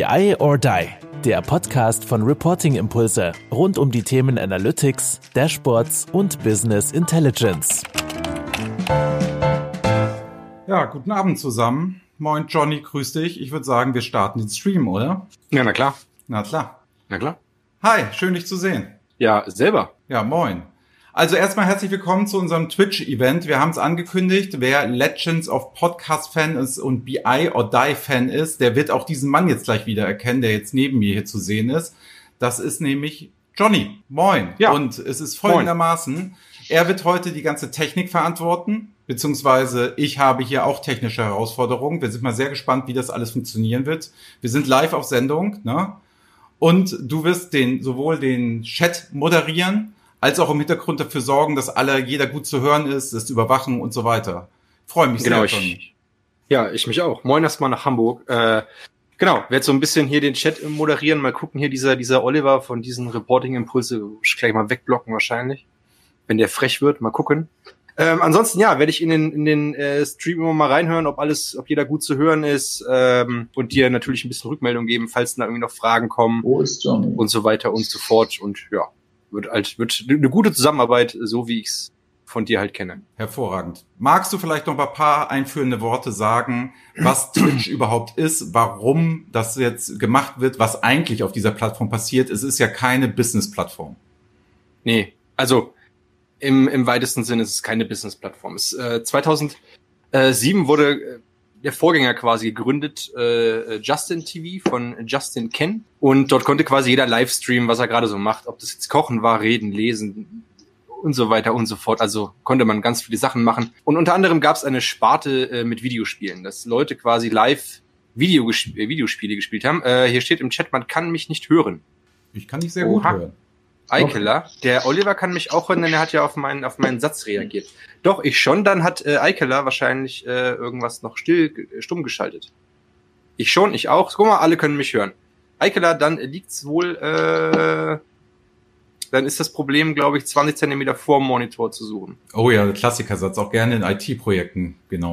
BI or Die, der Podcast von Reporting Impulse rund um die Themen Analytics, Dashboards und Business Intelligence. Ja, guten Abend zusammen. Moin Johnny, grüß dich. Ich würde sagen, wir starten den Stream, oder? Ja, na klar. Na klar. Na klar. Hi, schön dich zu sehen. Ja, selber. Ja, moin. Also erstmal herzlich willkommen zu unserem Twitch-Event. Wir haben es angekündigt, wer Legends of Podcast-Fan ist und BI or Die-Fan ist, der wird auch diesen Mann jetzt gleich wieder erkennen, der jetzt neben mir hier zu sehen ist. Das ist nämlich Johnny. Moin. Ja. Und es ist folgendermaßen, er wird heute die ganze Technik verantworten, beziehungsweise ich habe hier auch technische Herausforderungen. Wir sind mal sehr gespannt, wie das alles funktionieren wird. Wir sind live auf Sendung, ne? Und du wirst den, sowohl den Chat moderieren, als auch im Hintergrund dafür sorgen, dass alle, jeder gut zu hören ist, das überwachen und so weiter. Freue mich Genau, sehr ich- schon. Ja, ich mich auch. Moin erstmal nach Hamburg. Äh, genau, werde so ein bisschen hier den Chat moderieren. Mal gucken, hier dieser, dieser Oliver von diesen Reporting-Impulse gleich mal wegblocken wahrscheinlich. Wenn der frech wird, mal gucken. Ähm, ansonsten, ja, werde ich in den, in den äh, Stream immer mal reinhören, ob alles, ob jeder gut zu hören ist ähm, und dir natürlich ein bisschen Rückmeldung geben, falls da irgendwie noch Fragen kommen Wo ist Johnny? und so weiter und so fort. Und ja, wird halt, wird eine gute Zusammenarbeit, so wie ich's von dir halt kenne. Hervorragend. Magst du vielleicht noch ein paar einführende Worte sagen, was Twitch überhaupt ist, warum das jetzt gemacht wird, was eigentlich auf dieser Plattform passiert? Es ist ja keine Business-Plattform. Nee, also im, im weitesten Sinne ist es keine Business-Plattform. Es, äh, 2007 wurde äh, der Vorgänger quasi gegründet, äh, Justin TV von Justin Ken. Und dort konnte quasi jeder Livestreamen, was er gerade so macht. Ob das jetzt Kochen war, Reden, Lesen und so weiter und so fort. Also konnte man ganz viele Sachen machen. Und unter anderem gab es eine Sparte äh, mit Videospielen, dass Leute quasi live Video gesp äh, Videospiele gespielt haben. Äh, hier steht im Chat, man kann mich nicht hören. Ich kann dich sehr gut Oha. hören. Eikeler. Der Oliver kann mich auch hören, denn er hat ja auf meinen, auf meinen Satz reagiert. Doch, ich schon, dann hat äh, Eikeler wahrscheinlich äh, irgendwas noch still, stumm geschaltet. Ich schon, ich auch. Guck mal, alle können mich hören. Eikeler, dann liegt's wohl, äh, dann ist das Problem, glaube ich, 20 Zentimeter vor dem Monitor zu suchen. Oh ja, Klassikersatz, auch gerne in IT-Projekten, genau.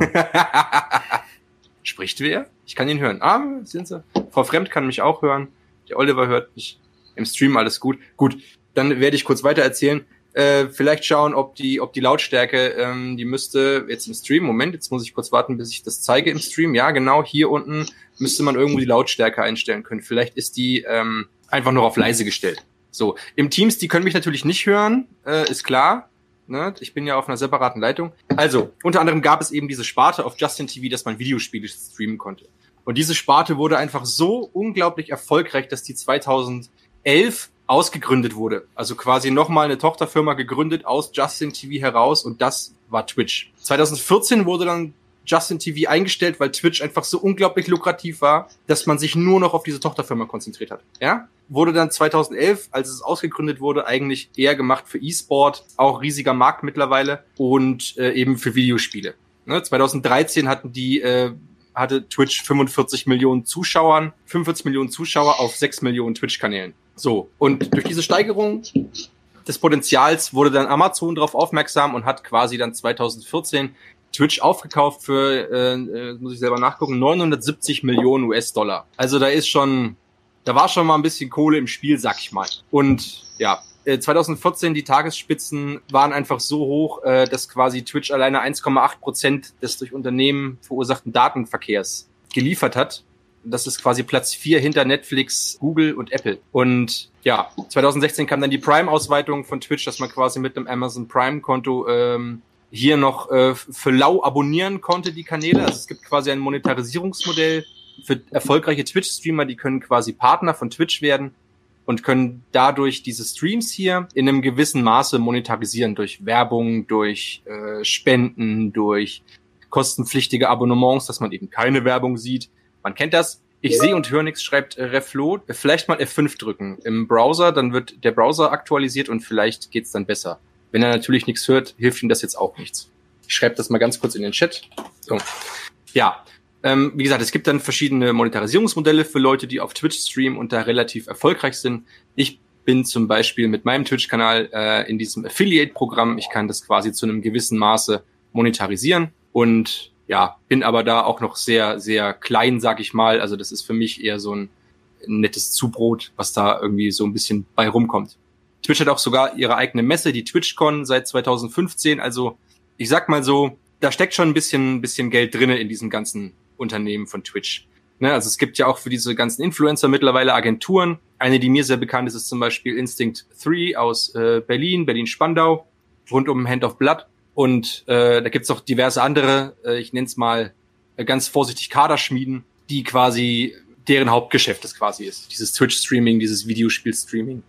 Spricht wer? Ich kann ihn hören. Ah, sind sie. Frau Fremd kann mich auch hören. Der Oliver hört mich. Im Stream alles gut. Gut, dann werde ich kurz weiter erzählen. Äh, vielleicht schauen, ob die, ob die Lautstärke, ähm, die müsste jetzt im Stream, Moment, jetzt muss ich kurz warten, bis ich das zeige im Stream. Ja, genau, hier unten müsste man irgendwo die Lautstärke einstellen können. Vielleicht ist die ähm, einfach nur auf leise gestellt. So, im Teams, die können mich natürlich nicht hören, äh, ist klar. Ne? Ich bin ja auf einer separaten Leitung. Also, unter anderem gab es eben diese Sparte auf Justin TV, dass man Videospiele streamen konnte. Und diese Sparte wurde einfach so unglaublich erfolgreich, dass die 2011 ausgegründet wurde. Also quasi nochmal eine Tochterfirma gegründet aus Justin TV heraus und das war Twitch. 2014 wurde dann Justin TV eingestellt, weil Twitch einfach so unglaublich lukrativ war, dass man sich nur noch auf diese Tochterfirma konzentriert hat. Ja? Wurde dann 2011, als es ausgegründet wurde, eigentlich eher gemacht für E-Sport, auch riesiger Markt mittlerweile und äh, eben für Videospiele. Ne? 2013 hatten die äh, hatte Twitch 45 Millionen Zuschauern, 45 Millionen Zuschauer auf 6 Millionen Twitch-Kanälen. So. Und durch diese Steigerung des Potenzials wurde dann Amazon darauf aufmerksam und hat quasi dann 2014 Twitch aufgekauft für, äh, äh, muss ich selber nachgucken, 970 Millionen US-Dollar. Also da ist schon, da war schon mal ein bisschen Kohle im Spiel, sag ich mal. Und ja, äh, 2014 die Tagesspitzen waren einfach so hoch, äh, dass quasi Twitch alleine 1,8 Prozent des durch Unternehmen verursachten Datenverkehrs geliefert hat. Das ist quasi Platz vier hinter Netflix, Google und Apple. Und ja, 2016 kam dann die Prime-Ausweitung von Twitch, dass man quasi mit einem Amazon Prime-Konto ähm, hier noch äh, für lau abonnieren konnte, die Kanäle. Also es gibt quasi ein Monetarisierungsmodell für erfolgreiche Twitch-Streamer, die können quasi Partner von Twitch werden und können dadurch diese Streams hier in einem gewissen Maße monetarisieren durch Werbung, durch äh, Spenden, durch kostenpflichtige Abonnements, dass man eben keine Werbung sieht. Man kennt das. Ich sehe und höre nichts, schreibt äh, Reflo. Vielleicht mal F5 drücken im Browser, dann wird der Browser aktualisiert und vielleicht geht's dann besser. Wenn er natürlich nichts hört, hilft ihm das jetzt auch nichts. Ich schreibe das mal ganz kurz in den Chat. So. Ja, ähm, wie gesagt, es gibt dann verschiedene Monetarisierungsmodelle für Leute, die auf Twitch streamen und da relativ erfolgreich sind. Ich bin zum Beispiel mit meinem Twitch-Kanal äh, in diesem Affiliate-Programm. Ich kann das quasi zu einem gewissen Maße monetarisieren und ja, bin aber da auch noch sehr, sehr klein, sag ich mal. Also das ist für mich eher so ein nettes Zubrot, was da irgendwie so ein bisschen bei rumkommt. Twitch hat auch sogar ihre eigene Messe, die TwitchCon seit 2015. Also ich sag mal so, da steckt schon ein bisschen, bisschen Geld drinne in diesem ganzen Unternehmen von Twitch. Ne, also es gibt ja auch für diese ganzen Influencer mittlerweile Agenturen. Eine, die mir sehr bekannt ist, ist zum Beispiel Instinct 3 aus äh, Berlin, Berlin-Spandau, rund um Hand of Blood. Und äh, da gibt's auch diverse andere, äh, ich nenne es mal äh, ganz vorsichtig Kaderschmieden, die quasi deren Hauptgeschäft es quasi ist. Dieses Twitch-Streaming, dieses Videospiel-Streaming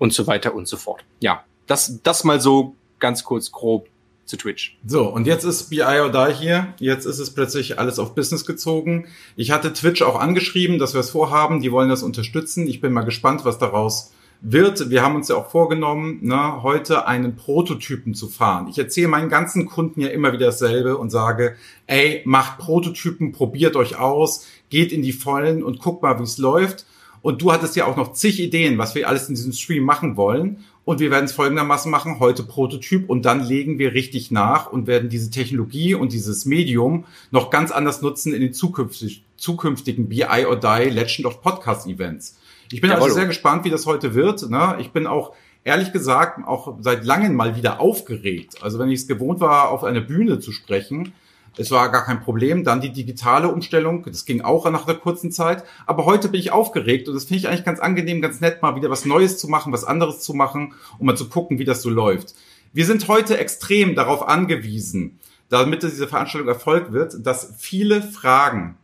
und so weiter und so fort. Ja, das, das mal so ganz kurz grob zu Twitch. So, und jetzt ist BI or Die hier. Jetzt ist es plötzlich alles auf Business gezogen. Ich hatte Twitch auch angeschrieben, dass wir es vorhaben. Die wollen das unterstützen. Ich bin mal gespannt, was daraus wird. Wir haben uns ja auch vorgenommen, ne, heute einen Prototypen zu fahren. Ich erzähle meinen ganzen Kunden ja immer wieder dasselbe und sage, ey, macht Prototypen, probiert euch aus, geht in die Vollen und guckt mal, wie es läuft. Und du hattest ja auch noch zig Ideen, was wir alles in diesem Stream machen wollen. Und wir werden es folgendermaßen machen, heute Prototyp und dann legen wir richtig nach und werden diese Technologie und dieses Medium noch ganz anders nutzen in den zukünftig, zukünftigen BI or Die Legend of Podcast Events. Ich bin ja, also sehr gespannt, wie das heute wird. Ne? Ich bin auch ehrlich gesagt auch seit langem mal wieder aufgeregt. Also wenn ich es gewohnt war, auf einer Bühne zu sprechen, es war gar kein Problem. Dann die digitale Umstellung, das ging auch nach einer kurzen Zeit. Aber heute bin ich aufgeregt und das finde ich eigentlich ganz angenehm, ganz nett, mal wieder was Neues zu machen, was anderes zu machen, um mal zu gucken, wie das so läuft. Wir sind heute extrem darauf angewiesen, damit diese Veranstaltung Erfolg wird, dass viele Fragen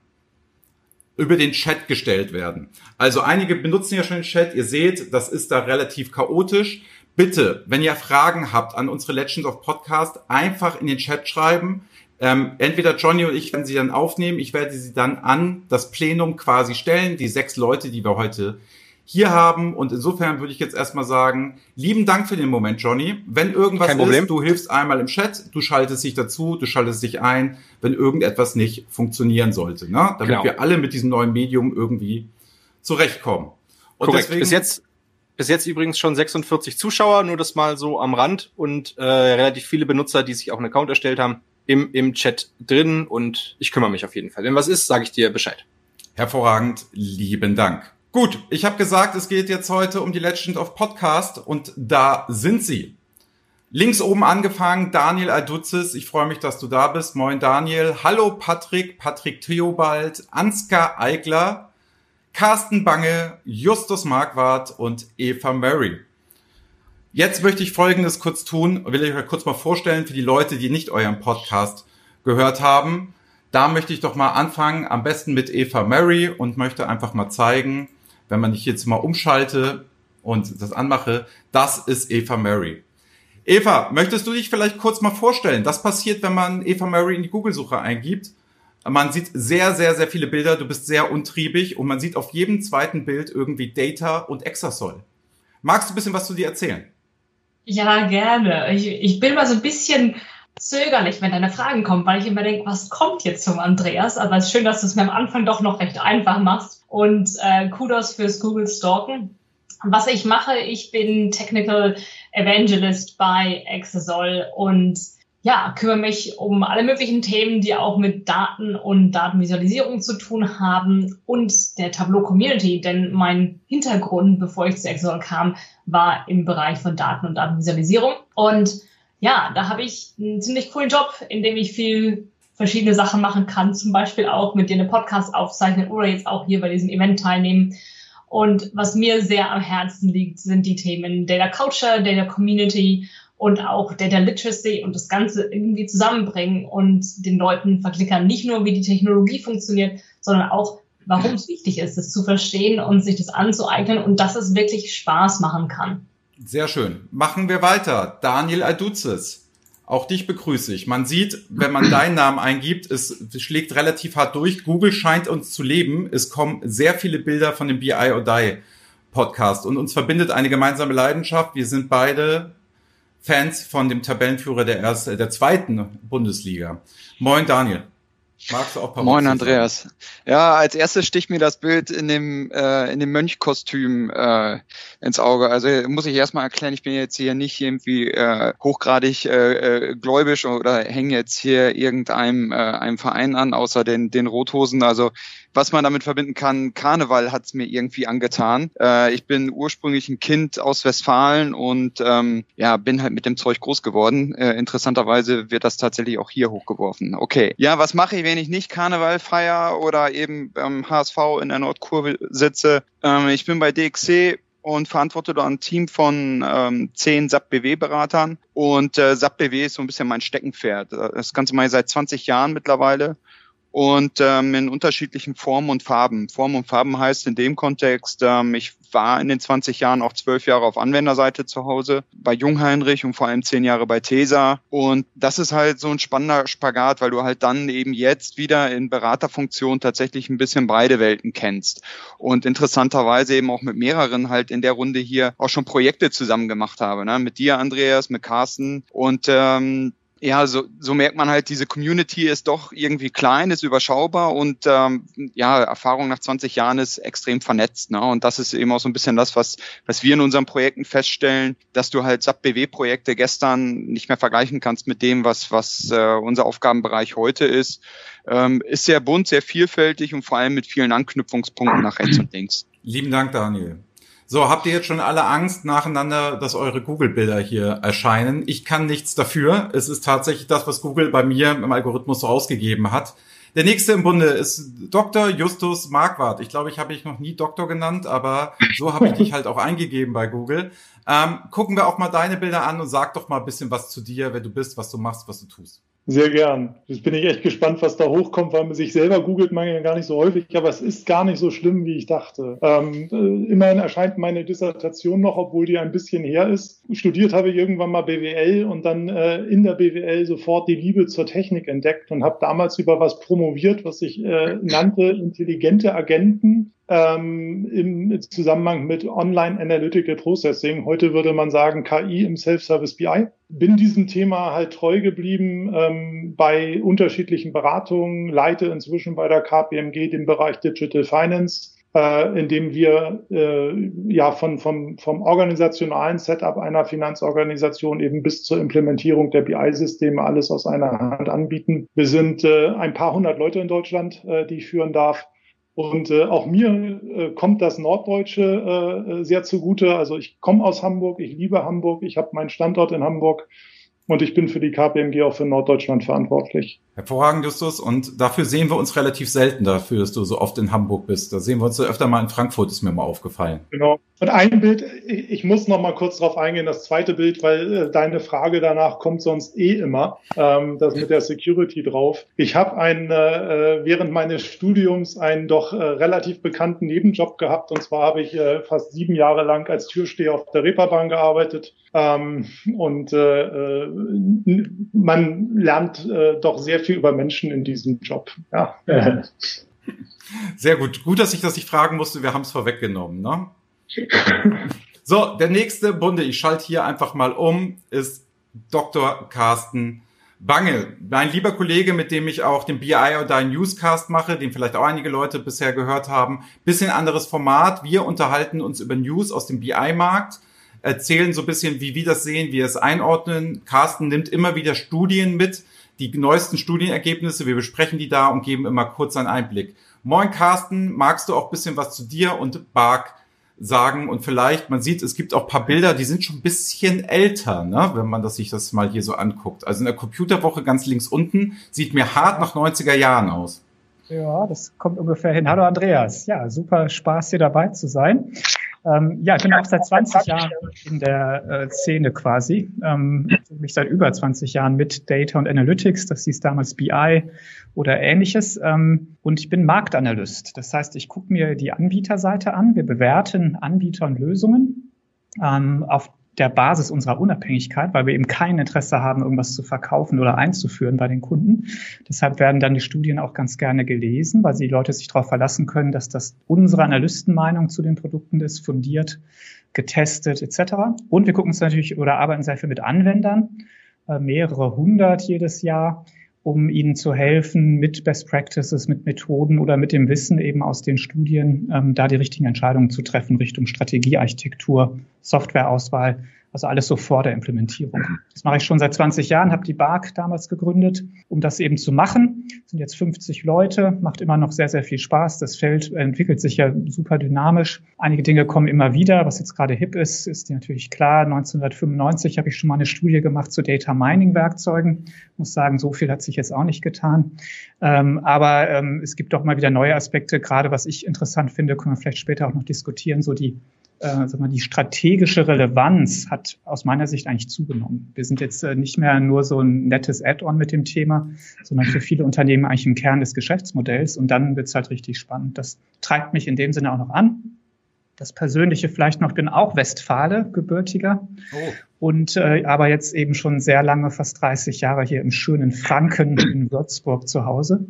über den Chat gestellt werden. Also einige benutzen ja schon den Chat. Ihr seht, das ist da relativ chaotisch. Bitte, wenn ihr Fragen habt an unsere Legends of Podcast, einfach in den Chat schreiben. Ähm, entweder Johnny und ich werden sie dann aufnehmen. Ich werde sie dann an das Plenum quasi stellen. Die sechs Leute, die wir heute hier haben. Und insofern würde ich jetzt erstmal sagen, lieben Dank für den Moment, Johnny. Wenn irgendwas ist, du hilfst einmal im Chat, du schaltest dich dazu, du schaltest dich ein, wenn irgendetwas nicht funktionieren sollte, ne? damit genau. wir alle mit diesem neuen Medium irgendwie zurechtkommen. Und Korrekt. Deswegen, bis jetzt bis jetzt übrigens schon 46 Zuschauer, nur das mal so am Rand und äh, relativ viele Benutzer, die sich auch einen Account erstellt haben im, im Chat drin und ich kümmere mich auf jeden Fall. Wenn was ist, sage ich dir Bescheid. Hervorragend, lieben Dank. Gut, ich habe gesagt, es geht jetzt heute um die Legend of Podcast und da sind sie. Links oben angefangen, Daniel Alduzis. Ich freue mich, dass du da bist. Moin Daniel. Hallo Patrick, Patrick Theobald, Ansgar Eigler, Carsten Bange, Justus Marquardt und Eva Murray. Jetzt möchte ich Folgendes kurz tun, will ich euch kurz mal vorstellen für die Leute, die nicht euren Podcast gehört haben. Da möchte ich doch mal anfangen, am besten mit Eva Mary und möchte einfach mal zeigen, wenn man dich jetzt mal umschalte und das anmache, das ist Eva Mary. Eva, möchtest du dich vielleicht kurz mal vorstellen? Was passiert, wenn man Eva Mary in die Google-Suche eingibt? Man sieht sehr, sehr, sehr viele Bilder. Du bist sehr untriebig und man sieht auf jedem zweiten Bild irgendwie Data und Exasol. Magst du ein bisschen was zu dir erzählen? Ja, gerne. Ich, ich bin mal so ein bisschen zögerlich, wenn deine Fragen kommen, weil ich immer denke, was kommt jetzt zum Andreas? Aber es ist schön, dass du es mir am Anfang doch noch recht einfach machst. Und äh, Kudos fürs Google Stalken. Was ich mache, ich bin Technical Evangelist bei Exasol und ja, kümmere mich um alle möglichen Themen, die auch mit Daten und Datenvisualisierung zu tun haben und der Tableau Community, denn mein Hintergrund, bevor ich zu Exasol kam, war im Bereich von Daten und Datenvisualisierung. Und ja, da habe ich einen ziemlich coolen Job, in dem ich viel verschiedene Sachen machen kann, zum Beispiel auch mit dir eine Podcast aufzeichnen oder jetzt auch hier bei diesem Event teilnehmen. Und was mir sehr am Herzen liegt, sind die Themen Data Culture, Data Community und auch Data Literacy und das Ganze irgendwie zusammenbringen und den Leuten verklickern, nicht nur wie die Technologie funktioniert, sondern auch, warum es wichtig ist, es zu verstehen und sich das anzueignen und dass es wirklich Spaß machen kann. Sehr schön. Machen wir weiter. Daniel Alduzes. Auch dich begrüße ich. Man sieht, wenn man deinen Namen eingibt, es schlägt relativ hart durch. Google scheint uns zu leben. Es kommen sehr viele Bilder von dem BI or Die Podcast und uns verbindet eine gemeinsame Leidenschaft. Wir sind beide Fans von dem Tabellenführer der, ersten, der zweiten Bundesliga. Moin Daniel. Magst du auch ein Moin Andreas. Ja, als erstes sticht mir das Bild in dem äh, in dem Mönchkostüm äh, ins Auge. Also muss ich erstmal erklären, ich bin jetzt hier nicht irgendwie äh, hochgradig äh, äh, gläubisch oder hänge jetzt hier irgendeinem äh, einem Verein an, außer den den Rothosen. Also was man damit verbinden kann, Karneval hat es mir irgendwie angetan. Äh, ich bin ursprünglich ein Kind aus Westfalen und ähm, ja, bin halt mit dem Zeug groß geworden. Äh, interessanterweise wird das tatsächlich auch hier hochgeworfen. Okay. Ja, was mache ich, wenn ich nicht Karneval feier oder eben ähm, HSV in der Nordkurve sitze? Ähm, ich bin bei DXC und verantworte da ein Team von ähm, zehn SAP-BW-Beratern. Und äh, SAP-BW ist so ein bisschen mein Steckenpferd. Das Ganze mache ich seit 20 Jahren mittlerweile und ähm, in unterschiedlichen Formen und Farben. Formen und Farben heißt in dem Kontext, ähm, ich war in den 20 Jahren auch zwölf Jahre auf Anwenderseite zu Hause, bei Jungheinrich und vor allem zehn Jahre bei TESA. Und das ist halt so ein spannender Spagat, weil du halt dann eben jetzt wieder in Beraterfunktion tatsächlich ein bisschen beide Welten kennst. Und interessanterweise eben auch mit mehreren halt in der Runde hier auch schon Projekte zusammen gemacht habe. Ne? Mit dir, Andreas, mit Carsten. Und ähm, ja, so, so merkt man halt, diese Community ist doch irgendwie klein, ist überschaubar und ähm, ja, Erfahrung nach 20 Jahren ist extrem vernetzt. Ne? Und das ist eben auch so ein bisschen das, was, was wir in unseren Projekten feststellen, dass du halt SAP-BW-Projekte gestern nicht mehr vergleichen kannst mit dem, was, was äh, unser Aufgabenbereich heute ist. Ähm, ist sehr bunt, sehr vielfältig und vor allem mit vielen Anknüpfungspunkten nach rechts und links. Lieben Dank, Daniel. So, habt ihr jetzt schon alle Angst nacheinander, dass eure Google-Bilder hier erscheinen? Ich kann nichts dafür. Es ist tatsächlich das, was Google bei mir im Algorithmus so ausgegeben hat. Der nächste im Bunde ist Dr. Justus Marquardt. Ich glaube, ich habe dich noch nie Doktor genannt, aber so habe ich dich halt auch eingegeben bei Google. Ähm, gucken wir auch mal deine Bilder an und sag doch mal ein bisschen was zu dir, wer du bist, was du machst, was du tust. Sehr gern. Jetzt bin ich echt gespannt, was da hochkommt, weil man sich selber googelt man ja gar nicht so häufig, aber es ist gar nicht so schlimm, wie ich dachte. Ähm, äh, immerhin erscheint meine Dissertation noch, obwohl die ein bisschen her ist. Studiert habe ich irgendwann mal BWL und dann äh, in der BWL sofort die Liebe zur Technik entdeckt und habe damals über was promoviert, was ich äh, nannte intelligente Agenten ähm, im Zusammenhang mit Online Analytical Processing. Heute würde man sagen KI im Self-Service BI. Bin diesem Thema halt treu geblieben ähm, bei unterschiedlichen Beratungen, leite inzwischen bei der KPMG den Bereich Digital Finance äh, in dem wir äh, ja von, vom, vom organisationalen Setup einer Finanzorganisation eben bis zur Implementierung der BI-Systeme alles aus einer Hand anbieten. Wir sind äh, ein paar hundert Leute in Deutschland, äh, die ich führen darf. Und äh, auch mir äh, kommt das Norddeutsche äh, sehr zugute. Also ich komme aus Hamburg, ich liebe Hamburg, ich habe meinen Standort in Hamburg und ich bin für die KPMG auch für Norddeutschland verantwortlich. Hervorragend, Justus. Und dafür sehen wir uns relativ selten dafür, dass du so oft in Hamburg bist. Da sehen wir uns öfter mal in Frankfurt, ist mir mal aufgefallen. Genau. Und ein Bild, ich muss noch mal kurz darauf eingehen, das zweite Bild, weil äh, deine Frage danach kommt sonst eh immer, ähm, das mit der Security drauf. Ich habe einen, äh, während meines Studiums einen doch äh, relativ bekannten Nebenjob gehabt. Und zwar habe ich äh, fast sieben Jahre lang als Türsteher auf der Reeperbahn gearbeitet. Ähm, und äh, äh man lernt äh, doch sehr viel über Menschen in diesem Job. Ja. Sehr gut. Gut, dass ich das nicht fragen musste. Wir haben es vorweggenommen. Ne? So, der nächste Bunde, ich schalte hier einfach mal um, ist Dr. Carsten Bange. Mein lieber Kollege, mit dem ich auch den BI oder Newscast mache, den vielleicht auch einige Leute bisher gehört haben. Bisschen anderes Format. Wir unterhalten uns über News aus dem BI-Markt, erzählen so ein bisschen, wie wir das sehen, wie wir es einordnen. Carsten nimmt immer wieder Studien mit, die neuesten Studienergebnisse. Wir besprechen die da und geben immer kurz einen Einblick. Moin Carsten, magst du auch bisschen was zu dir und Bark sagen und vielleicht, man sieht, es gibt auch paar Bilder, die sind schon ein bisschen älter, ne, wenn man das sich das mal hier so anguckt. Also in der Computerwoche ganz links unten sieht mir hart nach 90er Jahren aus. Ja, das kommt ungefähr hin. Hallo Andreas. Ja, super Spaß hier dabei zu sein. Ähm, ja, ich bin auch seit 20 Jahren in der äh, Szene quasi. Ähm, mich seit über 20 Jahren mit Data und Analytics. Das hieß damals BI oder ähnliches. Ähm, und ich bin Marktanalyst. Das heißt, ich gucke mir die Anbieterseite an. Wir bewerten Anbieter und Lösungen ähm, auf der Basis unserer Unabhängigkeit, weil wir eben kein Interesse haben, irgendwas zu verkaufen oder einzuführen bei den Kunden. Deshalb werden dann die Studien auch ganz gerne gelesen, weil die Leute sich darauf verlassen können, dass das unsere Analystenmeinung zu den Produkten ist, fundiert, getestet etc. Und wir gucken uns natürlich oder arbeiten sehr viel mit Anwendern, äh, mehrere hundert jedes Jahr um ihnen zu helfen, mit Best Practices, mit Methoden oder mit dem Wissen eben aus den Studien, ähm, da die richtigen Entscheidungen zu treffen Richtung Strategiearchitektur, Softwareauswahl, Also alles so vor der Implementierung. Das mache ich schon seit 20 Jahren, habe die BARC damals gegründet, um das eben zu machen. Das sind jetzt 50 Leute, macht immer noch sehr, sehr viel Spaß. Das Feld entwickelt sich ja super dynamisch. Einige Dinge kommen immer wieder. Was jetzt gerade hip ist, ist natürlich klar. 1995 habe ich schon mal eine Studie gemacht zu Data Mining Werkzeugen. Ich muss sagen, so viel hat sich jetzt auch nicht getan. Ähm, aber ähm, es gibt doch mal wieder neue Aspekte. Gerade was ich interessant finde, können wir vielleicht später auch noch diskutieren, so die äh, sag mal, die strategische Relevanz hat aus meiner Sicht eigentlich zugenommen. Wir sind jetzt äh, nicht mehr nur so ein nettes Add-on mit dem Thema, sondern für viele Unternehmen eigentlich ein Kern des Geschäftsmodells und dann wird es halt richtig spannend. Das treibt mich in dem Sinne auch noch an. Das Persönliche vielleicht noch, bin auch Westfale, gebürtiger. Oh. Und äh, aber jetzt eben schon sehr lange, fast 30 Jahre hier im schönen Franken in Würzburg zu Hause.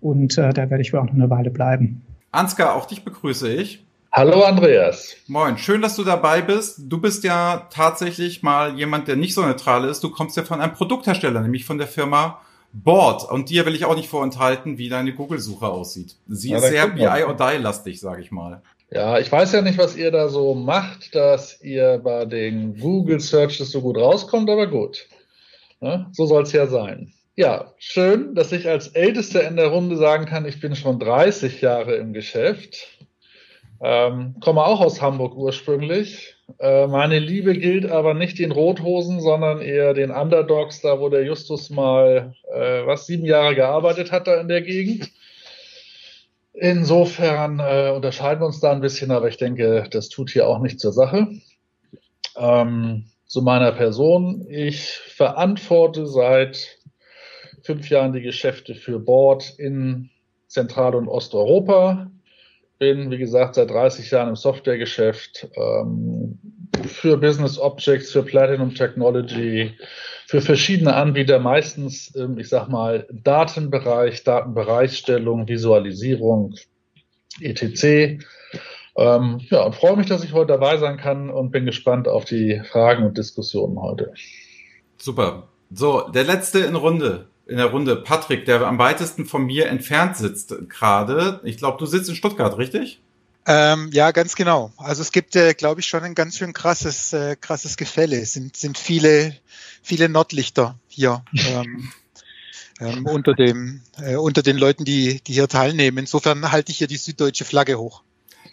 Und äh, da werde ich wohl auch noch eine Weile bleiben. Ansgar, auch dich begrüße ich. Hallo Andreas. Moin, schön, dass du dabei bist. Du bist ja tatsächlich mal jemand, der nicht so neutral ist. Du kommst ja von einem Produkthersteller, nämlich von der Firma Board. Und dir will ich auch nicht vorenthalten, wie deine Google-Suche aussieht. Sie ist sehr BI or Die-lastig, sage ich mal. Ja, ich weiß ja nicht, was ihr da so macht, dass ihr bei den Google Searches so gut rauskommt, aber gut. Ja, so soll es ja sein. Ja, schön, dass ich als Ältester in der Runde sagen kann, ich bin schon 30 Jahre im Geschäft. Ähm, komme auch aus Hamburg ursprünglich. Äh, meine Liebe gilt aber nicht den Rothosen, sondern eher den Underdogs, da wo der Justus mal äh, was sieben Jahre gearbeitet hat da in der Gegend. Insofern äh, unterscheiden wir uns da ein bisschen, aber ich denke, das tut hier auch nicht zur Sache. Ähm, zu meiner Person. Ich verantworte seit fünf Jahren die Geschäfte für Board in Zentral- und Osteuropa bin, wie gesagt, seit 30 Jahren im Softwaregeschäft ähm, für Business Objects, für Platinum Technology, für verschiedene Anbieter, meistens, ähm, ich sag mal, Datenbereich, Datenbereichstellung, Visualisierung, etc. Ähm, ja, und freue mich, dass ich heute dabei sein kann und bin gespannt auf die Fragen und Diskussionen heute. Super. So, der letzte in Runde in der Runde Patrick, der am weitesten von mir entfernt sitzt gerade. Ich glaube, du sitzt in Stuttgart, richtig? Ähm, ja, ganz genau. Also es gibt, äh, glaube ich, schon ein ganz schön krasses, äh, krasses Gefälle. Es sind, sind viele, viele Nordlichter hier ähm, ähm, unter, dem, äh, unter den Leuten, die, die hier teilnehmen. Insofern halte ich hier die süddeutsche Flagge hoch.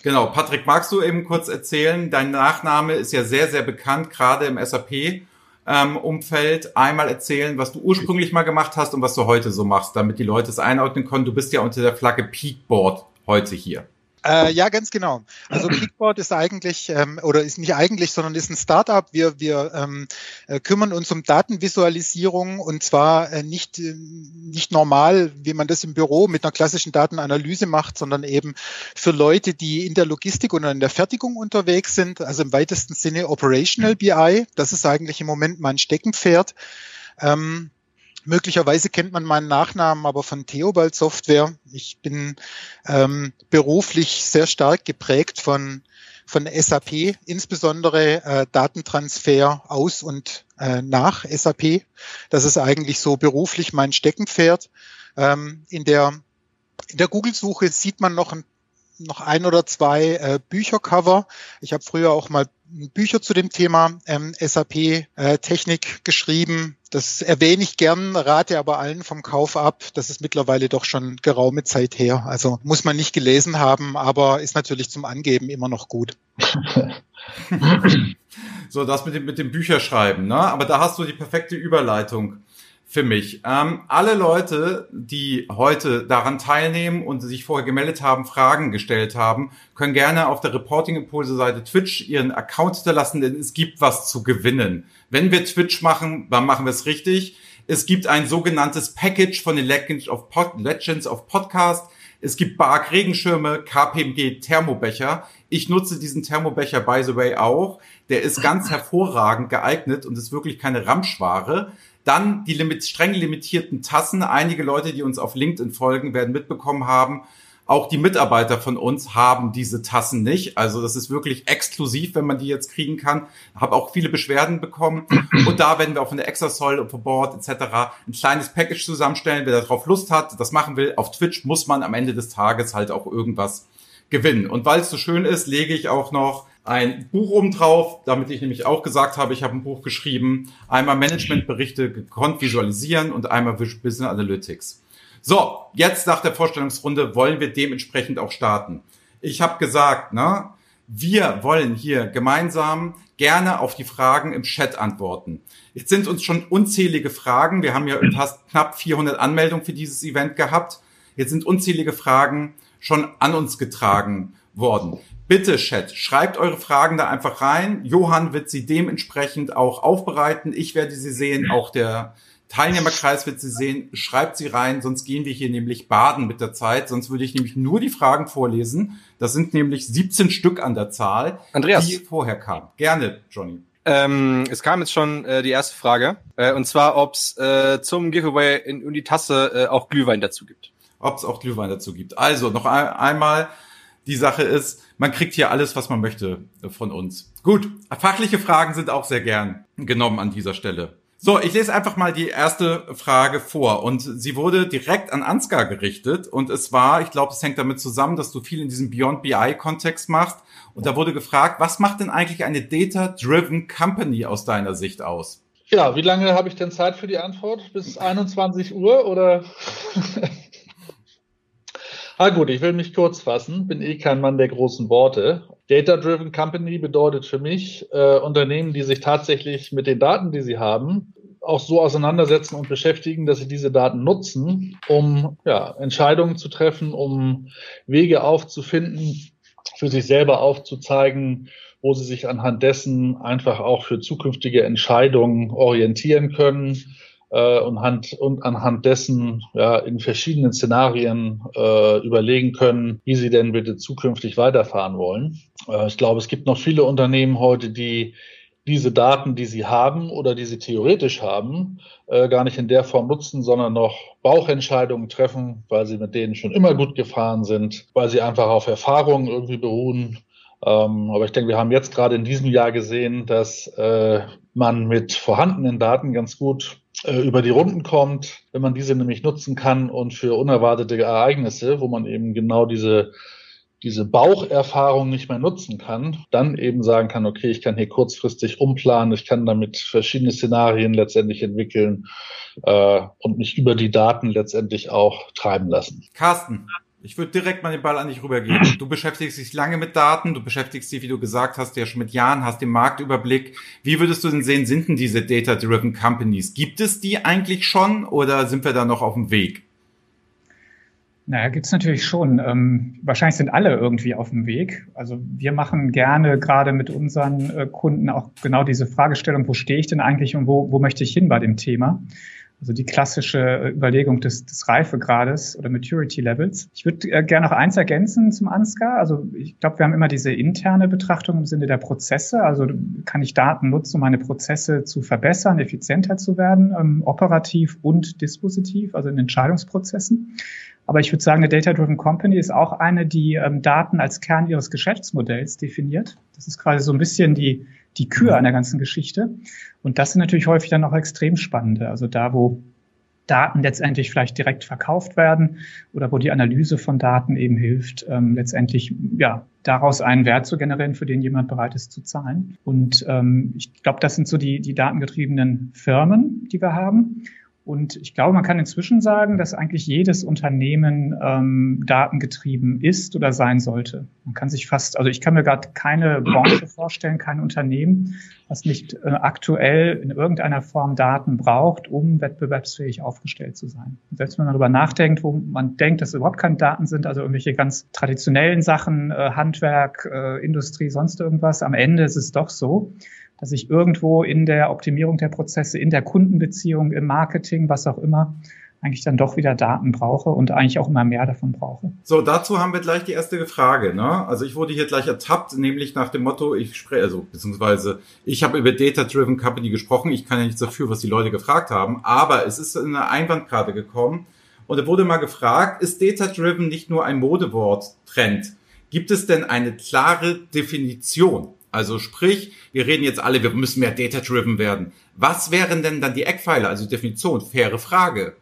Genau, Patrick, magst du eben kurz erzählen? Dein Nachname ist ja sehr, sehr bekannt, gerade im SAP ähm, Umfeld einmal erzählen, was du ursprünglich mal gemacht hast und was du heute so machst, damit die Leute es einordnen können. Du bist ja unter der Flagge Peakboard heute hier. Äh, ja, ganz genau. Also Peakboard ist eigentlich, ähm, oder ist nicht eigentlich, sondern ist ein Startup. Wir, wir ähm, äh, kümmern uns um Datenvisualisierung und zwar äh, nicht, äh, nicht normal, wie man das im Büro mit einer klassischen Datenanalyse macht, sondern eben für Leute, die in der Logistik oder in der Fertigung unterwegs sind, also im weitesten Sinne Operational BI. Das ist eigentlich im Moment mein Steckenpferd. Ähm, Möglicherweise kennt man meinen Nachnamen aber von Theobald Software. Ich bin ähm, beruflich sehr stark geprägt von, von SAP, insbesondere äh, Datentransfer aus und äh, nach SAP. Das ist eigentlich so beruflich mein Steckenpferd. Ähm, in der, in der Google-Suche sieht man noch ein noch ein oder zwei äh, Büchercover. Ich habe früher auch mal Bücher zu dem Thema ähm, SAP-Technik äh, geschrieben. Das erwähne ich gern, rate aber allen vom Kauf ab. Das ist mittlerweile doch schon geraume Zeit her. Also muss man nicht gelesen haben, aber ist natürlich zum Angeben immer noch gut. so, das mit dem, mit dem Bücherschreiben, ne? Aber da hast du die perfekte Überleitung für mich. Ähm, alle Leute, die heute daran teilnehmen und sich vorher gemeldet haben, Fragen gestellt haben, können gerne auf der Reporting Impulse Seite Twitch ihren Account hinterlassen, denn es gibt was zu gewinnen. Wenn wir Twitch machen, dann machen wir es richtig. Es gibt ein sogenanntes Package von den Legends of, Pod Legends of Podcast. Es gibt Bark Regenschirme, KPMG Thermobecher. Ich nutze diesen Thermobecher by the way auch. Der ist ganz hervorragend geeignet und ist wirklich keine Ramschware. Dann die limit streng limitierten Tassen. Einige Leute, die uns auf LinkedIn folgen, werden mitbekommen haben, auch die Mitarbeiter von uns haben diese Tassen nicht. Also das ist wirklich exklusiv, wenn man die jetzt kriegen kann. Habe auch viele Beschwerden bekommen. Und da werden wir auch von der Exasol und von Board etc. ein kleines Package zusammenstellen. Wer darauf Lust hat, das machen will. Auf Twitch muss man am Ende des Tages halt auch irgendwas gewinnen. Und weil es so schön ist, lege ich auch noch ein Buch obendrauf, damit ich nämlich auch gesagt habe, ich habe ein Buch geschrieben, einmal Managementberichte gekonnt visualisieren und einmal Business Analytics. So, jetzt nach der Vorstellungsrunde wollen wir dementsprechend auch starten. Ich habe gesagt, ne, wir wollen hier gemeinsam gerne auf die Fragen im Chat antworten. Jetzt sind uns schon unzählige Fragen. Wir haben ja fast knapp 400 Anmeldungen für dieses Event gehabt. Jetzt sind unzählige Fragen schon an uns getragen worden. Bitte, Chat, schreibt eure Fragen da einfach rein. Johann wird sie dementsprechend auch aufbereiten. Ich werde sie sehen, auch der Teilnehmerkreis wird sie sehen. Schreibt sie rein, sonst gehen wir hier nämlich baden mit der Zeit. Sonst würde ich nämlich nur die Fragen vorlesen. Das sind nämlich 17 Stück an der Zahl, Andreas. die vorher kamen. Gerne, Johnny. Ähm, es kam jetzt schon äh, die erste Frage, äh, und zwar, ob es äh, zum Giveaway in, in die Tasse äh, auch Glühwein dazu gibt. Ob es auch Glühwein dazu gibt. Also noch ein, einmal die Sache ist, man kriegt hier alles, was man möchte von uns. Gut, fachliche Fragen sind auch sehr gern genommen an dieser Stelle. So, ich lese einfach mal die erste Frage vor und sie wurde direkt an Ansgar gerichtet und es war, ich glaube, es hängt damit zusammen, dass du viel in diesem Beyond BI Kontext machst und da wurde gefragt, was macht denn eigentlich eine Data-Driven Company aus deiner Sicht aus? Ja, wie lange habe ich denn Zeit für die Antwort? Bis 21 Uhr oder? Ah gut, ich will mich kurz fassen, bin eh kein Mann der großen Worte. Data-Driven Company bedeutet für mich äh, Unternehmen, die sich tatsächlich mit den Daten, die sie haben, auch so auseinandersetzen und beschäftigen, dass sie diese Daten nutzen, um ja, Entscheidungen zu treffen, um Wege aufzufinden, für sich selber aufzuzeigen, wo sie sich anhand dessen einfach auch für zukünftige Entscheidungen orientieren können äh, und, hand, und anhand dessen ja, in verschiedenen Szenarien äh, überlegen können, wie sie denn bitte zukünftig weiterfahren wollen. Äh, ich glaube, es gibt noch viele Unternehmen heute, die diese Daten, die sie haben oder die sie theoretisch haben, äh, gar nicht in der Form nutzen, sondern noch Bauchentscheidungen treffen, weil sie mit denen schon immer gut gefahren sind, weil sie einfach auf Erfahrungen irgendwie beruhen. Ähm, aber ich denke, wir haben jetzt gerade in diesem Jahr gesehen, dass äh, man mit vorhandenen Daten ganz gut über die Runden kommt, wenn man diese nämlich nutzen kann und für unerwartete Ereignisse, wo man eben genau diese diese Baucherfahrung nicht mehr nutzen kann, dann eben sagen kann, okay, ich kann hier kurzfristig umplanen, ich kann damit verschiedene Szenarien letztendlich entwickeln äh, und mich über die Daten letztendlich auch treiben lassen. Carsten, ich würde direkt mal den Ball an dich rübergeben. Du beschäftigst dich lange mit Daten, du beschäftigst dich, wie du gesagt hast, ja schon mit Jahren, hast den Marktüberblick. Wie würdest du denn sehen, sind denn diese Data-Driven Companies? Gibt es die eigentlich schon oder sind wir da noch auf dem Weg? Naja, gibt's natürlich schon. Ähm, wahrscheinlich sind alle irgendwie auf dem Weg. Also wir machen gerne gerade mit unseren äh, Kunden auch genau diese Fragestellung, wo stehe ich denn eigentlich und wo, wo möchte ich hin bei dem Thema? Also die klassische äh, Überlegung des, des Reifegrades oder Maturity Levels. Ich würde äh, gerne noch eins ergänzen zum Ansgar. Also ich glaube, wir haben immer diese interne Betrachtung im Sinne der Prozesse. Also kann ich Daten nutzen, um meine Prozesse zu verbessern, effizienter zu werden, ähm, operativ und dispositiv, also in Entscheidungsprozessen. Aber ich würde sagen, eine Data-Driven Company ist auch eine, die ähm, Daten als Kern ihres Geschäftsmodells definiert. Das ist quasi so ein bisschen die, die Kür an der ganzen Geschichte. Und das sind natürlich häufig dann auch extrem spannende. Also da, wo Daten letztendlich vielleicht direkt verkauft werden oder wo die Analyse von Daten eben hilft, ähm, letztendlich ja daraus einen Wert zu generieren, für den jemand bereit ist zu zahlen. Und ähm, ich glaube, das sind so die, die datengetriebenen Firmen, die wir haben. Und ich glaube, man kann inzwischen sagen, dass eigentlich jedes Unternehmen ähm, datengetrieben ist oder sein sollte. Man kann sich fast, also ich kann mir gerade keine Branche vorstellen, kein Unternehmen, was nicht äh, aktuell in irgendeiner Form Daten braucht, um wettbewerbsfähig aufgestellt zu sein. Und selbst wenn man darüber nachdenkt, wo man denkt, dass überhaupt keine Daten sind, also irgendwelche ganz traditionellen Sachen, äh, Handwerk, äh, Industrie, sonst irgendwas, am Ende ist es doch so, dass ich irgendwo in der Optimierung der Prozesse, in der Kundenbeziehung, im Marketing, was auch immer, eigentlich dann doch wieder Daten brauche und eigentlich auch immer mehr davon brauche. So, dazu haben wir gleich die erste Frage. Ne? Also ich wurde hier gleich ertappt, nämlich nach dem Motto, ich spreche, also beziehungsweise ich habe über Data-Driven Company gesprochen, ich kann ja nichts dafür, was die Leute gefragt haben, aber es ist eine Einwandkarte gekommen und da wurde mal gefragt, ist Data-Driven nicht nur ein Modewort, Trend? Gibt es denn eine klare Definition? Also sprich, wir reden jetzt alle, wir müssen mehr data-driven werden. Was wären denn dann die Eckpfeiler, also Definition? Faire Frage.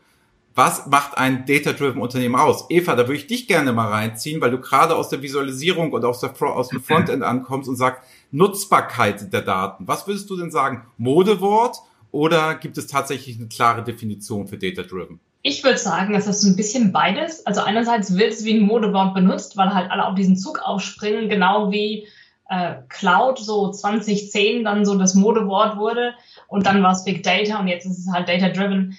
Was macht ein Data-Driven Unternehmen aus? Eva, da würde ich dich gerne mal reinziehen, weil du gerade aus der Visualisierung und aus, der, aus dem Frontend ankommst und sagst, Nutzbarkeit der Daten. Was würdest du denn sagen? Modewort oder gibt es tatsächlich eine klare Definition für Data-Driven? Ich würde sagen, es ist ein bisschen beides. Also einerseits wird es wie ein Modewort benutzt, weil halt alle auf diesen Zug aufspringen, genau wie äh, Cloud so 2010 dann so das Modewort wurde und dann war es Big Data und jetzt ist es halt Data Driven.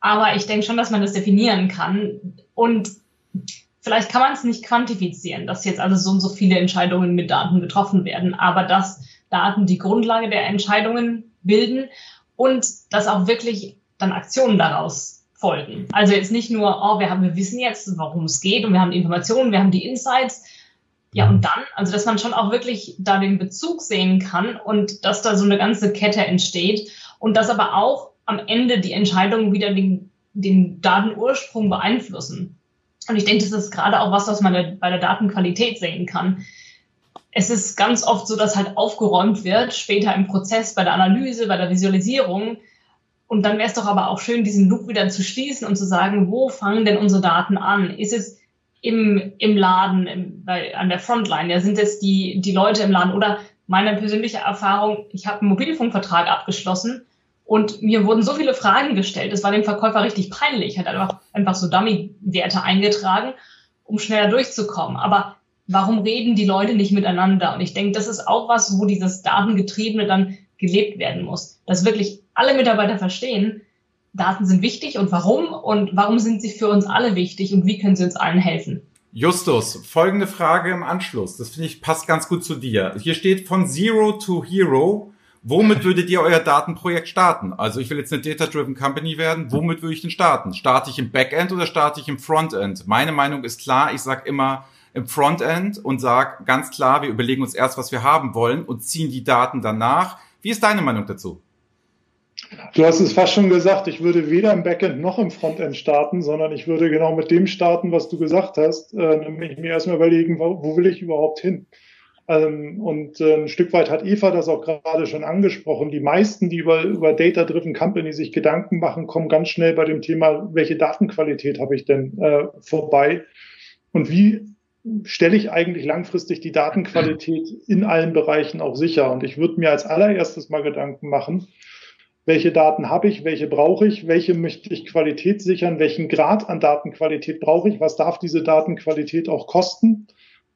Aber ich denke schon, dass man das definieren kann und vielleicht kann man es nicht quantifizieren, dass jetzt also so und so viele Entscheidungen mit Daten getroffen werden, aber dass Daten die Grundlage der Entscheidungen bilden und dass auch wirklich dann Aktionen daraus folgen. Also jetzt nicht nur, oh, wir haben, wir wissen jetzt, worum es geht und wir haben die Informationen, wir haben die Insights, ja, und dann, also dass man schon auch wirklich da den Bezug sehen kann und dass da so eine ganze Kette entsteht und dass aber auch am Ende die Entscheidungen wieder den, den Datenursprung beeinflussen. Und ich denke, das ist gerade auch was, was man bei der Datenqualität sehen kann. Es ist ganz oft so, dass halt aufgeräumt wird, später im Prozess, bei der Analyse, bei der Visualisierung. Und dann wäre es doch aber auch schön, diesen Loop wieder zu schließen und zu sagen, wo fangen denn unsere Daten an? Ist es im, im Laden, im, bei, an der Frontline? Ja, sind es die, die Leute im Laden? Oder meine persönliche Erfahrung, ich habe einen Mobilfunkvertrag abgeschlossen und mir wurden so viele Fragen gestellt. Es war dem Verkäufer richtig peinlich. hat einfach, einfach so Dummy-Werte eingetragen, um schneller durchzukommen. Aber warum reden die Leute nicht miteinander? Und ich denke, das ist auch was, wo dieses Datengetriebene dann gelebt werden muss. Dass wirklich alle Mitarbeiter verstehen, Daten sind wichtig und warum und warum sind sie für uns alle wichtig und wie können sie uns allen helfen? Justus, folgende Frage im Anschluss. Das finde ich passt ganz gut zu dir. Hier steht von Zero to Hero. Womit würdet ihr euer Datenprojekt starten? Also ich will jetzt eine Data-Driven Company werden. Womit würde ich denn starten? Starte ich im Backend oder starte ich im Frontend? Meine Meinung ist klar. Ich sage immer im Frontend und sage ganz klar, wir überlegen uns erst, was wir haben wollen und ziehen die Daten danach. Wie ist deine Meinung dazu? Du hast es fast schon gesagt, ich würde weder im Backend noch im Frontend starten, sondern ich würde genau mit dem starten, was du gesagt hast, äh, nämlich mir erstmal überlegen, wo, will ich überhaupt hin? Ähm, und äh, ein Stück weit hat Eva das auch gerade schon angesprochen. Die meisten, die über, über Data-Driven Company sich Gedanken machen, kommen ganz schnell bei dem Thema, welche Datenqualität habe ich denn äh, vorbei? Und wie stelle ich eigentlich langfristig die Datenqualität in allen Bereichen auch sicher? Und ich würde mir als allererstes mal Gedanken machen, welche Daten habe ich, welche brauche ich, welche möchte ich Qualität sichern, welchen Grad an Datenqualität brauche ich, was darf diese Datenqualität auch kosten.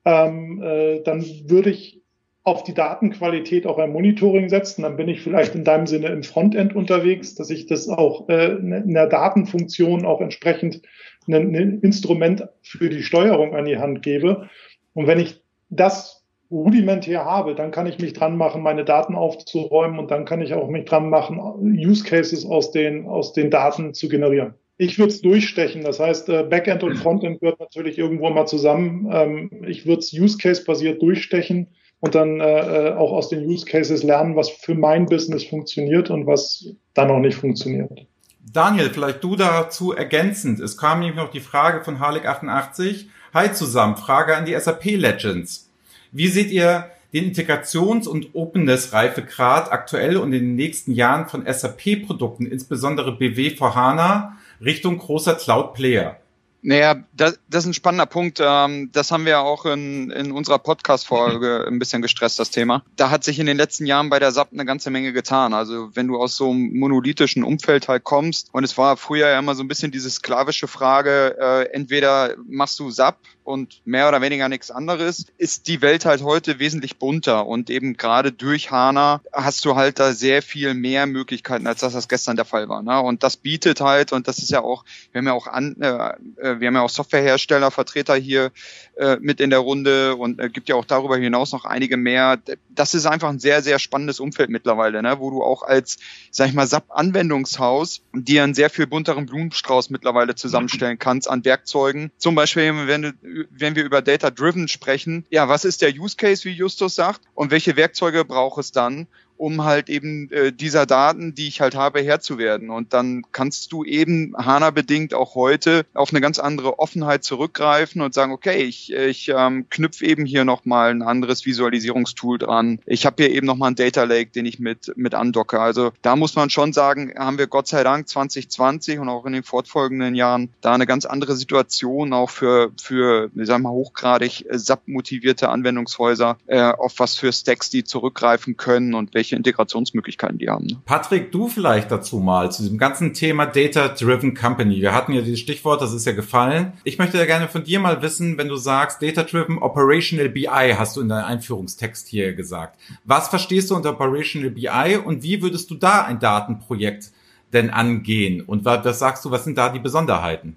Ähm, äh, dann würde ich auf die Datenqualität auch ein Monitoring setzen. Dann bin ich vielleicht in deinem Sinne im Frontend unterwegs, dass ich das auch äh, in der Datenfunktion auch entsprechend ein, ein Instrument für die Steuerung an die Hand gebe. Und wenn ich das rudimentär habe, dann kann ich mich dran machen, meine Daten aufzuräumen und dann kann ich auch mich dran machen, Use Cases aus den, aus den Daten zu generieren. Ich würde es durchstechen, das heißt, äh, Backend und Frontend wird natürlich irgendwo mal zusammen. Ähm, ich würde es Use Case basiert durchstechen und dann äh, äh, auch aus den Use Cases lernen, was für mein Business funktioniert und was dann noch nicht funktioniert. Daniel, vielleicht du dazu ergänzend. Es kam nämlich noch die Frage von Harlik88. Hi zusammen, Frage an die SAP Legends. Wie seht ihr den Integrations- und Openness-Reifegrad aktuell und in den nächsten Jahren von SAP-Produkten, insbesondere BW vor HANA, Richtung großer Cloud-Player? Naja, das, das ist ein spannender Punkt. Ähm, das haben wir auch in, in unserer Podcast-Folge ein bisschen gestresst, das Thema. Da hat sich in den letzten Jahren bei der SAP eine ganze Menge getan. Also wenn du aus so einem monolithischen Umfeld halt kommst, und es war früher ja immer so ein bisschen diese sklavische Frage, äh, entweder machst du SAP und mehr oder weniger nichts anderes, ist die Welt halt heute wesentlich bunter. Und eben gerade durch HANA hast du halt da sehr viel mehr Möglichkeiten, als das, was gestern der Fall war. Ne? Und das bietet halt, und das ist ja auch, wir haben ja auch an, äh, wir haben ja auch Softwarehersteller, Vertreter hier äh, mit in der Runde und äh, gibt ja auch darüber hinaus noch einige mehr. Das ist einfach ein sehr, sehr spannendes Umfeld mittlerweile, ne? wo du auch als, sag ich mal, SAP-Anwendungshaus dir einen sehr viel bunteren Blumenstrauß mittlerweile zusammenstellen kannst an Werkzeugen. Zum Beispiel, wenn, wenn wir über Data-Driven sprechen, ja, was ist der Use Case, wie Justus sagt, und welche Werkzeuge braucht es dann? Um halt eben äh, dieser Daten, die ich halt habe, Herr zu werden. Und dann kannst du eben HANA-bedingt auch heute auf eine ganz andere Offenheit zurückgreifen und sagen, okay, ich, ich ähm, knüpfe eben hier nochmal ein anderes Visualisierungstool dran. Ich habe hier eben nochmal ein Data Lake, den ich mit, mit andocke. Also da muss man schon sagen, haben wir Gott sei Dank 2020 und auch in den fortfolgenden Jahren da eine ganz andere Situation auch für, für wie sagen wir, hochgradig äh, SAP-motivierte Anwendungshäuser, äh, auf was für Stacks die zurückgreifen können und welche welche Integrationsmöglichkeiten die haben. Ne? Patrick, du vielleicht dazu mal zu diesem ganzen Thema Data-Driven Company. Wir hatten ja dieses Stichwort, das ist ja gefallen. Ich möchte ja gerne von dir mal wissen, wenn du sagst Data-Driven Operational BI, hast du in deinem Einführungstext hier gesagt. Was verstehst du unter Operational BI und wie würdest du da ein Datenprojekt denn angehen? Und was sagst du, was sind da die Besonderheiten?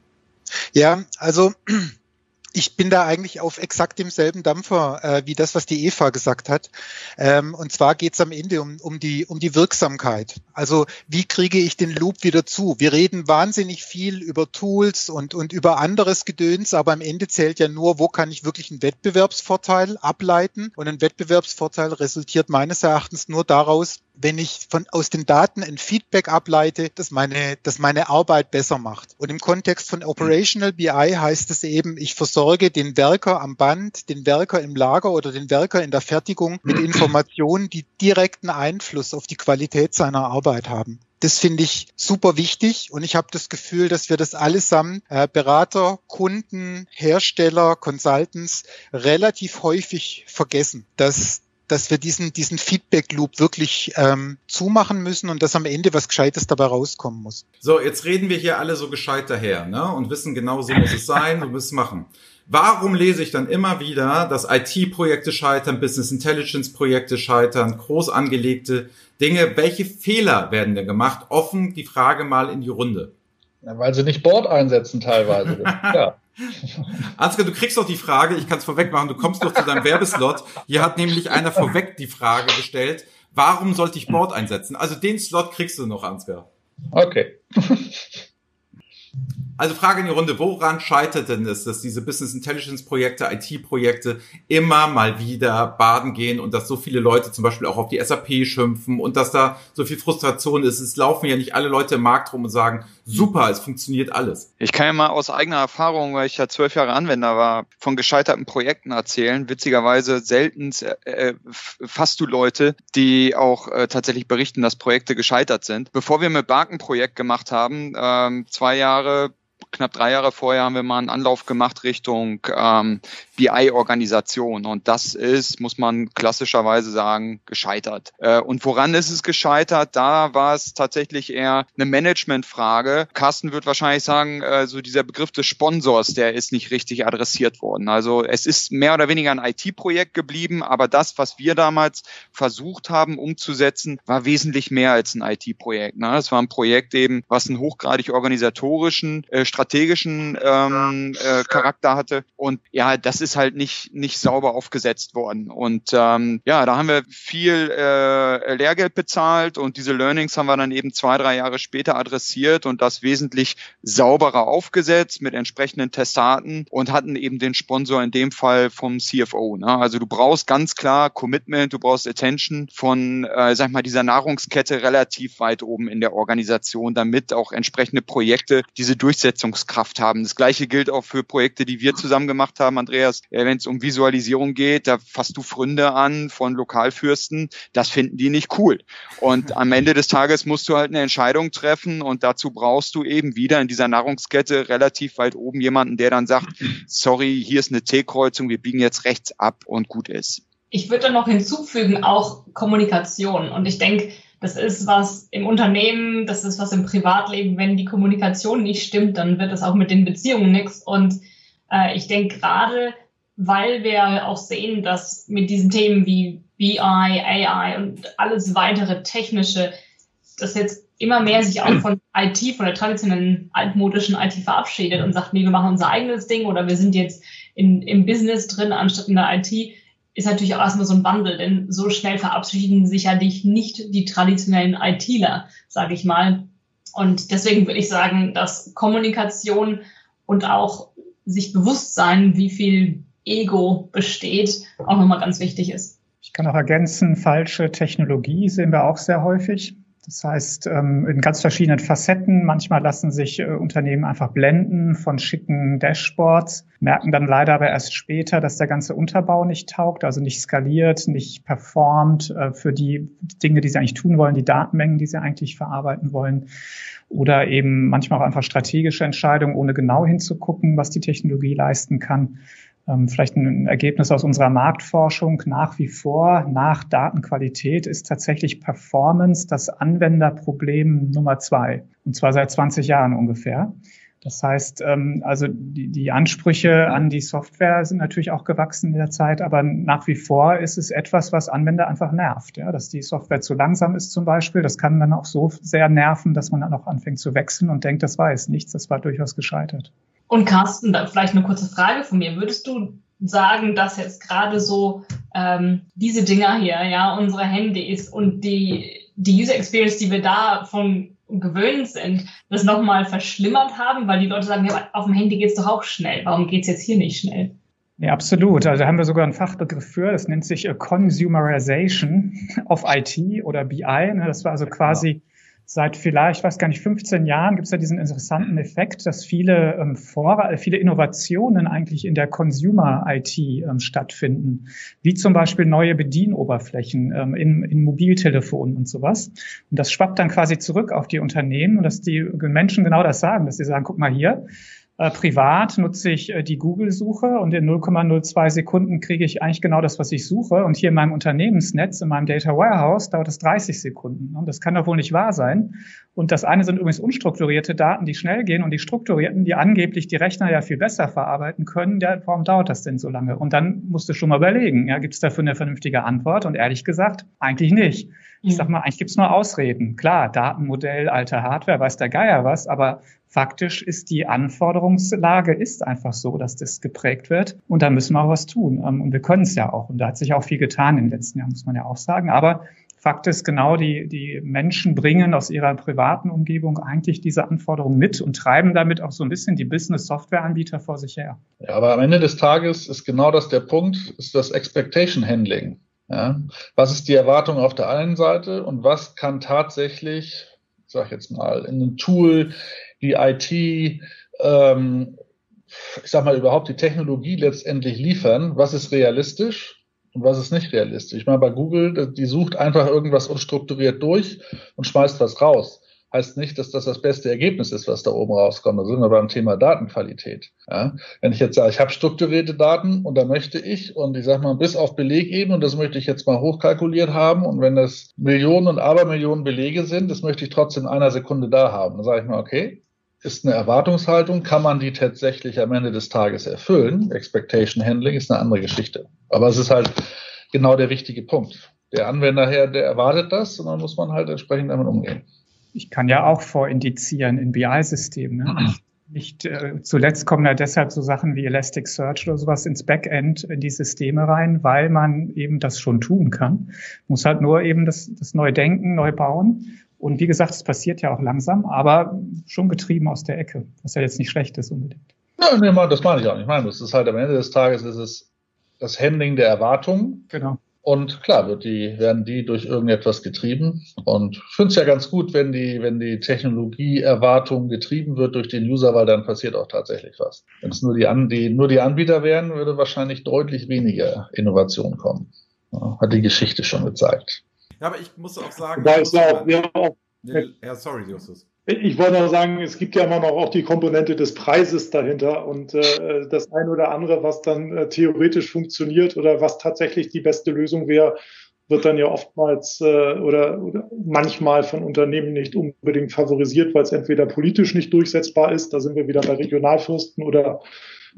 Ja, also ich bin da eigentlich auf exakt demselben Dampfer äh, wie das, was die Eva gesagt hat. Ähm, und zwar geht es am Ende um, um, die, um die Wirksamkeit. Also wie kriege ich den Loop wieder zu? Wir reden wahnsinnig viel über Tools und, und über anderes Gedöns, aber am Ende zählt ja nur, wo kann ich wirklich einen Wettbewerbsvorteil ableiten. Und ein Wettbewerbsvorteil resultiert meines Erachtens nur daraus, wenn ich von, aus den Daten ein Feedback ableite, das meine, das meine Arbeit besser macht. Und im Kontext von Operational BI heißt es eben, ich versorge den Werker am Band, den Werker im Lager oder den Werker in der Fertigung mit Informationen, die direkten Einfluss auf die Qualität seiner Arbeit haben. Das finde ich super wichtig und ich habe das Gefühl, dass wir das allesamt äh, Berater, Kunden, Hersteller, Consultants relativ häufig vergessen, dass dass wir diesen, diesen Feedback-Loop wirklich ähm, zumachen müssen und dass am Ende was Gescheites dabei rauskommen muss. So, jetzt reden wir hier alle so gescheit daher ne? und wissen genau, so muss es sein, so muss es machen. Warum lese ich dann immer wieder, dass IT-Projekte scheitern, Business Intelligence-Projekte scheitern, groß angelegte Dinge? Welche Fehler werden denn gemacht? Offen die Frage mal in die Runde. Ja, weil sie nicht Board einsetzen teilweise. ja. Ansgar, du kriegst doch die Frage, ich kann es vorweg machen, du kommst doch zu deinem Werbeslot. Hier hat nämlich einer vorweg die Frage gestellt, warum sollte ich Board einsetzen? Also den Slot kriegst du noch, Ansgar. Okay. Also Frage in die Runde, woran scheitert denn es, dass diese Business Intelligence Projekte, IT-Projekte immer mal wieder baden gehen und dass so viele Leute zum Beispiel auch auf die SAP schimpfen und dass da so viel Frustration ist? Es laufen ja nicht alle Leute im Markt rum und sagen, super, es funktioniert alles. Ich kann ja mal aus eigener Erfahrung, weil ich ja zwölf Jahre Anwender war, von gescheiterten Projekten erzählen. Witzigerweise selten äh, fasst du Leute, die auch äh, tatsächlich berichten, dass Projekte gescheitert sind. Bevor wir mit Barken Projekt gemacht haben, ähm, zwei Jahre knapp drei Jahre vorher haben wir mal einen Anlauf gemacht Richtung ähm, BI-Organisation. Und das ist, muss man klassischerweise sagen, gescheitert. Äh, und woran ist es gescheitert? Da war es tatsächlich eher eine Managementfrage. Carsten wird wahrscheinlich sagen, äh, so dieser Begriff des Sponsors, der ist nicht richtig adressiert worden. Also es ist mehr oder weniger ein IT-Projekt geblieben, aber das, was wir damals versucht haben umzusetzen, war wesentlich mehr als ein IT-Projekt. Ne? Es war ein Projekt eben, was einen hochgradig organisatorischen, äh, strategischen ähm, äh, Charakter hatte. Und ja, das ist halt nicht, nicht sauber aufgesetzt worden. Und ähm, ja, da haben wir viel äh, Lehrgeld bezahlt und diese Learnings haben wir dann eben zwei, drei Jahre später adressiert und das wesentlich sauberer aufgesetzt mit entsprechenden Testaten und hatten eben den Sponsor in dem Fall vom CFO. Ne? Also du brauchst ganz klar Commitment, du brauchst Attention von, äh, sag mal, dieser Nahrungskette relativ weit oben in der Organisation, damit auch entsprechende Projekte diese Durchsetzung Durchsetzungskraft haben. Das gleiche gilt auch für Projekte, die wir zusammen gemacht haben, Andreas. Äh, Wenn es um Visualisierung geht, da fasst du Fründe an von Lokalfürsten. Das finden die nicht cool. Und am Ende des Tages musst du halt eine Entscheidung treffen und dazu brauchst du eben wieder in dieser Nahrungskette relativ weit oben jemanden, der dann sagt, sorry, hier ist eine T-Kreuzung, wir biegen jetzt rechts ab und gut ist. Ich würde noch hinzufügen, auch Kommunikation. Und ich denke, das ist was im Unternehmen, das ist was im Privatleben. Wenn die Kommunikation nicht stimmt, dann wird das auch mit den Beziehungen nichts. Und äh, ich denke gerade, weil wir auch sehen, dass mit diesen Themen wie BI, AI und alles weitere technische, das jetzt immer mehr sich auch von IT, von der traditionellen altmodischen IT verabschiedet und sagt, nee, wir machen unser eigenes Ding oder wir sind jetzt in, im Business drin anstatt in der IT ist natürlich auch erstmal so ein Wandel, denn so schnell verabschieden sich ja nicht die traditionellen ITler, sage ich mal. Und deswegen würde ich sagen, dass Kommunikation und auch sich bewusst sein, wie viel Ego besteht, auch nochmal ganz wichtig ist. Ich kann auch ergänzen, falsche Technologie sehen wir auch sehr häufig. Das heißt, ähm, in ganz verschiedenen Facetten. Manchmal lassen sich äh, Unternehmen einfach blenden von schicken Dashboards, merken dann leider aber erst später, dass der ganze Unterbau nicht taugt, also nicht skaliert, nicht performt äh, für die Dinge, die sie eigentlich tun wollen, die Datenmengen, die sie eigentlich verarbeiten wollen. Oder eben manchmal auch einfach strategische Entscheidungen, ohne genau hinzugucken, was die Technologie leisten kann. Ähm, vielleicht ein Ergebnis aus unserer Marktforschung nach wie vor nach Datenqualität ist tatsächlich Performance das Anwenderproblem Nummer zwei. Und zwar seit 20 Jahren ungefähr. Das heißt, ähm, also die, Ansprüche an die Software sind natürlich auch gewachsen in der Zeit, aber nach wie vor ist es etwas, was Anwender einfach nervt. Ja, dass die Software zu langsam ist zum Beispiel, das kann dann auch so sehr nerven, dass man dann auch anfängt zu wechseln und denkt, das war jetzt nichts, das war durchaus gescheitert. Und Carsten, da vielleicht eine kurze Frage von mir. Würdest du sagen, dass jetzt gerade so ähm, diese Dinger hier, ja, unsere Handys und die, die User Experience, die wir davon gewöhnt sind, das nochmal verschlimmert haben, weil die Leute sagen, ja, auf dem Handy geht's doch auch schnell. Warum geht's jetzt hier nicht schnell? Ja, absolut. Also da haben wir sogar einen Fachbegriff für. Das nennt sich Consumerization of IT oder BI. Ne? Das war also quasi seit vielleicht, ich weiß gar nicht, 15 Jahren gibt es ja diesen interessanten Effekt, dass viele, ähm, Vor viele Innovationen eigentlich in der Consumer-IT ähm, stattfinden, wie zum Beispiel neue Bedienoberflächen ähm, in, in Mobiltelefonen und sowas. Und das schwappt dann quasi zurück auf die Unternehmen und dass die Menschen genau das sagen, dass sie sagen, guck mal hier, äh, privat nutze ich äh, die Google-Suche und in 0,02 Sekunden kriege ich eigentlich genau das, was ich suche. Und hier in meinem Unternehmensnetz, in meinem Data Warehouse, dauert es 30 Sekunden. Und das kann doch wohl nicht wahr sein. Und das eine sind übrigens unstrukturierte Daten, die schnell gehen und die strukturierten, die angeblich die Rechner ja viel besser verarbeiten können. Ja, warum dauert das denn so lange? Und dann musst du schon mal überlegen, ja, gibt es dafür eine vernünftige Antwort? Und ehrlich gesagt, eigentlich nicht. Ich sag mal, eigentlich gibt es nur Ausreden. Klar, Datenmodell, alte Hardware, weiß der Geier was, aber faktisch ist die Anforderungslage ist einfach so, dass das geprägt wird. Und da müssen wir auch was tun. Ähm, und wir können es ja auch. Und da hat sich auch viel getan den letzten Jahren, muss man ja auch sagen. Aber Fakt ist genau, die, die Menschen bringen aus ihrer privaten Umgebung eigentlich diese Anforderungen mit und treiben damit auch so ein bisschen die Business-Software-Anbieter vor sich her. Ja, aber am Ende des Tages ist genau das der Punkt, ist das Expectation Handling. Ja? Was ist die Erwartung auf der einen Seite und was kann tatsächlich, ich sag jetzt mal, in einem Tool die IT, ähm, ich sag mal, überhaupt die Technologie letztendlich liefern? Was ist realistisch? und was ist nicht realistisch. Ich meine, bei Google, die sucht einfach irgendwas unstrukturiert durch und schmeißt was raus. Heißt nicht, dass das das beste Ergebnis ist, was da oben rauskommt. Da sind wir beim Thema Datenqualität. Ja? Wenn ich jetzt sage, ich habe strukturierte Daten und da möchte ich, und ich sage mal, bis auf Belegebene, und das möchte ich jetzt mal hochkalkuliert haben, und wenn das Millionen und Abermillionen Belege sind, das möchte ich trotzdem in einer Sekunde da haben. Dann sage ich mal, okay, ist eine Erwartungshaltung, kann man die tatsächlich am Ende des Tages erfüllen? Expectation Handling ist eine andere Geschichte. Aber es ist halt genau der wichtige Punkt. Der Anwender her, der erwartet das und dann muss man halt entsprechend damit umgehen. Ich kann ja auch vorindizieren in BI-Systemen. Ne? Nicht äh, zuletzt kommen ja deshalb so Sachen wie Elasticsearch oder sowas ins Backend in die Systeme rein, weil man eben das schon tun kann. Muss halt nur eben das, das neu denken, neu bauen. Und wie gesagt, es passiert ja auch langsam, aber schon getrieben aus der Ecke, was ja jetzt nicht schlecht ist unbedingt. Ja, nee, das meine ich auch nicht. Ich meine, das ist halt am Ende des Tages ist es das Handling der Erwartungen. Genau. Und klar wird die, werden die durch irgendetwas getrieben. Und ich finde es ja ganz gut, wenn die, wenn die Technologieerwartung getrieben wird durch den User, weil dann passiert auch tatsächlich was. Wenn es nur die, An die, nur die Anbieter wären, würde wahrscheinlich deutlich weniger Innovation kommen. Ja, hat die Geschichte schon gezeigt. Ja, aber ich muss auch sagen. Da ist ja auch, ja, auch ja, sorry, Justus. Ich wollte noch sagen, es gibt ja immer noch auch die Komponente des Preises dahinter und äh, das eine oder andere, was dann äh, theoretisch funktioniert oder was tatsächlich die beste Lösung wäre, wird dann ja oftmals äh, oder, oder manchmal von Unternehmen nicht unbedingt favorisiert, weil es entweder politisch nicht durchsetzbar ist, da sind wir wieder bei Regionalfürsten oder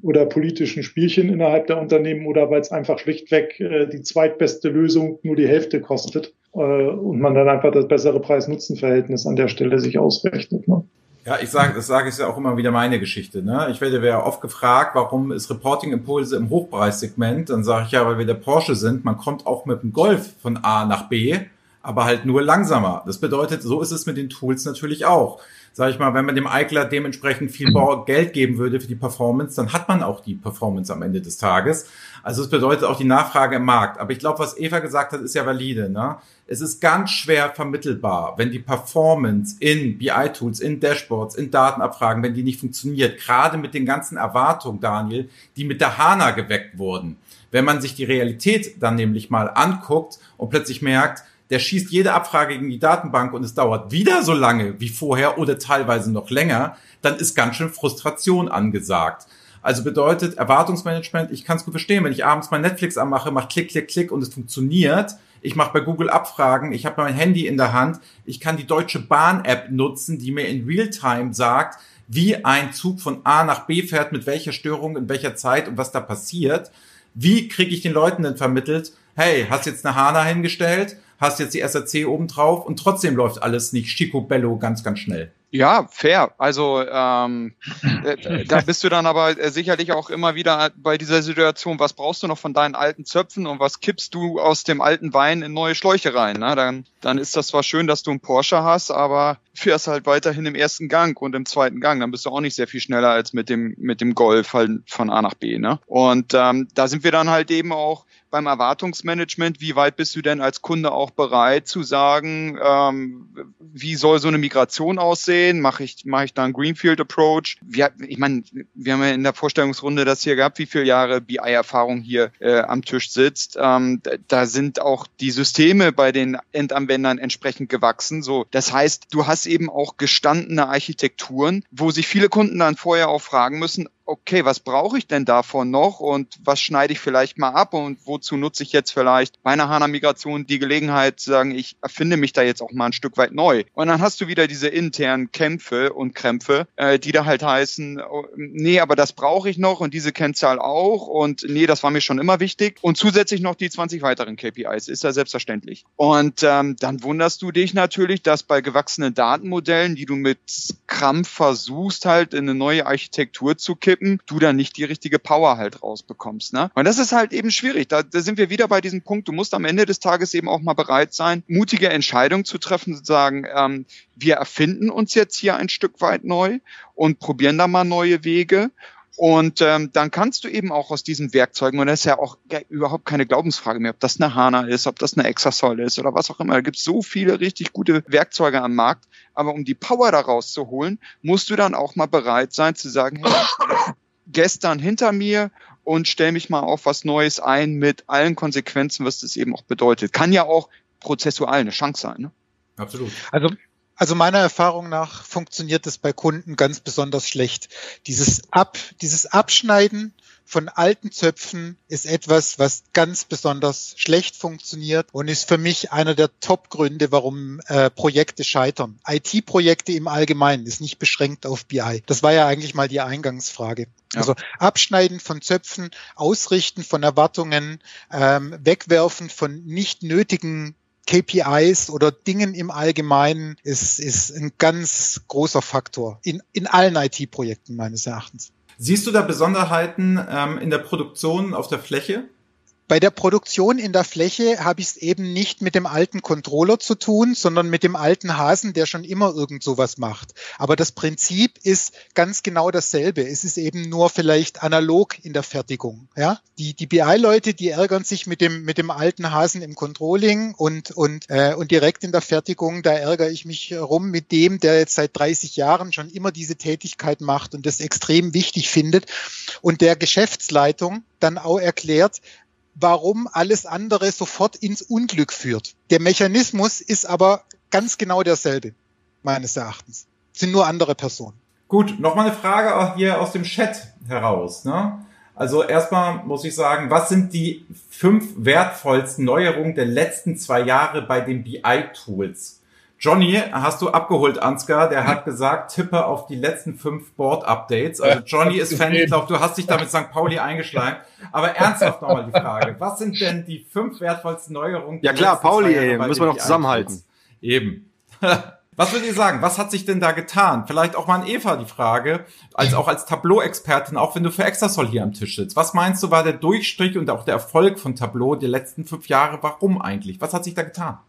oder politischen Spielchen innerhalb der Unternehmen oder weil es einfach schlichtweg äh, die zweitbeste Lösung nur die Hälfte kostet äh, und man dann einfach das bessere Preis-Nutzen-Verhältnis an der Stelle sich ausrechnet. Ne? Ja, ich sage, das sage ich ja auch immer wieder meine Geschichte. Ne? Ich werde ja oft gefragt, warum ist Reporting-Impulse im Hochpreissegment? Dann sage ich ja, weil wir der Porsche sind. Man kommt auch mit dem Golf von A nach B aber halt nur langsamer. Das bedeutet, so ist es mit den Tools natürlich auch. Sag ich mal, wenn man dem Eichler dementsprechend viel Geld geben würde für die Performance, dann hat man auch die Performance am Ende des Tages. Also es bedeutet auch die Nachfrage im Markt. Aber ich glaube, was Eva gesagt hat, ist ja valide. Ne? Es ist ganz schwer vermittelbar, wenn die Performance in BI-Tools, in Dashboards, in Datenabfragen, wenn die nicht funktioniert, gerade mit den ganzen Erwartungen, Daniel, die mit der HANA geweckt wurden. Wenn man sich die Realität dann nämlich mal anguckt und plötzlich merkt, der schießt jede Abfrage gegen die Datenbank und es dauert wieder so lange wie vorher oder teilweise noch länger, dann ist ganz schön Frustration angesagt. Also bedeutet Erwartungsmanagement, ich kann es gut verstehen, wenn ich abends mein Netflix anmache, mache Klick, Klick, Klick und es funktioniert. Ich mache bei Google Abfragen, ich habe mein Handy in der Hand, ich kann die Deutsche Bahn-App nutzen, die mir in Realtime sagt, wie ein Zug von A nach B fährt, mit welcher Störung, in welcher Zeit und was da passiert. Wie kriege ich den Leuten denn vermittelt, hey, hast jetzt eine HANA hingestellt, hast jetzt die SRC oben drauf und trotzdem läuft alles nicht schicobello ganz, ganz schnell. Ja, fair. Also ähm, äh, da bist du dann aber äh, sicherlich auch immer wieder bei dieser Situation, was brauchst du noch von deinen alten Zöpfen und was kippst du aus dem alten Wein in neue Schläuche rein? Ne? Dann, dann ist das zwar schön, dass du einen Porsche hast, aber fährst halt weiterhin im ersten Gang und im zweiten Gang. Dann bist du auch nicht sehr viel schneller als mit dem, mit dem Golf halt von A nach B. Ne? Und ähm, da sind wir dann halt eben auch beim Erwartungsmanagement, wie weit bist du denn als Kunde auch bereit zu sagen, ähm, wie soll so eine Migration aussehen? Mache ich, mache ich da einen Greenfield Approach? Wir, ich meine, wir haben ja in der Vorstellungsrunde das hier gehabt, wie viele Jahre BI-Erfahrung hier äh, am Tisch sitzt. Ähm, da sind auch die Systeme bei den Endanwendern entsprechend gewachsen. So, das heißt, du hast eben auch gestandene Architekturen, wo sich viele Kunden dann vorher auch fragen müssen, okay, was brauche ich denn davon noch und was schneide ich vielleicht mal ab und wozu nutze ich jetzt vielleicht bei einer HANA-Migration die Gelegenheit zu sagen, ich erfinde mich da jetzt auch mal ein Stück weit neu. Und dann hast du wieder diese internen Kämpfe und Krämpfe, äh, die da halt heißen, oh, nee, aber das brauche ich noch und diese Kennzahl auch und nee, das war mir schon immer wichtig und zusätzlich noch die 20 weiteren KPIs, ist ja selbstverständlich. Und ähm, dann wunderst du dich natürlich, dass bei gewachsenen Datenmodellen, die du mit Krampf versuchst halt in eine neue Architektur zu kippen, kippen, du dann nicht die richtige Power halt rausbekommst. Ne? Und das ist halt eben schwierig. Da, da sind wir wieder bei diesem Punkt, du musst am Ende des Tages eben auch mal bereit sein, mutige Entscheidungen zu treffen, zu sagen, ähm, wir erfinden uns jetzt hier ein Stück weit neu und probieren da mal neue Wege. Und ähm, dann kannst du eben auch aus diesen Werkzeugen, und das ist ja auch überhaupt keine Glaubensfrage mehr, ob das eine HANA ist, ob das eine Exasol ist oder was auch immer. Da gibt es so viele richtig gute Werkzeuge am Markt. Aber um die Power daraus zu holen, musst du dann auch mal bereit sein zu sagen, hey, gestern hinter mir und stell mich mal auf was Neues ein mit allen Konsequenzen, was das eben auch bedeutet. Kann ja auch prozessual eine Chance sein. Ne? Absolut. Also also meiner Erfahrung nach funktioniert das bei Kunden ganz besonders schlecht. Dieses Ab, dieses Abschneiden von alten Zöpfen ist etwas, was ganz besonders schlecht funktioniert und ist für mich einer der Top-Gründe, warum äh, Projekte scheitern. IT-Projekte im Allgemeinen ist nicht beschränkt auf BI. Das war ja eigentlich mal die Eingangsfrage. Ja. Also Abschneiden von Zöpfen, Ausrichten von Erwartungen, ähm, Wegwerfen von nicht nötigen KPIs oder Dingen im Allgemeinen ist, ist ein ganz großer Faktor in, in allen IT-Projekten meines Erachtens. Siehst du da Besonderheiten ähm, in der Produktion auf der Fläche? Bei der Produktion in der Fläche habe ich es eben nicht mit dem alten Controller zu tun, sondern mit dem alten Hasen, der schon immer irgend sowas macht. Aber das Prinzip ist ganz genau dasselbe. Es ist eben nur vielleicht analog in der Fertigung. Ja? Die, die BI-Leute, die ärgern sich mit dem, mit dem alten Hasen im Controlling und, und, äh, und direkt in der Fertigung, da ärgere ich mich rum mit dem, der jetzt seit 30 Jahren schon immer diese Tätigkeit macht und das extrem wichtig findet und der Geschäftsleitung dann auch erklärt, warum alles andere sofort ins Unglück führt. Der Mechanismus ist aber ganz genau derselbe, meines Erachtens. Sind nur andere Personen. Gut, nochmal eine Frage hier aus dem Chat heraus. Ne? Also erstmal muss ich sagen, was sind die fünf wertvollsten Neuerungen der letzten zwei Jahre bei den BI-Tools? Johnny, hast du abgeholt, Ansgar, der hat gesagt, tippe auf die letzten fünf Board-Updates. Also Johnny ist Fan, ich glaube, du hast dich da mit St. Pauli eingeschleimt. Aber ernsthaft nochmal die Frage, was sind denn die fünf wertvollsten Neuerungen? Ja klar, Pauli, ey, müssen wir noch zusammenhalten. Eben. Was würdet ihr sagen? Was hat sich denn da getan? Vielleicht auch mal an Eva die Frage, als auch als Tableau-Expertin, auch wenn du für Extrasol hier am Tisch sitzt. Was meinst du, war der Durchstrich und auch der Erfolg von Tableau die letzten fünf Jahre? Warum eigentlich? Was hat sich da getan?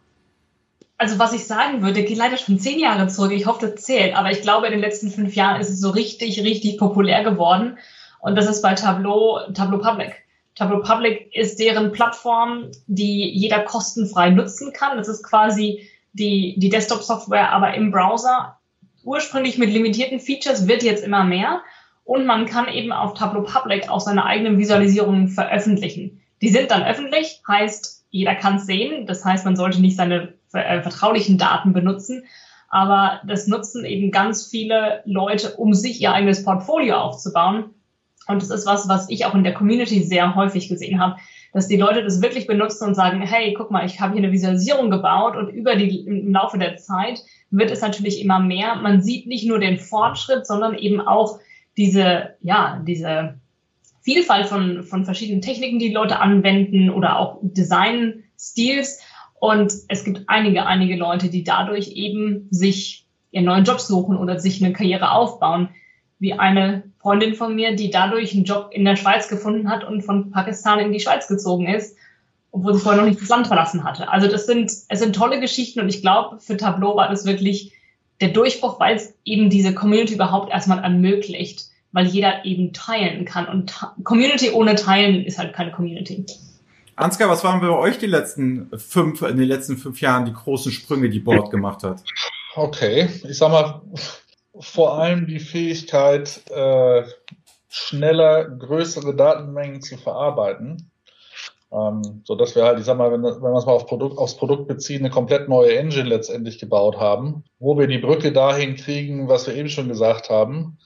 Also was ich sagen würde, geht leider schon zehn Jahre zurück. Ich hoffe, das zählt. Aber ich glaube, in den letzten fünf Jahren ist es so richtig, richtig populär geworden. Und das ist bei Tableau, Tableau Public. Tableau Public ist deren Plattform, die jeder kostenfrei nutzen kann. Das ist quasi die, die Desktop-Software, aber im Browser. Ursprünglich mit limitierten Features, wird jetzt immer mehr. Und man kann eben auf Tableau Public auch seine eigenen Visualisierungen veröffentlichen. Die sind dann öffentlich, heißt, jeder kann es sehen. Das heißt, man sollte nicht seine äh, vertraulichen Daten benutzen. Aber das nutzen eben ganz viele Leute, um sich ihr eigenes Portfolio aufzubauen. Und das ist was, was ich auch in der Community sehr häufig gesehen habe, dass die Leute das wirklich benutzen und sagen, hey, guck mal, ich habe hier eine Visualisierung gebaut und über die, im Laufe der Zeit wird es natürlich immer mehr. Man sieht nicht nur den Fortschritt, sondern eben auch diese, ja, diese Vielfalt von, von verschiedenen Techniken, die, Leute anwenden oder auch Design-Stils. Und es gibt einige, einige Leute, die dadurch eben sich ihren neuen Job suchen oder sich eine Karriere aufbauen. Wie eine Freundin von mir, die dadurch einen Job in der Schweiz gefunden hat und von Pakistan in die Schweiz gezogen ist, obwohl sie vorher noch nicht das Land verlassen hatte. Also das sind, es sind tolle Geschichten und ich glaube, für Tableau war das wirklich der Durchbruch, weil es eben diese Community überhaupt erstmal ermöglicht, weil jeder eben teilen kann. Und Community ohne Teilen ist halt keine Community. Ansgar, was waren bei euch die letzten fünf, in den letzten fünf Jahren die großen Sprünge, die Board gemacht hat? Okay, ich sag mal, vor allem die Fähigkeit, äh, schneller größere Datenmengen zu verarbeiten. Ähm, so dass wir halt, ich sag mal, wenn, wenn wir es mal auf Produkt, aufs Produkt beziehen, eine komplett neue Engine letztendlich gebaut haben, wo wir die Brücke dahin kriegen, was wir eben schon gesagt haben.